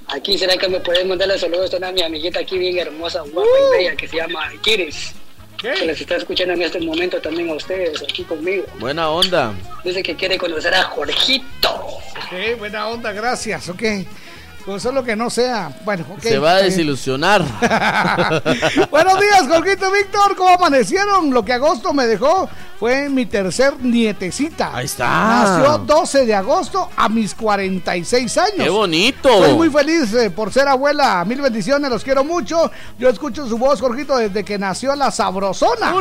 Aquí será que me pueden mandarle saludos a mi amiguita aquí bien hermosa, guapa y uh. bella, que se llama Kiris. Que les está escuchando en este momento también a ustedes, aquí conmigo. Buena onda. Dice que quiere conocer a Jorgito. Ok, buena onda, gracias, ok. Pues solo que no sea. Bueno, Se va a desilusionar. (laughs) Buenos días, Jorgito Víctor. ¿Cómo amanecieron? Lo que agosto me dejó fue mi tercer nietecita. Ahí está. Nació 12 de agosto a mis 46 años. ¡Qué bonito! Estoy muy feliz eh, por ser abuela. Mil bendiciones, los quiero mucho. Yo escucho su voz, Jorgito, desde que nació la Sabrosona.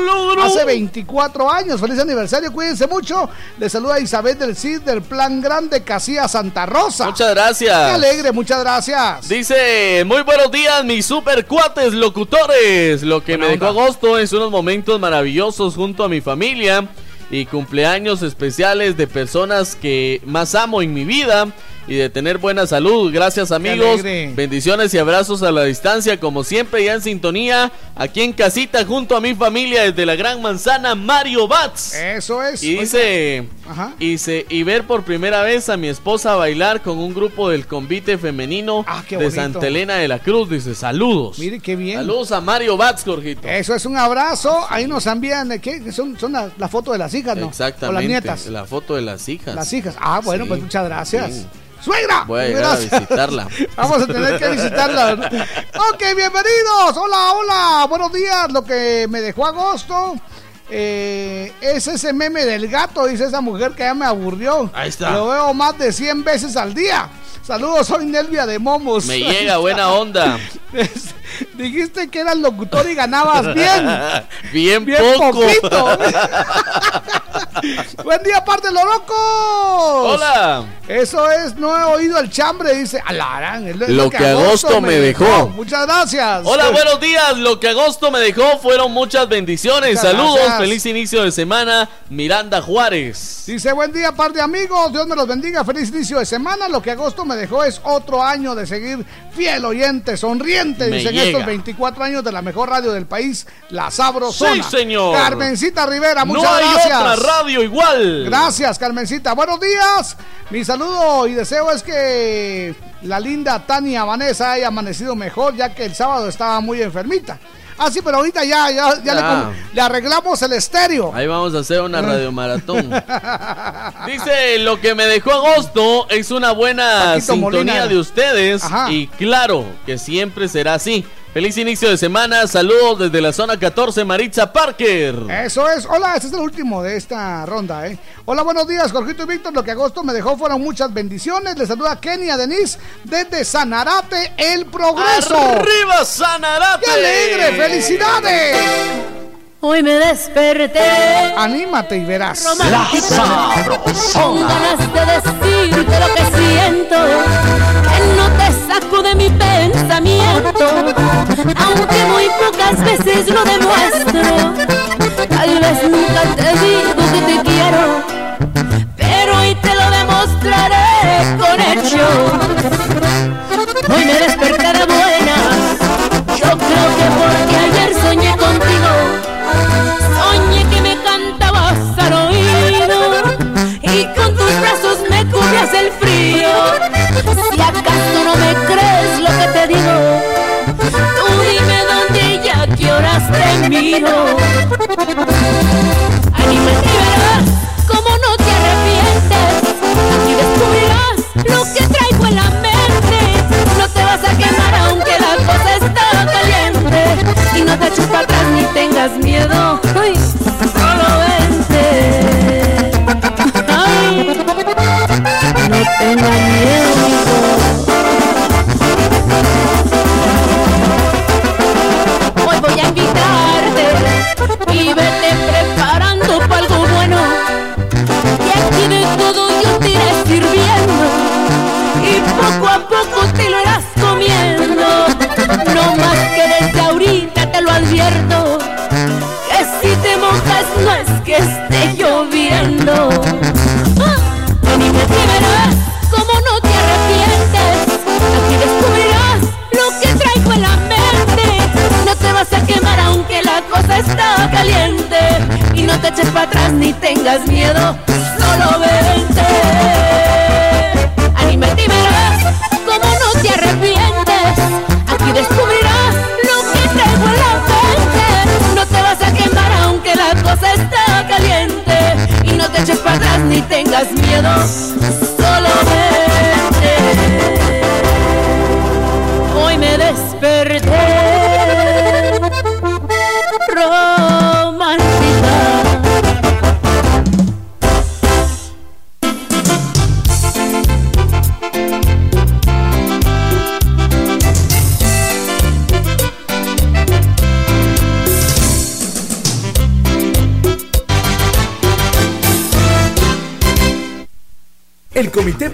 Hace 24 años. Feliz aniversario, cuídense mucho. Le saluda Isabel del CID del Plan Grande Casilla Santa Rosa. Muchas gracias. Qué alegre, muchas gracias. Dice, muy buenos días, mis super cuates locutores. Lo que me dejó agosto es unos momentos maravillosos junto a mi familia y cumpleaños especiales de personas que más amo en mi vida y de tener buena salud. Gracias amigos. Bendiciones y abrazos a la distancia, como siempre ya en sintonía, aquí en casita junto a mi familia desde la Gran Manzana, Mario Bats. Eso es. Y dice, y ver por primera vez a mi esposa bailar con un grupo del convite femenino ah, de Santa Elena de la Cruz. Dice, saludos. Mire qué bien. Saludos a Mario Bats, Jorgito. Eso es un abrazo. Ahí nos envían, ¿qué? Son, son la, foto de las hijas, ¿no? Exactamente. O las nietas. La foto de las hijas. Las hijas. Ah, bueno, pues muchas gracias. ¡Suegra! Voy a, visitarla. (laughs) Vamos a tener que visitarla. ok, bienvenidos. Hola, hola. Buenos días. Lo que me dejó agosto. Eh, es ese meme del gato, dice esa mujer que ya me aburrió. Ahí está. Lo veo más de 100 veces al día. Saludos, soy Nelvia de Momos. Me llega, buena onda. (laughs) (laughs) Dijiste que eras locutor y ganabas bien. (laughs) bien, bien poco. poquito. (laughs) Buen día, parte lo locos. Hola. Eso es, no he oído el chambre, dice Alarán. Lo, lo, que, agosto, me dejó. Muchas gracias. Hola, buenos días. Lo que agosto me dejó fueron muchas bendiciones. Saludos, feliz inicio de semana. Miranda Juárez. Dice, buen día, par de amigos. Dios me los bendiga. Feliz inicio de semana. Lo que agosto me dejó es otro año de seguir fiel oyente, sonriente. Dicen estos 24 años de la mejor radio del país, La Sabrosona. Sí, señor. Carmencita Rivera, muchas no hay gracias. otra radio igual. Gracias, Carmencita. Buenos días. Mi saludo y deseo es que la linda Tania Vanessa haya amanecido mejor, ya que el sábado estaba muy enfermita. Ah, sí, pero ahorita ya, ya, ya le, arreglamos el estéreo. Ahí vamos a hacer una (laughs) radiomaratón. (laughs) Dice, lo que me dejó agosto es una buena sintonía de ustedes. Y claro que siempre será así. Feliz inicio de semana, saludos desde la zona 14, Maritza Parker. Eso es, hola, este es el último de esta ronda, ¿eh? Hola, buenos días, Jorgito y Víctor, lo que agosto me dejó fueron muchas bendiciones. Les saluda Kenia Denise desde Sanarate, El Progreso. ¡Arriba, Sanarate! ¡Qué alegre! ¡Felicidades! Hoy me desperté. Anímate y verás. La Con ganas de decirte lo que siento. Que no te saco de mi pensamiento. Aunque muy pocas veces lo demuestro. Tal vez nunca te digo que te quiero. Pero hoy te lo demostraré con hechos. Hoy me desperté horas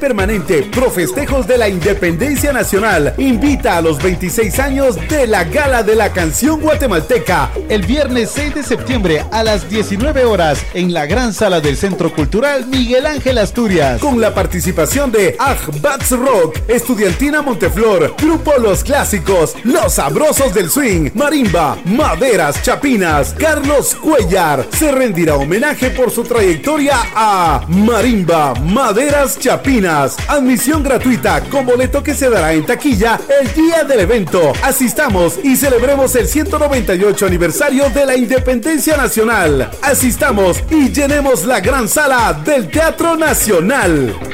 Permanente Pro Festejos de la Independencia Nacional. Invita a los 26 años de la Gala de la Canción Guatemalteca el viernes 6 de septiembre a las 19 horas en la gran sala del Centro Cultural Miguel Ángel Asturias con la participación de Bats Rock, Estudiantina Monteflor, Grupo Los Clásicos, Los Sabrosos del Swing, Marimba, Maderas Chapinas, Carlos Cuellar. Se rendirá homenaje por su trayectoria a Marimba, Maderas Chapinas. Admisión gratuita con boleto que se dará en taquilla el día del evento. Asistamos y celebremos el 198 aniversario de la Independencia Nacional. Asistamos y llenemos la gran sala del Teatro Nacional.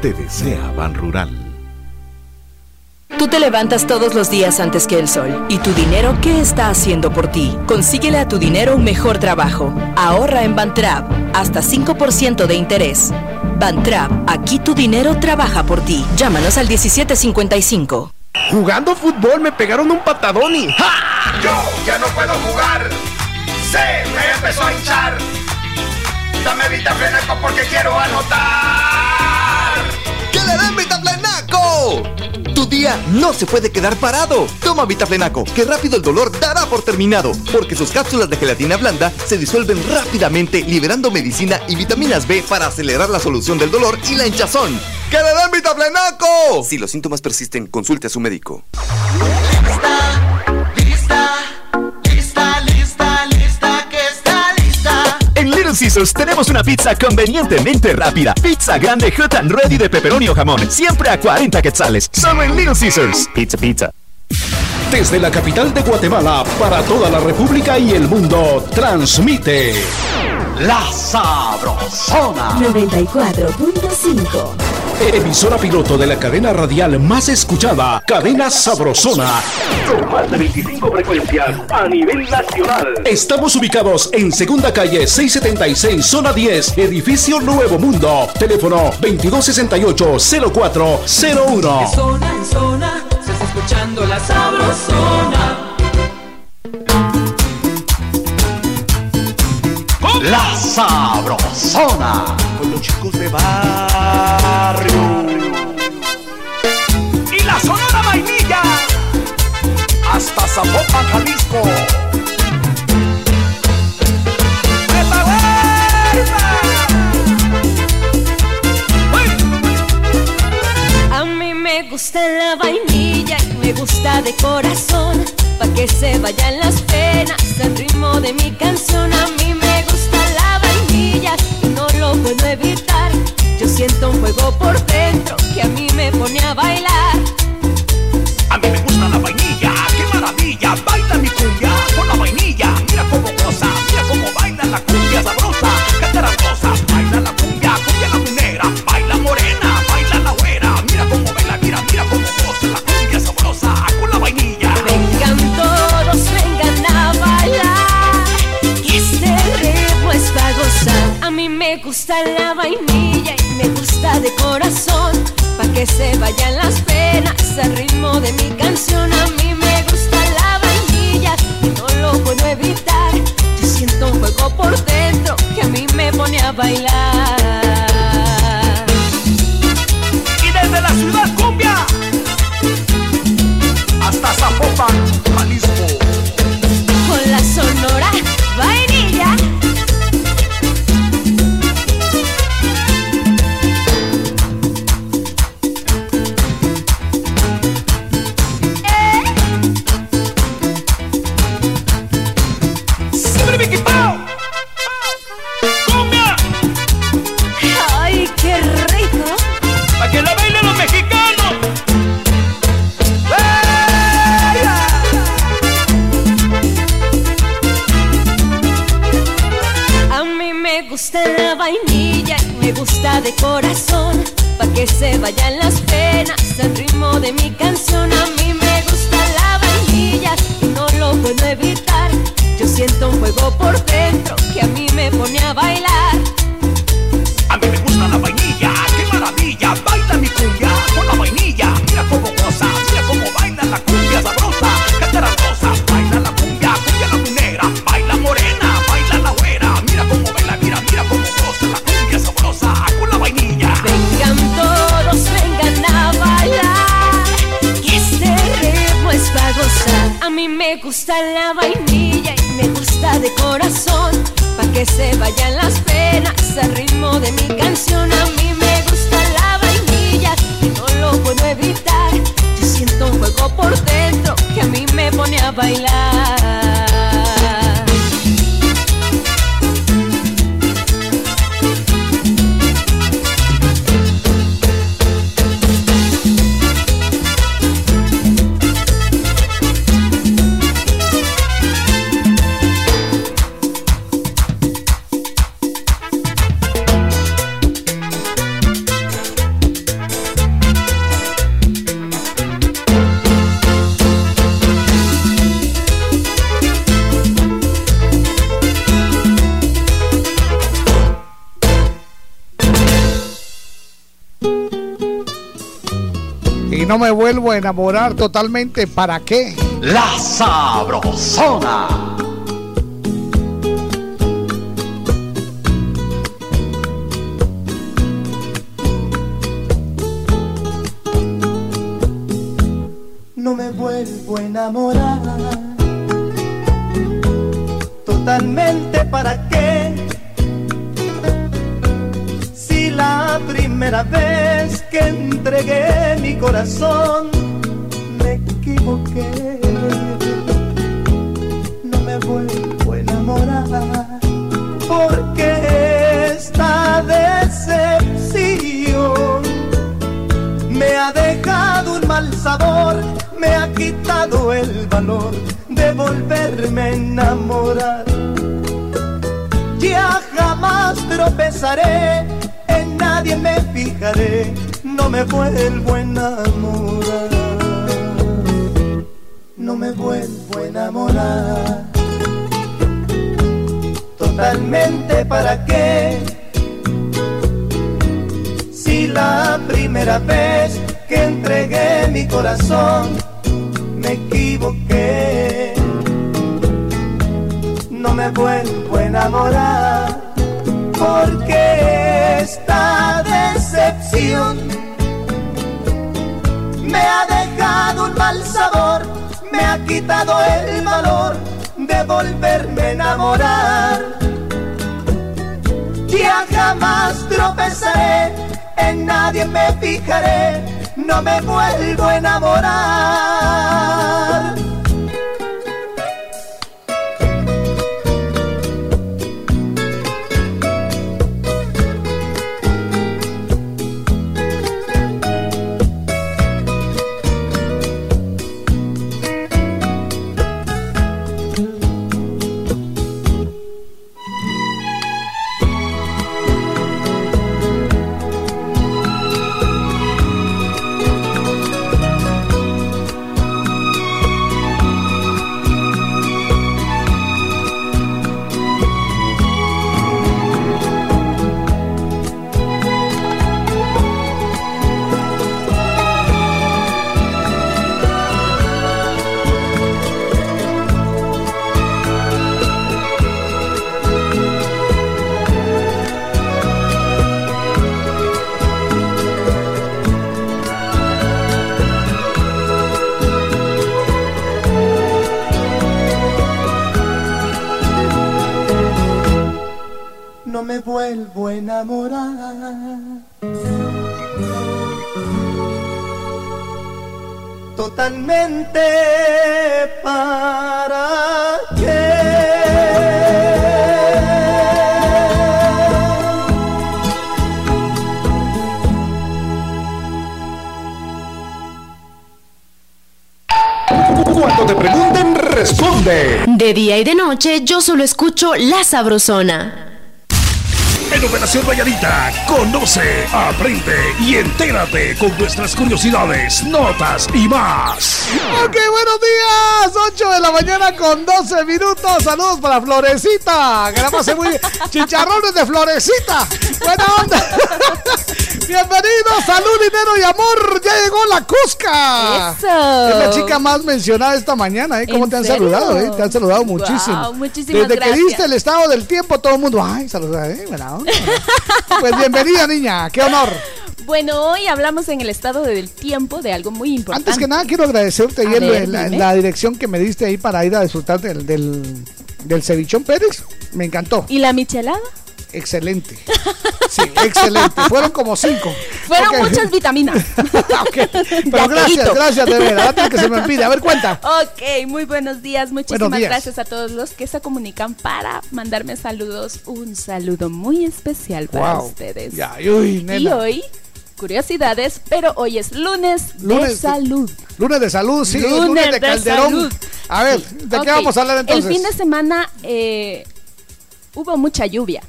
Te desea Ban Rural. Tú te levantas todos los días antes que el sol. ¿Y tu dinero qué está haciendo por ti? Consíguele a tu dinero un mejor trabajo. Ahorra en Bantrap. Hasta 5% de interés. Bantrap, aquí tu dinero trabaja por ti. Llámanos al 1755. Jugando fútbol me pegaron un patadón y ¡ja! Yo ya no puedo jugar. Se me empezó a hinchar. Dame vitaflenaco porque quiero anotar. ¡Que le den Vitaflenaco! Tu día no se puede quedar parado. Toma Vitaflenaco, que rápido el dolor dará por terminado, porque sus cápsulas de gelatina blanda se disuelven rápidamente, liberando medicina y vitaminas B para acelerar la solución del dolor y la hinchazón. ¡Que le den Vitaflenaco! Si los síntomas persisten, consulte a su médico. Tenemos una pizza convenientemente rápida. Pizza grande hot and ready de pepperoni o jamón. Siempre a 40 quetzales. Solo en Little Caesars. Pizza, pizza. Desde la capital de Guatemala para toda la República y el mundo, transmite La Sabrosona. 94.5. Emisora piloto de la cadena radial más escuchada, Cadena Sabrosona. Con más de 25 frecuencias a nivel nacional. Estamos ubicados en Segunda Calle 676, Zona 10, Edificio Nuevo Mundo. Teléfono 2268-0401. Zona en zona, se está escuchando la sabrosona. La Sabrosona. Con los chicos de Y la sonora vainilla. Hasta Zapopan, Jalisco. A mí me gusta la vainilla me gusta de corazón. Pa' que se vayan las penas al ritmo de mi canción. A mí me gusta la vainilla y no lo puedo evitar. Yo siento un fuego por dentro que a mí me pone a bailar. A mí me gusta la vainilla, qué maravilla. Baila mi cumbia con la vainilla. Mira cómo goza, mira cómo baila la cumbia se vayan las penas al ritmo de mi canción. A mí me gusta la vainilla y no lo puedo evitar. Yo siento un fuego por dentro que a mí me pone a bailar. Enamorar totalmente. ¿Para qué? La Sabrosona. no me vuelvo a enamorar. Totalmente para qué. Si la primera vez que entregué mi corazón volverme enamorar. Ya jamás tropezaré, en nadie me fijaré, no me vuelvo a enamorar. No me vuelvo a enamorar. Totalmente para qué si la primera vez que entregué mi corazón vuelvo a enamorar porque esta decepción me ha dejado un mal sabor, me ha quitado el valor de volverme a enamorar. Ya jamás tropezaré, en nadie me fijaré, no me vuelvo a enamorar. De día y de noche yo solo escucho La Sabrosona. En Operación Valladita, conoce, aprende y entérate con nuestras curiosidades, notas y más. Ok, buenos días. 8 de la mañana con 12 minutos. Saludos para Florecita. Que la pase muy bien. (laughs) Chicharrones de Florecita. Buena onda. Bienvenidos, salud, dinero y amor. Ya llegó la Cusca. Eso. Es la chica más mencionada esta mañana, ¿eh? ¿Cómo ¿En te han serio? saludado, eh? Te han saludado muchísimo. Wow, muchísimas Desde que diste el estado del tiempo, todo el mundo, ay, saluda, eh, buena onda. Pues bienvenida, niña. Qué honor. Bueno, hoy hablamos en el estado del tiempo de algo muy importante. Antes que nada, quiero agradecerte A ayer ver, la, la dirección que me diste ahí para ir a disfrutar del, del, del cevichón Pérez. Me encantó. ¿Y la michelada? Excelente. Sí, excelente. Fueron como cinco. Fueron muchas vitaminas. (laughs) Pero gracias, gracias de verdad. Que se me olvide. A ver, cuenta. Ok, muy buenos días. Muchísimas Buenos días. gracias a todos los que se comunican para mandarme saludos. Un saludo muy especial para Wow. ustedes. Ya, uy, y hoy, curiosidades, pero hoy es lunes, Lunes de salud. Lunes de salud, sí. Lunes Lunes, de de Calderón. salud. A ver, ¿de qué vamos a hablar entonces? El fin de semana eh, hubo mucha lluvia.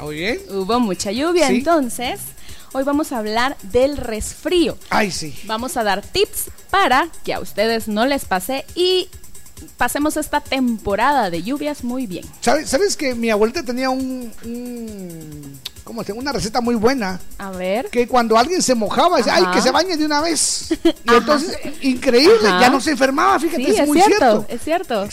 Muy bien. Hubo mucha lluvia, Sí. entonces hoy vamos a hablar del resfrío. Ay, sí. Vamos a dar tips para que a ustedes no les pase y pasemos esta temporada de lluvias muy bien. ¿Sabes, ¿Sabes que mi abuelita tenía un, un- ¿cómo se una receta muy buena? A ver. Que cuando alguien se mojaba, decía, ay, que se bañe de una vez. (laughs) Y entonces, increíble, Ajá. ya no se enfermaba, fíjate, Sí, es, es muy cierto, cierto. es cierto.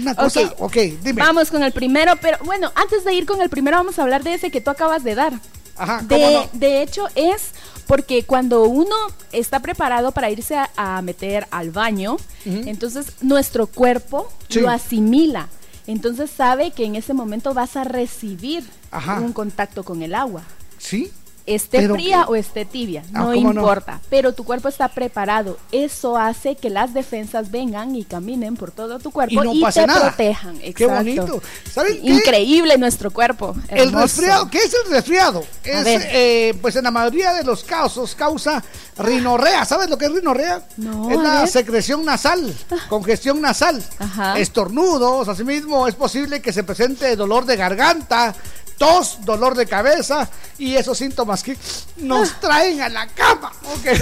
Una cosa, Ok. dime. Vamos con el primero, pero bueno, antes de ir con el primero vamos a hablar de ese que tú acabas de dar. Ajá, ¿cómo De, no? de hecho es porque cuando uno está preparado para irse a, a meter al baño, entonces nuestro cuerpo Sí. lo asimila. Entonces sabe que en ese momento vas a recibir Ajá. un contacto con el agua. ¿Sí? Esté Pero fría o esté tibia, Ah, no importa, pero tu cuerpo está preparado. Eso hace que las defensas vengan y caminen por todo tu cuerpo Y y, no pase te nada. protejan. Qué Exacto. bonito. ¿Saben qué? Increíble nuestro cuerpo. El resfriado, ¿qué es el resfriado? Es, eh, pues en la mayoría de los casos causa rinorrea. ¿Sabes lo que es rinorrea? No, es la ver. secreción nasal, congestión nasal, Ajá. estornudos. Asimismo, es posible que se presente dolor de garganta, tos, dolor de cabeza y esos síntomas que nos traen a la cama. Ok. (laughs)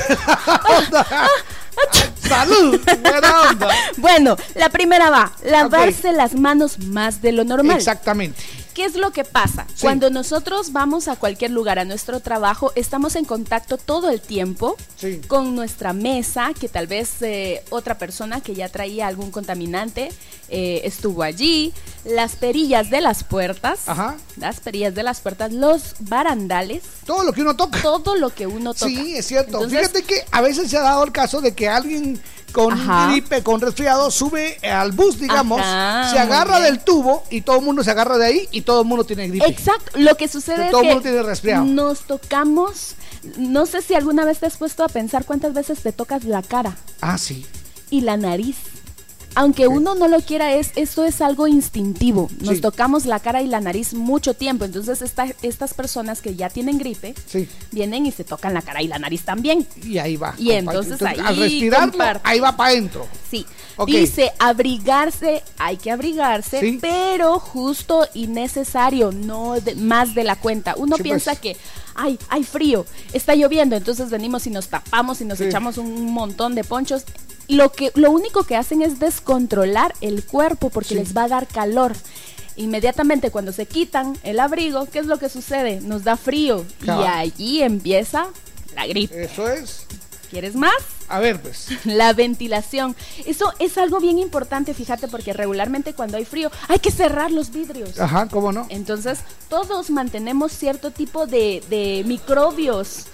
Salud, buena onda. (laughs) Bueno, la primera va, lavarse las manos más de lo normal. Exactamente. ¿Qué es lo que pasa? Sí. Cuando nosotros vamos a cualquier lugar, a nuestro trabajo, estamos en contacto todo el tiempo Sí. con nuestra mesa, que tal vez eh, otra persona que ya traía algún contaminante eh, estuvo allí, las perillas de las puertas, Ajá. las perillas de las puertas, los barandales, Todo lo que uno toca. todo lo que uno toca. Sí, es cierto. Entonces, Fíjate que a veces se ha dado el caso de que alguien con Ajá. gripe, con resfriado, sube al bus, digamos, Ajá, se agarra del tubo y todo el mundo se agarra de ahí y todo el mundo tiene gripe. Exacto, lo que sucede es todo que mundo tiene resfriado. nos tocamos, no sé si alguna vez te has puesto a pensar cuántas veces te tocas la cara Ah, sí. y la nariz. Aunque uno no lo quiera, es, esto es algo instintivo. Nos Sí. tocamos la cara y la nariz mucho tiempo. Entonces, esta- estas personas que ya tienen gripe, Sí. vienen y se tocan la cara y la nariz también. Y ahí va. Y entonces ahí al respirarlo, comparte. ahí va para adentro. Sí. Dice, abrigarse, hay que abrigarse, pero justo y necesario, no de- más de la cuenta. Uno Sí, piensa pues. que, ay, hay frío, está lloviendo, entonces venimos y nos tapamos y nos echamos un montón de ponchos. Lo, que, lo único que hacen es descontrolar el cuerpo porque Sí. les va a dar calor. Inmediatamente cuando se quitan el abrigo, ¿qué es lo que sucede? Nos da frío y allí empieza la gripe. Eso es. ¿Quieres más? A ver, pues. (laughs) La ventilación. Eso es algo bien importante, fíjate, porque regularmente cuando hay frío hay que cerrar los vidrios. Ajá, ¿cómo no? Entonces, todos mantenemos cierto tipo de, de microbios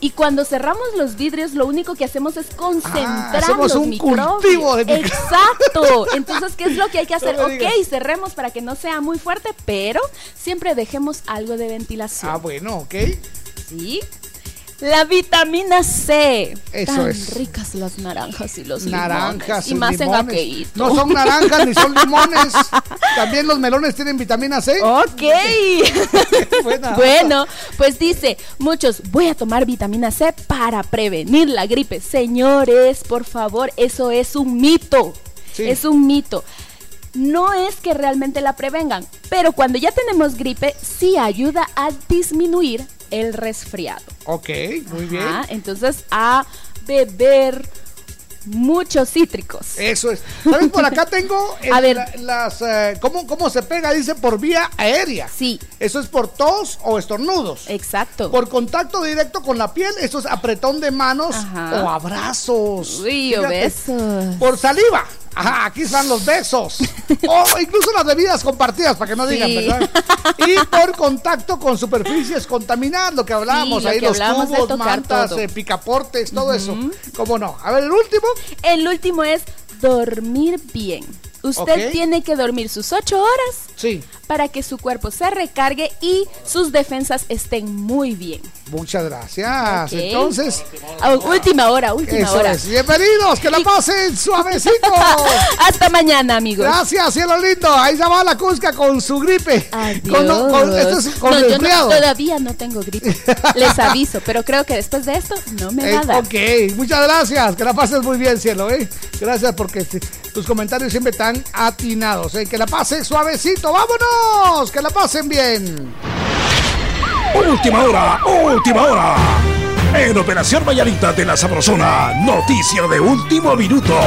Y cuando cerramos los vidrios, lo único que hacemos es concentrar ah, hacemos un cultivo de Exacto. Entonces, ¿qué es lo que hay que (laughs) hacer? ok, cerremos para que no sea muy fuerte, pero siempre dejemos algo de ventilación. Ah, bueno, ok. Sí. La vitamina C. Eso Tan es. ricas las naranjas y los naranjas Y más en aquelito. No son naranjas ni son limones. (laughs) También los melones tienen vitamina C. Ok. (laughs) bueno, pues dice, muchos, voy a tomar vitamina C para prevenir la gripe. Señores, por favor, eso es un mito. Es un mito no es que realmente la prevengan, pero cuando ya tenemos gripe, sí ayuda a disminuir el resfriado. Ok, muy bien. Entonces, a beber muchos cítricos. Eso es. ¿Sabes? Por acá (laughs) tengo a ver, las eh, ¿cómo, ¿cómo, se pega? Dice por vía aérea. Sí. Eso es por tos o estornudos. Exacto. Por contacto directo con la piel, eso es apretón de manos o abrazos. Uy, o besos. Por saliva. Ajá, aquí están los besos. o incluso las bebidas compartidas, para que no digan, ¿verdad? Y por contacto con superficies contaminadas, lo que hablábamos, ahí los tubos, mantas, eh, picaportes, todo eso. ¿Cómo no? A ver, el último. El último es dormir bien. Usted tiene que dormir sus ocho horas sí. para que su cuerpo se recargue y sus defensas estén muy bien. Muchas gracias. Entonces, ah, última hora, última hora. Bienvenidos, que la pasen suavecito. (laughs) Hasta mañana, amigos. Gracias, cielo lindo. Ahí se va la Cusca con su gripe. Con, yo todavía no tengo gripe. Les aviso, pero creo que después de esto no me va a dar. Ok, muchas gracias. Que la pases muy bien, cielo. ¿eh? Gracias porque tus comentarios siempre están atinados. ¿eh? Que la pasen suavecito. ¡Vámonos! Que la pasen bien. Última hora, última hora. En Operación Mañanita de la Sabrosona, noticia de último minuto.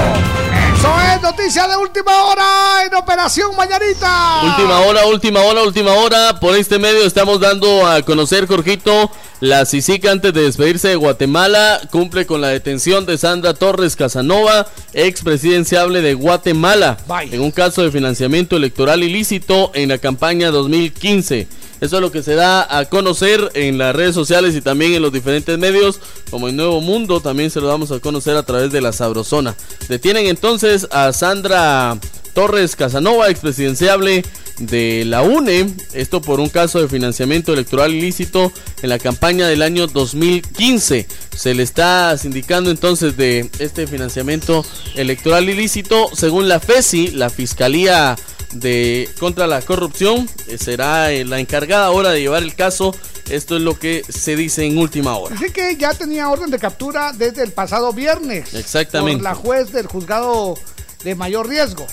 Eso es noticia de última hora en Operación Mañanita. Última hora, última hora, última hora. Por este medio estamos dando a conocer, Jorgito, la CICIC antes de despedirse de Guatemala cumple con la detención de Sandra Torres Casanova, ex presidenciable de Guatemala, en un caso de financiamiento electoral ilícito en la campaña 2015. Eso es lo que se da a conocer en las redes sociales y también en los diferentes medios, como en Nuevo Mundo, también se lo damos a conocer a través de la Sabrosona. Detienen entonces a Sandra Torres Casanova, expresidenciable de la UNE, esto por un caso de financiamiento electoral ilícito en la campaña del año 2015. Se le está sindicando entonces de este financiamiento electoral ilícito, según la FESI, la Fiscalía de contra la corrupción eh, será eh, la encargada ahora de llevar el caso. Esto es lo que se dice en última hora. Dice que ya tenía orden de captura desde el pasado viernes. Exactamente. Por la juez del juzgado de mayor riesgo.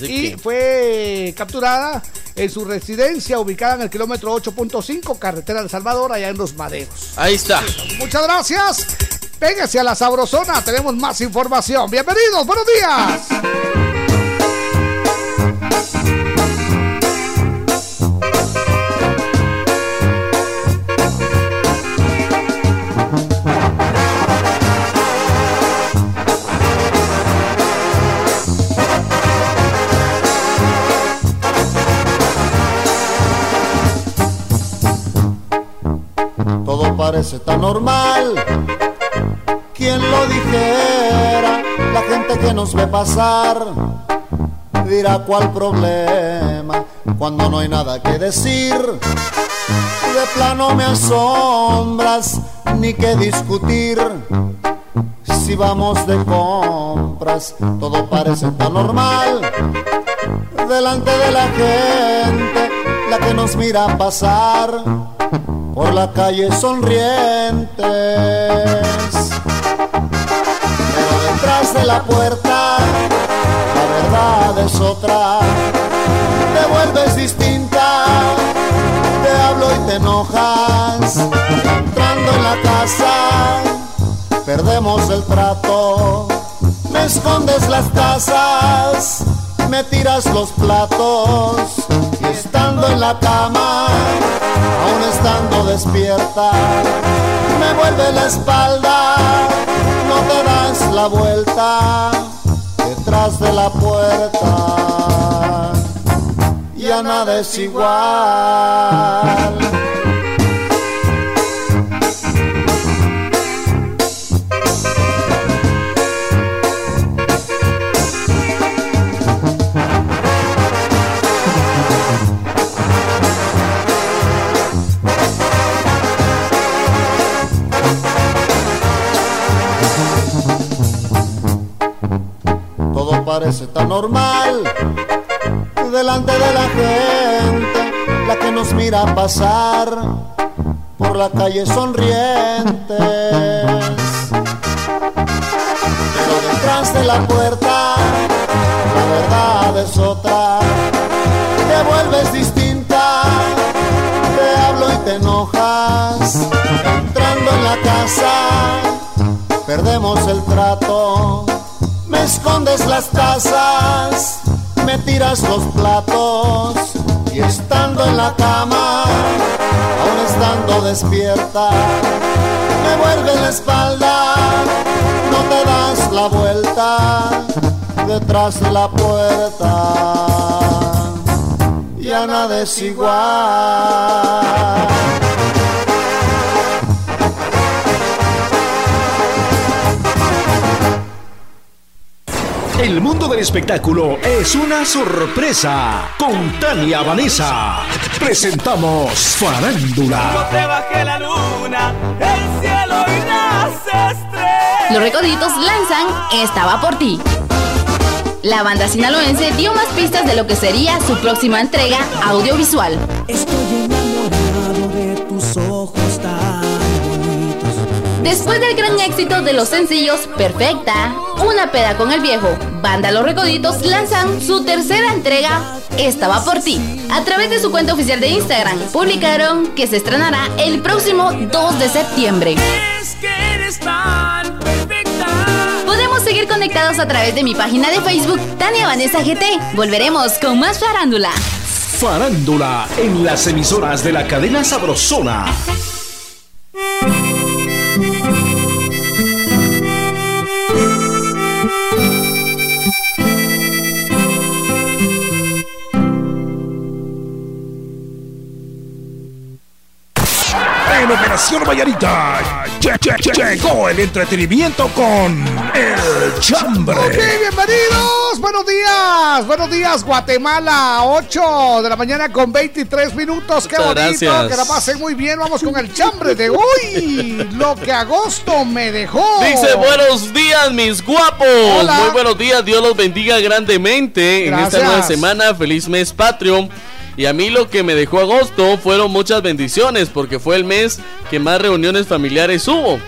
y fue capturada en su residencia ubicada en el kilómetro 8.5, carretera de Salvador, allá en Los Maderos. Ahí está. Muchas gracias. Péguese a la sabrosona, tenemos más información. Bienvenidos, buenos días. Todo parece tan normal. ¿Quién lo dijera? La gente que nos ve pasar dirá cuál problema cuando no hay nada que decir. De plano me asombras, ni que discutir. Si vamos de compras, todo parece tan normal. Delante de la gente, la que nos mira pasar por la calle sonrientes. Pero detrás de la puerta, la verdad es otra. Te vuelves distinta, te hablo y te enojas. Entrando en la casa, perdemos el trato. Me escondes las tazas, me tiras los platos. Estando en la cama, aún estando despierta, me vuelve la espalda, no te das la vuelta detrás de la puerta, ya nada es igual. Parece tan normal. Delante de la gente, la que nos mira pasar por la calle sonrientes. Pero detrás de la puerta, la verdad es otra. Te vuelves distinta, te hablo y te enojas. Entrando en la casa, perdemos el trato. Me escondes las tazas, me tiras los platos y estando en la cama, aún estando despierta, me vuelves la espalda, no te das la vuelta detrás de la puerta, ya nada es igual. El mundo del espectáculo es una sorpresa. Con Tania Vanessa presentamos Farándula. te bajé la luna, el cielo y las estrellas. Los recoditos lanzan Estaba por ti. La banda sinaloense dio más pistas de lo que sería su próxima entrega audiovisual. Estoy enamorado de tus ojos tan bonitos. Después del gran éxito de los sencillos Perfecta, Una peda con el viejo, Banda Los Recoditos lanzan su tercera entrega, Estaba por ti. A través de su cuenta oficial de Instagram, publicaron que se estrenará el próximo 2 de septiembre. Es que eres tan perfecta. Podemos seguir conectados a través de mi página de Facebook, Tania Vanessa GT. Volveremos con más farándula. Farándula en las emisoras de la cadena Sabrosona. En Operación Vallarita lle- lle- lle- llegó el entretenimiento con El Chambre. Ok, bienvenidos. Buenos días. Buenos días, Guatemala. 8 de la mañana con 23 minutos. Qué Muchas bonito. gracias. Que la pasen muy bien. Vamos con el chambre de hoy. Lo que agosto me dejó. Dice, buenos días, mis guapos. Hola. Muy buenos días, Dios los bendiga grandemente en esta Gracias. nueva semana. Feliz mes patrio. Y a mí lo que me dejó agosto fueron muchas bendiciones, porque fue el mes que más reuniones familiares hubo.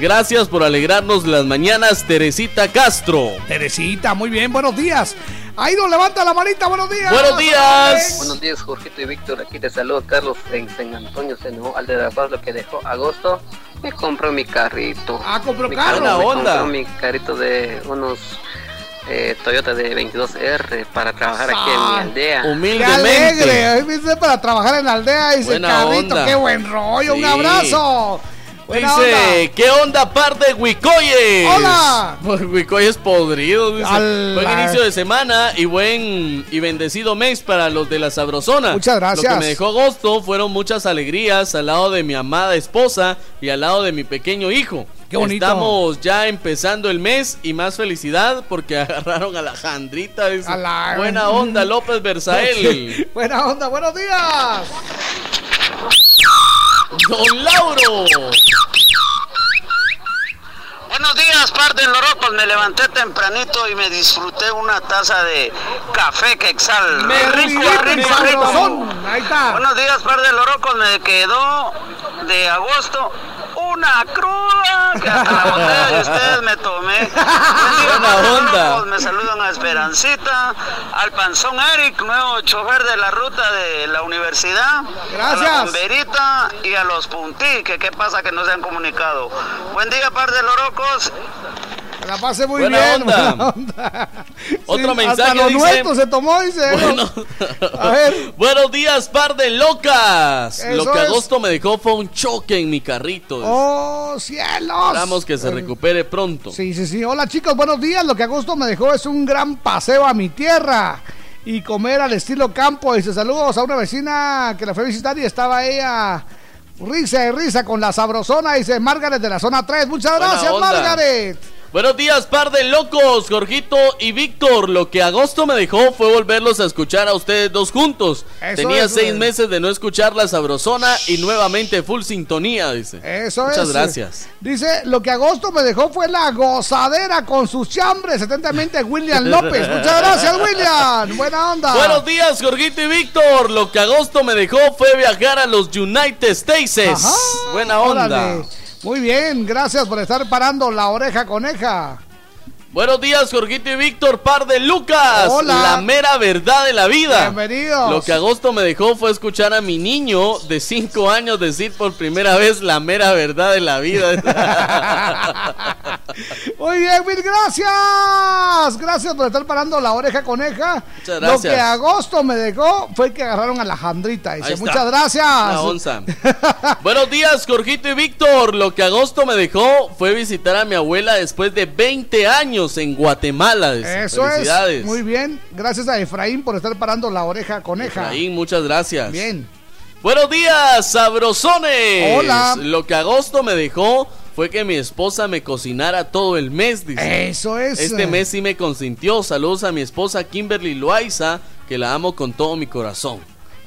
Gracias por alegrarnos las mañanas, Teresita Castro. Teresita, muy bien. Buenos días. Ahí nos levanta la manita. Buenos días. Buenos días. Buenos días, Jorgito y Víctor. Aquí te saludo, Carlos, en San Antonio, Senó, al de la Paz, lo que dejó agosto. Me compró mi carrito. Ah, compró Mi carro. me compró mi carrito de unos eh, Toyota de 22R para trabajar aquí en mi Ah, aldea. Qué Humildemente. alegre. Hoy viste para trabajar en la aldea. Dice Buena carrito. onda. Qué buen rollo. Un abrazo. Dice, onda. ¿qué onda par de Huicoyes? Hola. (laughs) Huicoyes podridos, dice. Al- Buen inicio de semana y buen y bendecido mes para los de la Sabrosona. Muchas gracias. Lo que me dejó agosto fueron muchas alegrías al lado de mi amada esposa y al lado de mi pequeño hijo. Qué bonito. Estamos ya empezando el mes y más felicidad porque (laughs) agarraron a la Jandrita. dice. A la- Buena onda, López Berzael. (laughs) Buena onda. Buenos días. Don Lauro. Buenos días, par de lorocos. Me levanté tempranito y me disfruté una taza de café quexal. Me rico, rico, rico. Ahí está. Buenos días, par de lorocos. Me quedó de agosto una cruda que hasta la botella de ustedes me tomé. (laughs) Buena onda. Me saludan a Esperancita, al panzón Eric, nuevo chofer de la ruta de la universidad. A Gracias. la bomberita y a los puntí, que qué pasa que no se han comunicado. Buen día, par de lorocos. Que La pase muy Buena bien. onda. buena onda. (laughs) Otro Sí, mensaje Hasta lo dice- nuestro se tomó, dice. Bueno, A ver. (laughs) buenos días, par de locas. Eso Lo que es. agosto me dejó fue un choque en mi carrito. ¡Oh, cielos! Esperamos que se recupere pronto. Sí, sí, sí. Hola chicos, buenos días. Lo que agosto me dejó es un gran paseo a mi tierra y comer al estilo campo. Dice saludos a una vecina que la fue a visitar y estaba ella risa y risa con la sabrosona. Dice Margaret de la zona 3. Muchas Buena gracias, onda. Margaret. Buenos días, par de locos, Jorgito y Víctor. Lo que agosto me dejó fue volverlos a escuchar a ustedes dos juntos. Tenía seis meses de no escuchar la sabrosona y nuevamente full sintonía, dice. Eso Muchas es. gracias. Dice, lo que agosto me dejó fue la gozadera con sus chambres. Atentamente, William López. Muchas gracias, William. Buena onda. Buenos días, Jorgito y Víctor. Lo que agosto me dejó fue viajar a los United States. Buena onda. Órale. Muy bien, gracias por estar parando la oreja coneja. Buenos días, Jorgito y Víctor, par de Lucas. Hola. La mera verdad de la vida. Bienvenidos. Lo que agosto me dejó fue escuchar a mi niño de 5 años decir por primera vez la mera verdad de la vida. (laughs) Muy bien, mil gracias. Gracias por estar parando la oreja coneja. Muchas Lo gracias. que agosto me dejó fue que agarraron a la jandrita. Dice, muchas gracias. Onza. (laughs) Buenos días, Jorgito y Víctor. Lo que agosto me dejó fue visitar a mi abuela después de 20 años en Guatemala. Eso Felicidades. es. Muy bien. Gracias a Efraín por estar parando la oreja coneja. Efraín, muchas gracias. Bien. Buenos días, sabrosones. Hola. Lo que agosto me dejó fue que mi esposa me cocinara todo el mes, dice. Eso es. Este mes sí me consintió. Saludos a mi esposa Kimberly Loaiza, que la amo con todo mi corazón.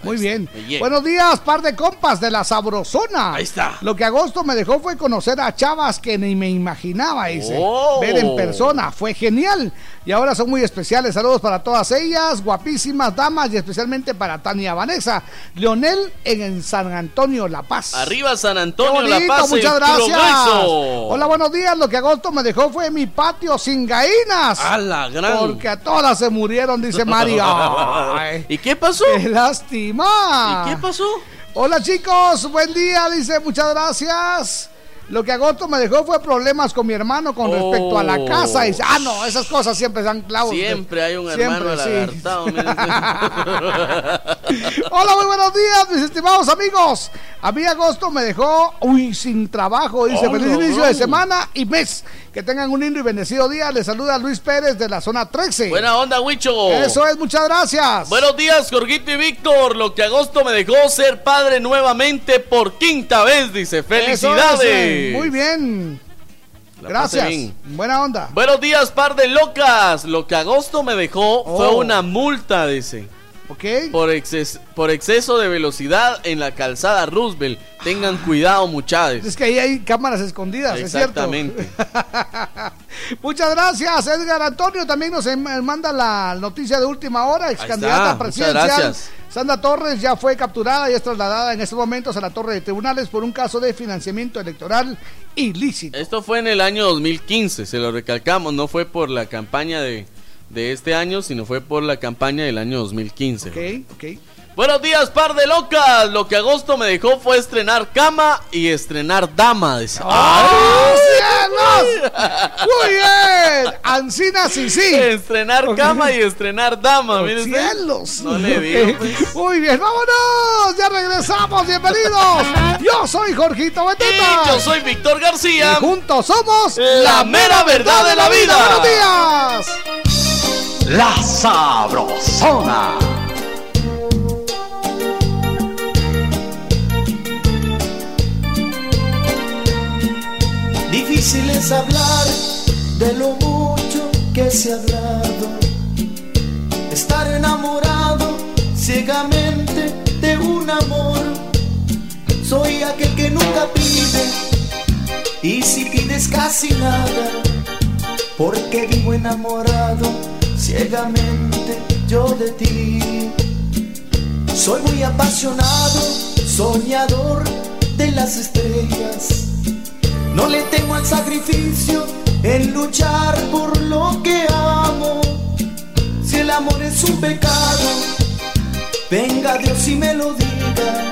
Muy bien. me llega. Buenos días, par de compas de la Sabrosona. Ahí está. Lo que agosto me dejó fue conocer a chavas que ni me imaginaba, dice. Oh. Ver en persona. Fue genial. Y ahora son muy especiales. Saludos para todas ellas, guapísimas damas y especialmente para Tania Vanessa. Leonel en, San Antonio, La Paz. Arriba San Antonio, La Paz. muchas gracias. Progreso. Hola, buenos días. Lo que agosto me dejó fue mi patio sin gallinas. A la gran. Porque a todas se murieron, dice Mario. (laughs) ¿Y qué pasó? ¡Qué lástima! ¿Y qué pasó? Hola chicos, buen día, dice muchas gracias. Lo que agosto me dejó fue problemas con mi hermano con respecto a la Oh. casa. Dice, ah, no, esas cosas siempre dan clavos. Siempre hay un Siempre, hermano sí. alagartado. mire. (laughs) Hola, muy buenos días, mis estimados amigos. A mí agosto me dejó, uy, sin trabajo. Dice, Oh, feliz no, inicio no. de semana y mes. Que tengan un lindo y bendecido día. Les saluda Luis Pérez de la zona 13. Buena onda, Huicho. Eso es, muchas gracias. Buenos días, Jorgito y Víctor. Lo que agosto me dejó ser padre nuevamente por quinta vez, dice. ¡Felicidades! Muy bien. La Gracias. Buena onda. Buenos días, par de locas. Lo que agosto me dejó fue Oh. una multa, dice. Por, exces- por exceso de velocidad en la calzada Roosevelt. Tengan cuidado, muchachos. Es que ahí hay cámaras escondidas, es cierto. Exactamente. (laughs) Muchas gracias, Edgar Antonio. También nos em- manda la noticia de última hora, ex candidata está, presidencial. gracias. Sandra Torres ya fue capturada y es trasladada en estos momentos a la torre de tribunales por un caso de financiamiento electoral ilícito. Esto fue en el año 2015, se lo recalcamos. No fue por la campaña de, de este año, sino fue por la campaña del año 2015. Ok, ok. Buenos días, par de locas. Lo que agosto me dejó fue estrenar cama y estrenar dama. dice. ¡Oh, cielos! Muy bien. Ancinas y sí. Estrenar cama y estrenar dama. mire usted. ¡Cielos! No le digo. pues. Muy bien, vámonos. Ya regresamos. Bienvenidos. Yo soy Jorgito Beteta. Y yo soy Víctor García. Y juntos somos La mera verdad de la vida. Buenos días. La Sabrosona. Difícil es hablar de lo mucho que se ha hablado. Estar enamorado ciegamente de un amor. Soy aquel que nunca pide y si pides casi nada. Porque vivo enamorado ciegamente yo de ti. Soy muy apasionado, soñador de las estrellas. No le temo al sacrificio en luchar por lo que amo. Si el amor es un pecado, venga Dios y me lo diga.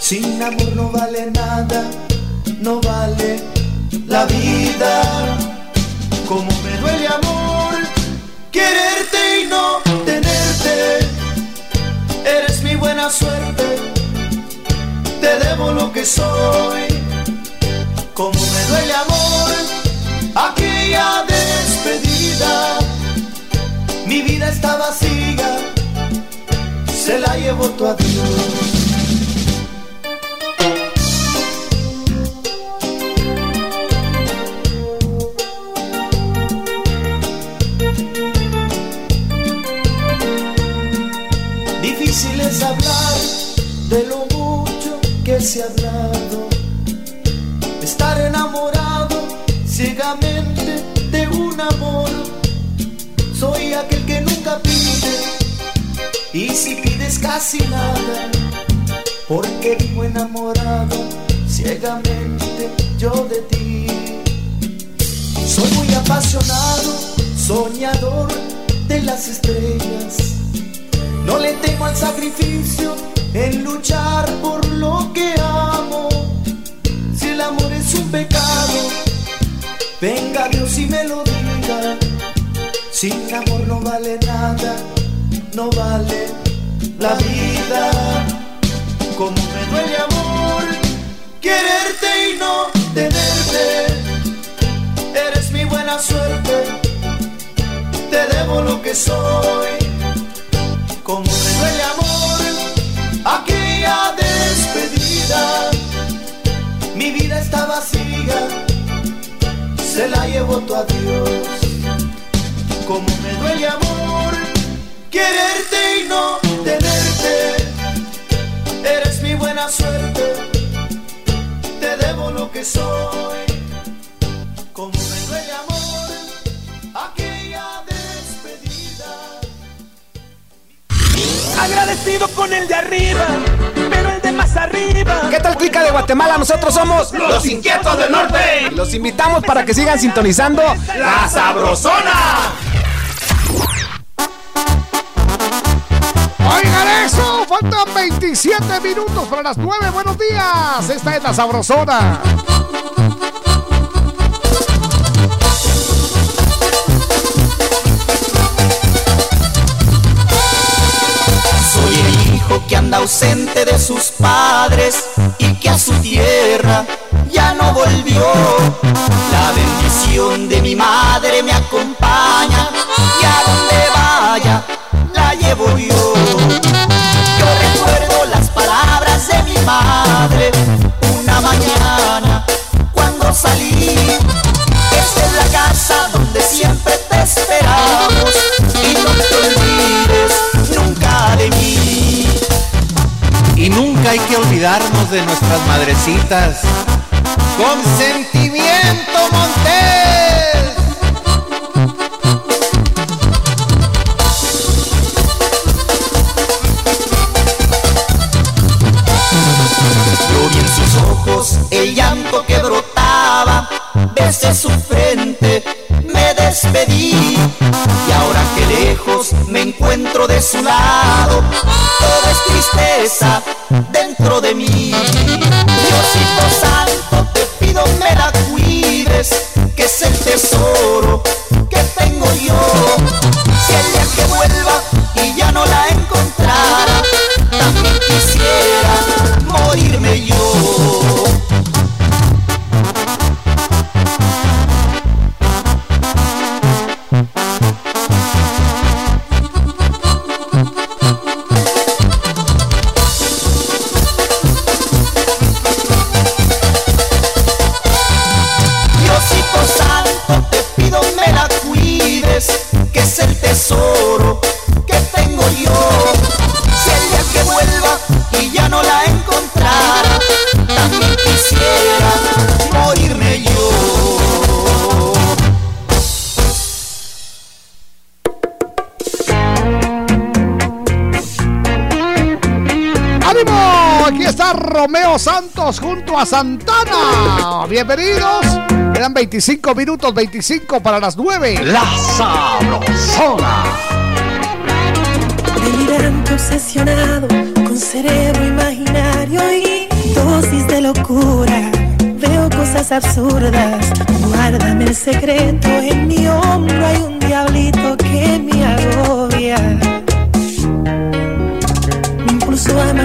Sin amor no vale nada, no vale la vida. Como me duele amor, tenerte. Eres mi buena suerte, te debo lo que soy. Como me duele amor, aquella despedida. Mi vida está vacía, se la llevó tu adiós. Nada, porque vivo enamorado ciegamente yo de ti. Soy muy apasionado, soñador de las estrellas. No le temo al sacrificio en luchar por lo que amo. Si el amor es un pecado, venga Dios y me lo diga. Sin amor no vale nada, no vale la vida. Como me duele amor, quererte y no tenerte. Eres mi buena suerte, te debo lo que soy. Como me duele amor, aquella despedida. Mi vida está vacía, se la llevó tu adiós. Como me duele amor, quererte y no Agradecido con el de arriba, pero el de más arriba. ¿Qué tal, clica de Guatemala? Nosotros somos Los Inquietos del Norte. Los invitamos para que sigan sintonizando La Sabrosona. Oigan eso, faltan 27 minutos para las 9. Buenos días, esta es la Sabrosona. Ausente de sus padres y que a su tierra ya no volvió. La bendición de mi madre me acompaña y a donde vaya la llevo yo. Yo recuerdo las palabras de mi madre una mañana cuando salí. Esta es la casa donde siempre te esperamos hay que olvidarnos de nuestras madrecitas. Con sentimiento, Montes. Yo vi en sus ojos el llanto que brotaba, besé su frente, despedí y ahora que lejos me encuentro de su lado, todo es tristeza dentro de mí. Diosito Santo, te pido me la cuides, que es el tesoro Romeo Santos junto a Santana. Bienvenidos. Quedan 25 minutos, 25 para las 9. La Sabrosona. Delirante obsesionado con cerebro imaginario y dosis de locura. Veo cosas absurdas. Guárdame el secreto. En mi hombro hay un diablito que me agobia.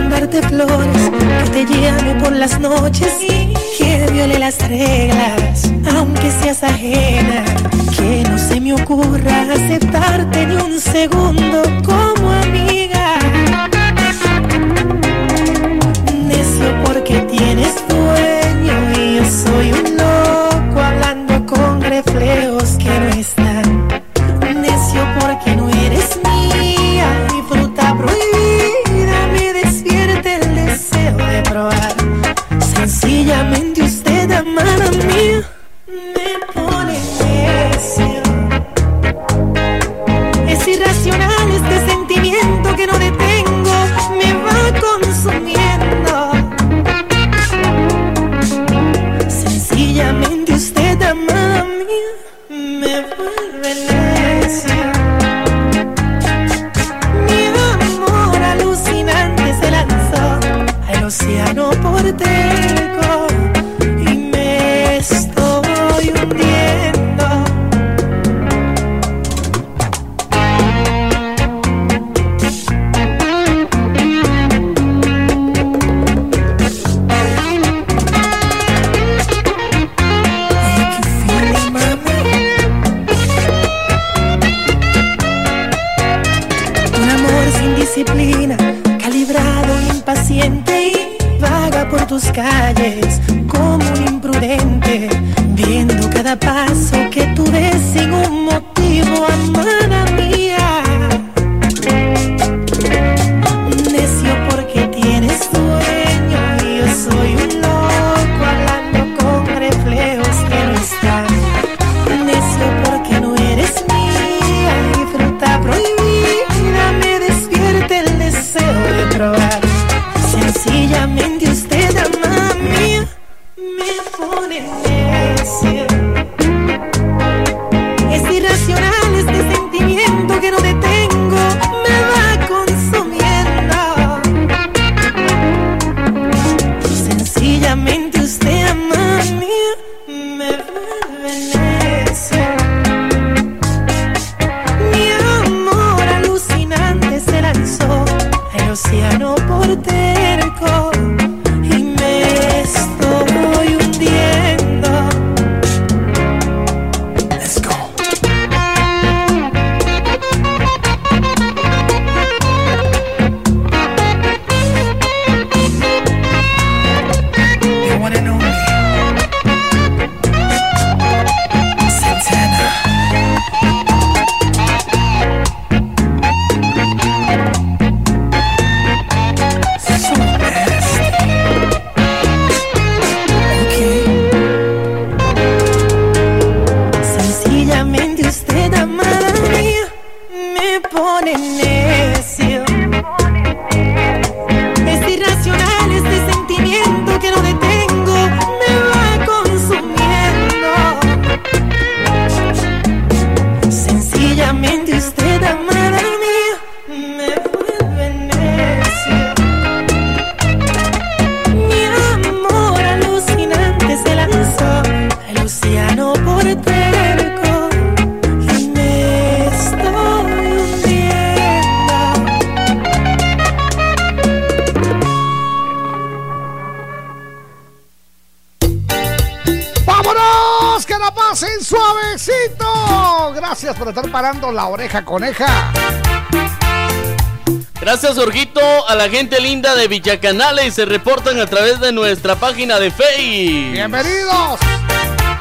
Mandarte flores, que te llame por las noches que viole las reglas, aunque seas ajena. Que no se me ocurra aceptarte ni un segundo como amiga. coneja, coneja. Gracias, Jorgito, a la gente linda de Villacanales. Se reportan a través de nuestra página de Facebook. ¡Bienvenidos!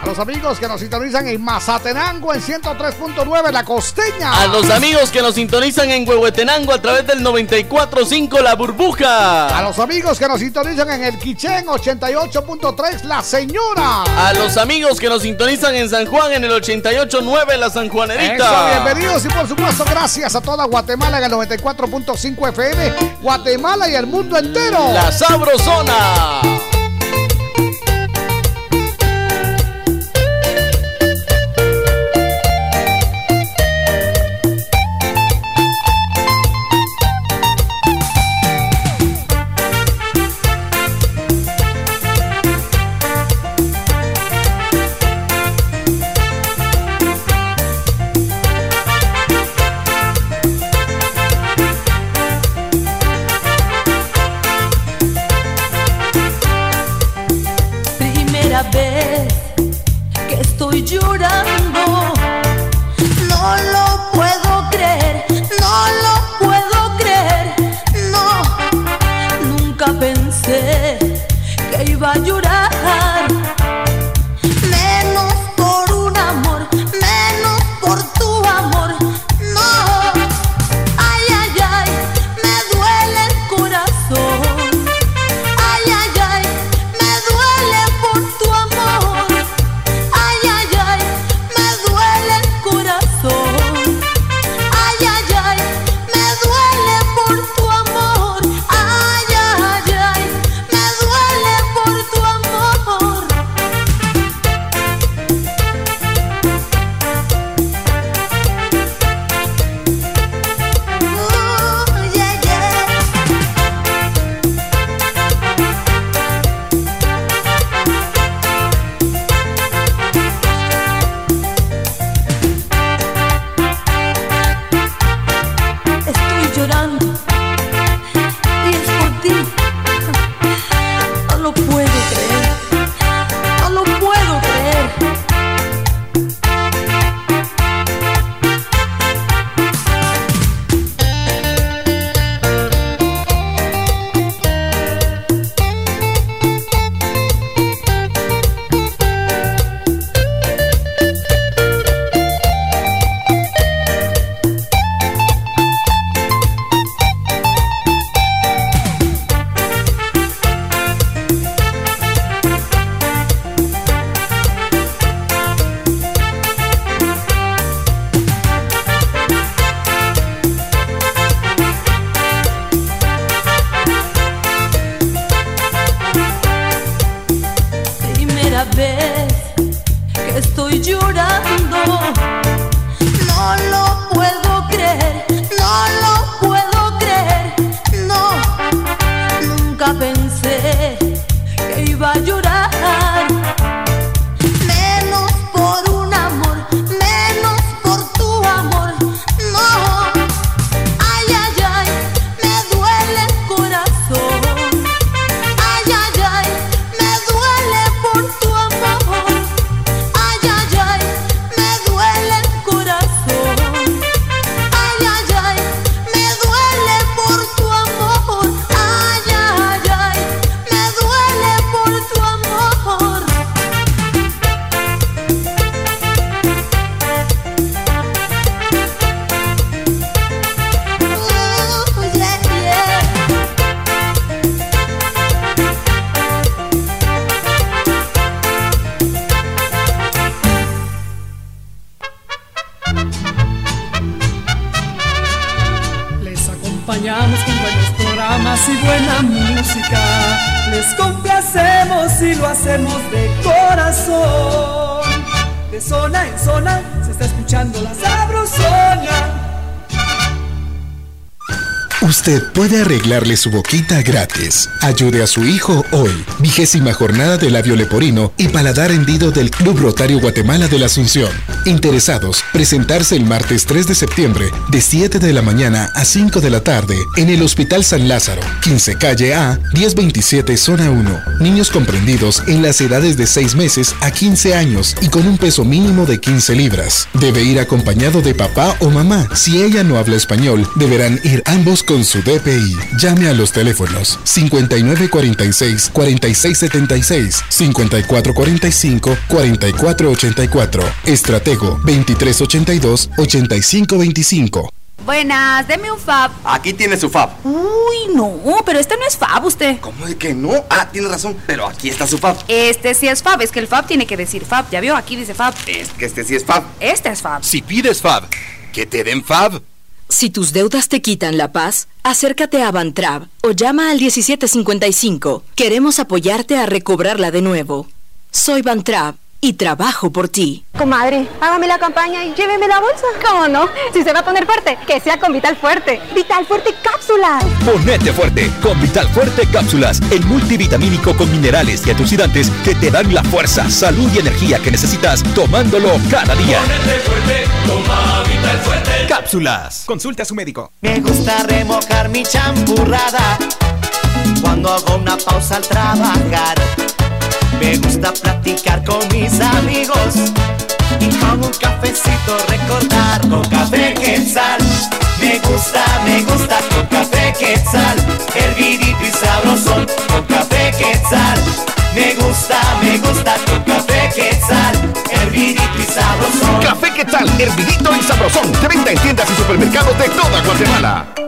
a los amigos que nos sintonizan en Mazatenango en 103.9 La Costeña. A los amigos que nos sintonizan en Huehuetenango a través del 94.5 La Burbuja. A los amigos que nos sintonizan en El Quichén 88.3 La Señora. A los amigos que nos sintonizan en San Juan en el 88.9 La Sanjuanerita. Eso, bienvenidos y por supuesto gracias a toda Guatemala en el 94.5 FM, Guatemala y el mundo entero. La Sabrosona. Arreglarle su boquita gratis. Ayude a su hijo hoy. Vigésima jornada de labio leporino y paladar hendido del Club Rotario Guatemala de la Asunción. Interesados, presentarse el martes 3 de septiembre de 7 de la mañana a 5 de la tarde en el Hospital San Lázaro, 15 calle A, 1027 zona 1. Niños comprendidos en las edades de 6 meses a 15 años y con un peso mínimo de 15 libras. Debe ir acompañado de papá o mamá. Si ella no habla español, deberán ir ambos con su DPI. Llame a los teléfonos 5946-4676, 5445-4484, Estratego 2382-8525. Buenas, deme un fab. Aquí tiene su fab. Uy, no, pero este no es fab usted. ¿Cómo de que no? Ah, tiene razón, pero aquí está su fab. Este sí es fab, es que el fab tiene que decir fab. ¿Ya vio? Aquí dice fab. Es que este sí es fab. Este es fab. Si pides Fab, que te den Fab. Si tus deudas te quitan la paz, acércate a Bantrab o llama al 1755. Queremos apoyarte a recobrarla de nuevo. Soy Bantrab y trabajo por ti. Comadre, hágame la campaña y lléveme la bolsa. ¿Cómo no? Si se va a poner fuerte, que sea con Vital Fuerte. Vital Fuerte Cápsulas. Ponete fuerte con Vital Fuerte Cápsulas, el multivitamínico con minerales y antioxidantes que te dan la fuerza, salud y energía que necesitas tomándolo cada día. Toma Vital Fuerte. Cápsulas. Consulte a su médico. Me gusta remojar mi champurrada cuando hago una pausa al trabajar. Me gusta platicar con mis amigos y con un cafecito recordar con café quetzal. Me gusta, me gusta con café quetzal, hervidito y sabrosón con café quetzal. Me gusta, me gusta con café quetzal, hervidito y sabrosón. Café ¿qué tal? Hervidito y sabrosón. De venta en tiendas y supermercados de toda Guatemala.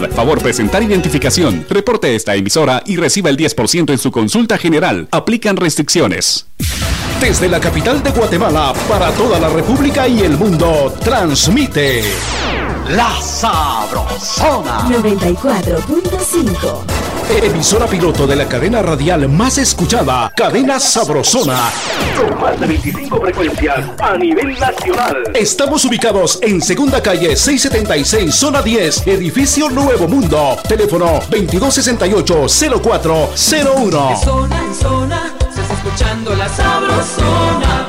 Favor presentar identificación. Reporte esta emisora y reciba el 10% en su consulta general. Aplican restricciones. Desde la capital de Guatemala para toda la República y el mundo, transmite La Sabrosona 94.5 Emisora piloto de la cadena radial más escuchada, Cadena Sabrosona. Con más de 25 frecuencias a nivel nacional. Estamos ubicados en Segunda Calle 676, Zona 10, Edificio Nuevo Mundo. Teléfono 2268-0401. Zona en zona, se está escuchando la sabrosona.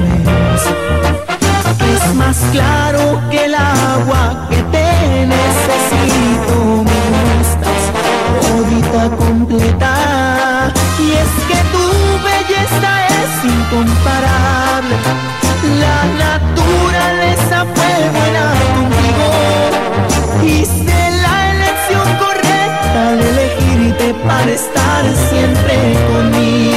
Cabeza. más claro que el agua que te necesito, me gustas todita completa. Y es que tu belleza es incomparable, la naturaleza fue buena contigo. Hice la elección correcta al elegirte para estar siempre conmigo.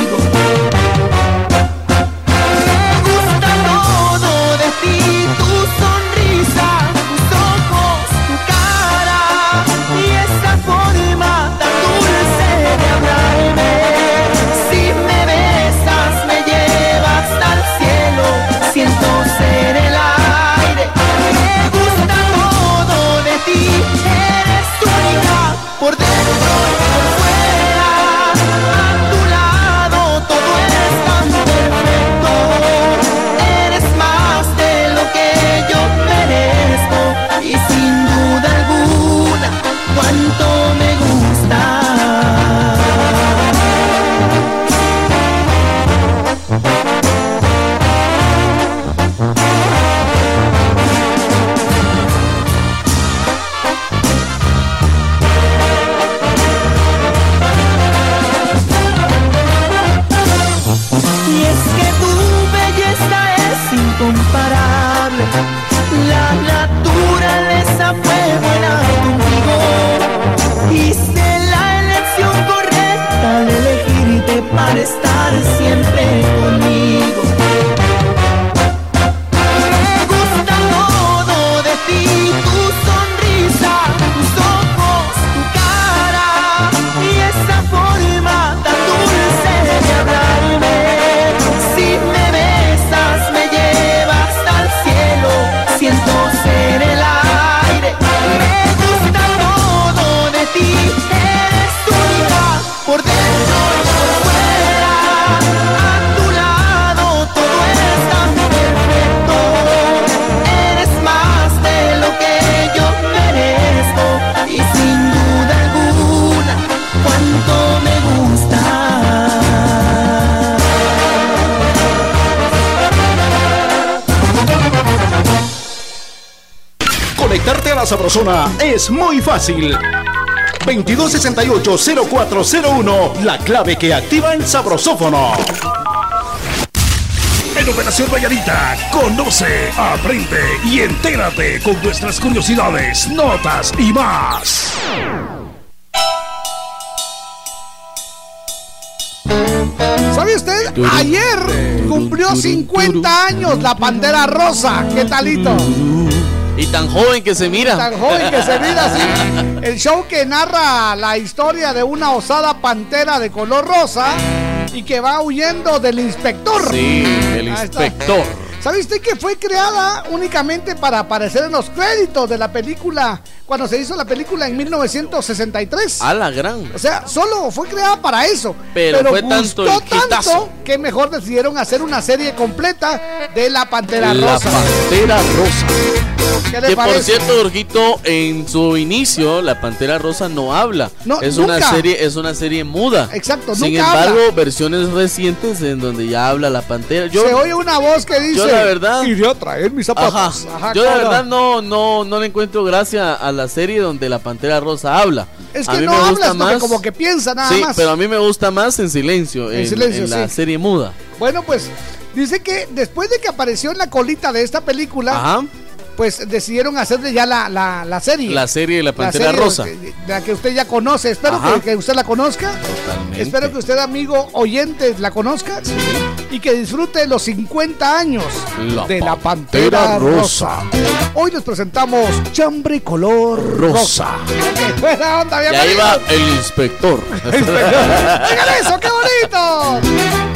Es muy fácil. 2268-0401, la clave que activa el sabrosófono. En Operación Vallarita, conoce, aprende y entérate con nuestras curiosidades, notas y más. ¿Sabe usted? Ayer cumplió 50 años la Pantera Rosa. ¿Qué talito? Y tan joven que se mira. Tan joven que se mira, sí. (laughs) El show que narra la historia de una osada pantera de color rosa y que va huyendo del inspector. Sí, el inspector. ¿Sabe usted que fue creada únicamente para aparecer en los créditos de la película cuando se hizo la película en 1963? A la gran. O sea, solo fue creada para eso. Pero, fue tanto, el tanto que mejor decidieron hacer una serie completa de La Pantera Rosa. La Pantera Rosa. ¿Qué le que por cierto, Jorgito, en su inicio, la Pantera Rosa no habla. No, es una serie, es una serie muda. Exacto, Sin embargo, versiones recientes en donde ya habla la Pantera. Yo, Se oye una voz que dice. Yo la verdad. Iré a traer mis zapatos. yo la verdad no, no, no le encuentro gracia a la serie donde la Pantera Rosa habla. Es que no me habla, más, como que piensa nada sí, pero a mí me gusta más en silencio, en, silencio, en la serie muda. Bueno, pues dice que después de que apareció en la colita de esta película, Ajá pues decidieron hacerle ya la, la, la, serie. La serie de la Pantera Rosa. La que usted ya conoce. Espero que, usted la conozca. Totalmente. Espero que usted, amigo oyente, la conozca. Y que disfrute los 50 años de la Pantera Rosa. Hoy les presentamos Chambre Color Rosa. (laughs) buena onda, Y ahí va el inspector. (laughs) ¡Oigan (laughs) eso, qué bonito!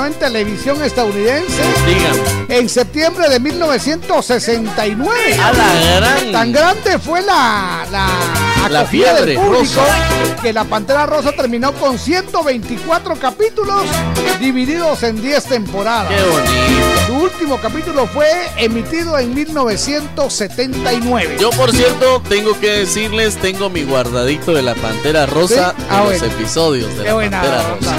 En televisión estadounidense en septiembre de 1969. A la gran. Tan grande fue la, la, La fiebre del público rosa. que la Pantera Rosa terminó con 124 capítulos divididos en 10 temporadas. Qué bonito. Su último capítulo fue emitido en 1979. Yo, por cierto, tengo que decirles, tengo mi guardadito de la Pantera Rosa ¿Sí? Ah, de los episodios de Qué la buena Pantera Rosa.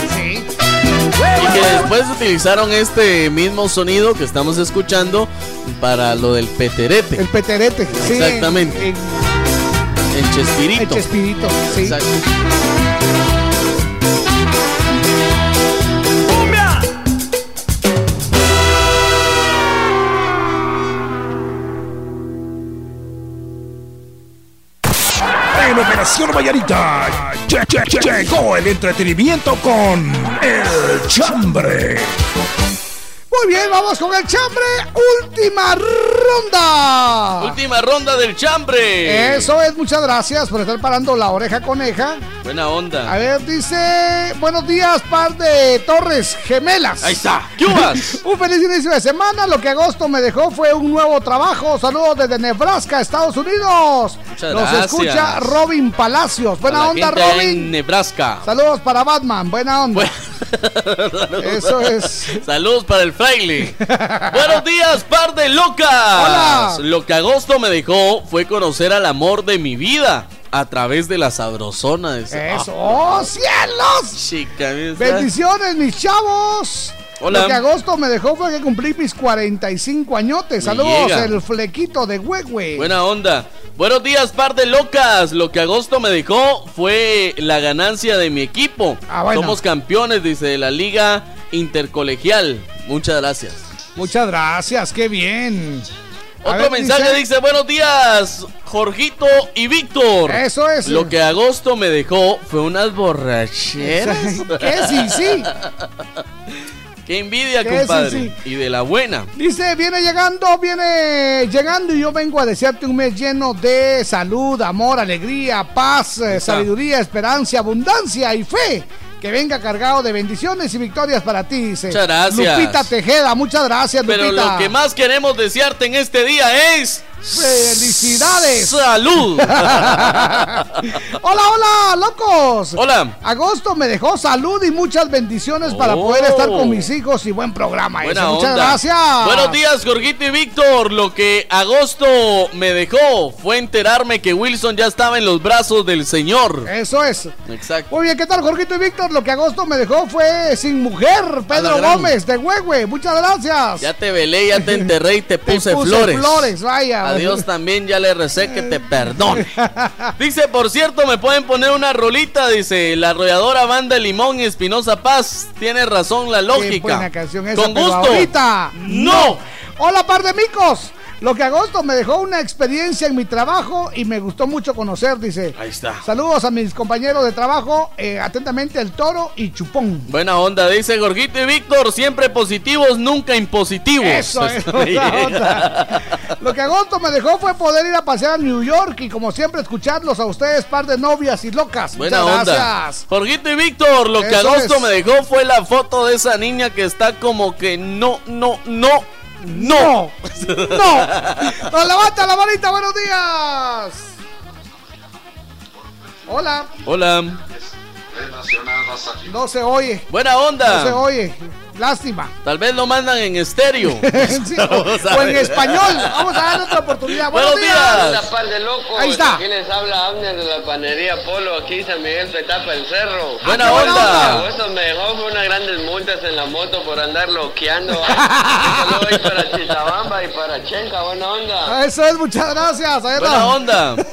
Y que después utilizaron este mismo sonido que estamos escuchando para lo del peterete. El peterete, sí. Exactamente. En, El chespirito. el chespirito, sí. Exacto. En Operación Vallarita lle- lle- lle- llegó el entretenimiento con El Chambre. Muy bien, vamos con el chambre. Última ronda. Última ronda del chambre. Eso es, muchas gracias por estar parando la oreja coneja. Buena onda. A ver, dice, buenos días, par de Torres Gemelas. Ahí está. ¿Qué? (laughs) Un feliz inicio de semana. Lo que agosto me dejó fue un nuevo trabajo. Saludos desde Nebraska, Estados Unidos. Muchas Nos gracias. escucha Robin Palacios. Buena onda, Robin. En Nebraska. Saludos para Batman. Buena onda. (laughs) Eso es. Saludos para el fraile. (laughs) Buenos días, par de locas. Hola. Lo que agosto me dejó fue conocer al amor de mi vida a través de la sabrosona. Eso. ¡Oh, cielos! chica, Bendiciones, mis chavos. Hola. Lo que agosto me dejó fue que cumplí mis 45 añotes. Saludos, el flequito de Huehue. Buena onda. Buenos días, par de locas. Lo que agosto me dejó fue la ganancia de mi equipo. Ah, bueno. Somos campeones, dice, de la Liga Intercolegial. Muchas gracias. Muchas gracias, qué bien. Otro ver, mensaje dice, buenos días, Jorgito y Víctor. Eso es. Lo que agosto me dejó fue unas borracheras. (laughs) ¿Qué? Sí, sí. (laughs) Qué envidia, compadre. sí. Y de la buena. Dice, viene llegando, viene llegando y yo vengo a desearte un mes lleno de salud, amor, alegría, paz, está. sabiduría, esperanza, abundancia y fe. Que venga cargado de bendiciones y victorias para ti, dice. Muchas gracias. Lupita Tejeda, muchas gracias, Pero Lupita. lo que más queremos desearte en este día es... ¡Felicidades! ¡Salud! (laughs) hola, hola, locos. Hola. Agosto me dejó salud y muchas bendiciones para Oh. poder estar con mis hijos y buen programa. Buena. Muchas gracias. Buenos días, Jorgito y Víctor. Lo que agosto me dejó fue enterarme que Wilson ya estaba en los brazos del Señor. Eso es. Exacto. Muy bien, ¿qué tal, Jorgito y Víctor? Lo que agosto me dejó fue sin mujer, Pedro. Gómez de Huehue. Muchas gracias. Ya te velé, ya te enterré y te (laughs) puse, puse flores. flores, vaya. A Dios también ya le recé que te perdone. Dice, por cierto, me pueden poner una rolita, dice, la arrolladora banda Limón y Espinosa Paz. Tiene razón la lógica. buena canción esa, Con gusto. ahorita, no. Hola, par de micos. Lo que agosto me dejó una experiencia en mi trabajo y me gustó mucho conocer, dice. Ahí está. Saludos a mis compañeros de trabajo, eh, atentamente el toro y chupón. Buena onda, dice Gorgito y Víctor, siempre positivos, nunca impositivos. Eso es (laughs) otra onda. Lo que agosto me dejó fue poder ir a pasear a New York y como siempre escucharlos a ustedes, par de novias y locas. Buena Muchas onda. gracias. Jorgito y Víctor, lo que Eso agosto es. me dejó fue la foto de esa niña que está como que no, no, no, No. no. (laughs) Nos levanta la manita, buenos días. Hola. Hola. No se oye. Buena onda. No se oye. Lástima. Tal vez lo mandan en estéreo. (laughs) Sí, a o en español. Vamos a darle otra oportunidad. Buenos, Buenos días. Hola, par de locos. Ahí está. Aquí les habla Abner de la panería Polo, aquí San Miguel Petapa, el cerro. Buena Ah, qué onda. onda. Eso me dejó fue unas grandes multas en la moto por andar loqueando. (laughs) Un saludo ahí para Chitabamba y para Chenca, buena onda. Eso es, muchas gracias. Ahí Buena onda. (laughs)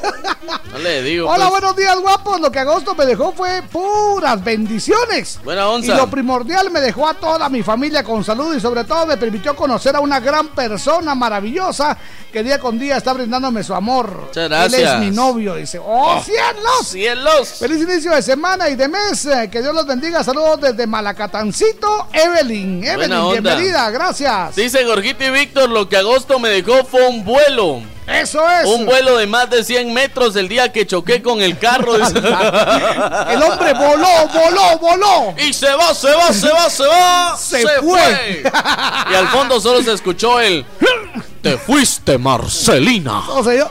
No le digo. Hola, pues. buenos días, guapos. Lo que agosto me dejó fue puras bendiciones. Buena Y onza. lo primordial me dejó a toda mi familia con salud y sobre todo me permitió conocer a una gran persona maravillosa que día con día está brindándome su amor. Muchas Él es mi novio, dice. ¡Oh, Oh, cielos! ¡Cielos! Feliz inicio de semana y de mes. eh, Que Dios los bendiga. Saludos desde Malacatancito, Evelyn. Evelyn, bienvenida, gracias. Dice Gorgito y Víctor, lo que agosto me dejó fue un vuelo Eso es. Un vuelo de más de 100 metros el día que choqué con el carro. (laughs) el hombre voló, voló, voló. Y se va, se va, se va, se va. Se, fue. (laughs) y al fondo solo se escuchó el... Te fuiste, Marcelina. O sea, yo...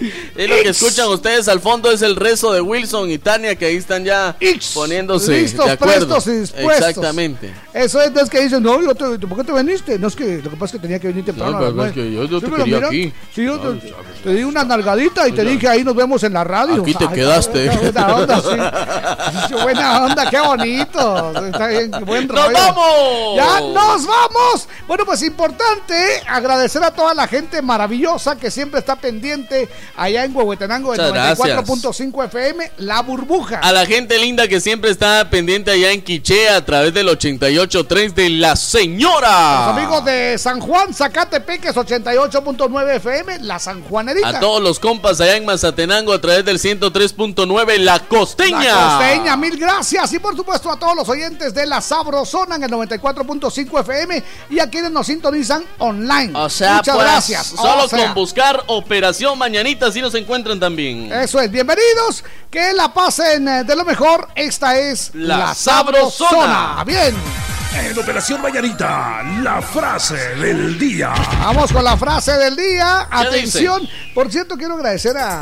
Y lo que escuchan ustedes al fondo es el rezo de Wilson y Tania que ahí están ya poniéndose listos, de acuerdo. prestos y dispuestos. Exactamente. Eso es, es que dicen, no, yo te, ¿por qué te veniste? No es que lo que pasa es que tenía que venir temprano. No, pero es que yo, yo te quería mira, aquí. Sí, yo te, te di una nalgadita y te dije, ahí nos vemos en la radio. Aquí te Ay, quedaste. Buena onda, (laughs) sí. Buena onda, qué bonito. Está bien, qué buen ¡Nos vamos! ¡Ya nos vamos! Bueno, pues importante agradecer a toda la gente maravillosa que siempre está pendiente allá en Huehuetenango del Muchas gracias. 94.5 FM, La Burbuja. A la gente linda que siempre está pendiente allá en Quiché a través del 88.3 de La Señora. Los amigos de San Juan, Zacatepeques 88.9 FM, La San Juanerita. A todos los compas allá en Mazatenango a través del 103.9 La Costeña. La costeña, mil gracias. Y por supuesto a todos los oyentes de La Sabrosona en el 94.5 FM y a quienes nos sintonizan online. O sea, Muchas pues, gracias. Solo O sea, con buscar Operación Mañanita si nos encuentran también. Eso es, bienvenidos, que la pasen eh, de lo mejor. Esta es La La, Sabrosona. Sabrosona. Bien, En Operación Mañanita, la frase del día. vamos con la frase del día. ¿Qué Atención. Por cierto, quiero agradecer a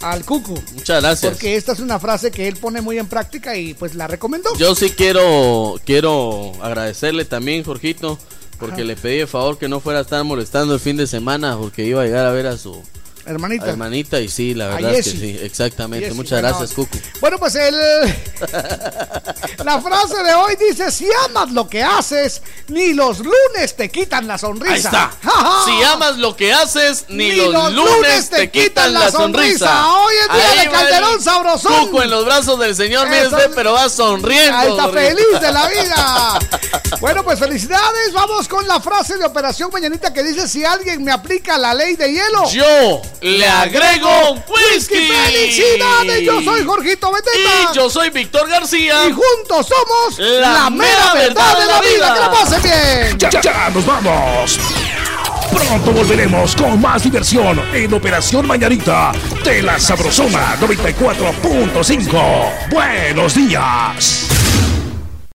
al Cucu. Muchas gracias. Porque esta es una frase que él pone muy en práctica y pues la recomendó. Yo sí quiero, quiero agradecerle también, Jorgito, porque le pedí el favor que no fuera a estar molestando el fin de semana, porque iba a llegar a ver a su Hermanita. hermanita y sí, la verdad es que sí, exactamente. Muchas gracias. Cucu. Bueno, pues el (laughs) la frase de hoy dice, si amas lo que haces, ni los lunes te quitan la sonrisa. Ahí está. (laughs) Si amas lo que haces, ni, los, lunes te quitan la sonrisa. Hoy es día Ahí de Calderón Sabrosón. Cuco en los brazos del señor, mire usted, pero va sonriendo. Ahí está feliz de la vida. (laughs) Bueno, pues felicidades. Vamos con la frase de Operación Mañanita que dice, si alguien me aplica la ley de hielo. Yo le agrego whisky. ¡Felicidades! Yo soy Jorgito Beteta. Y yo soy Víctor García. Y juntos somos La la, mera verdad de la vida. Que la pasen bien. Ya, ya, ya, nos vamos. Pronto volveremos con más diversión en Operación Mañanita de la Sabrosona 94.5. Buenos días.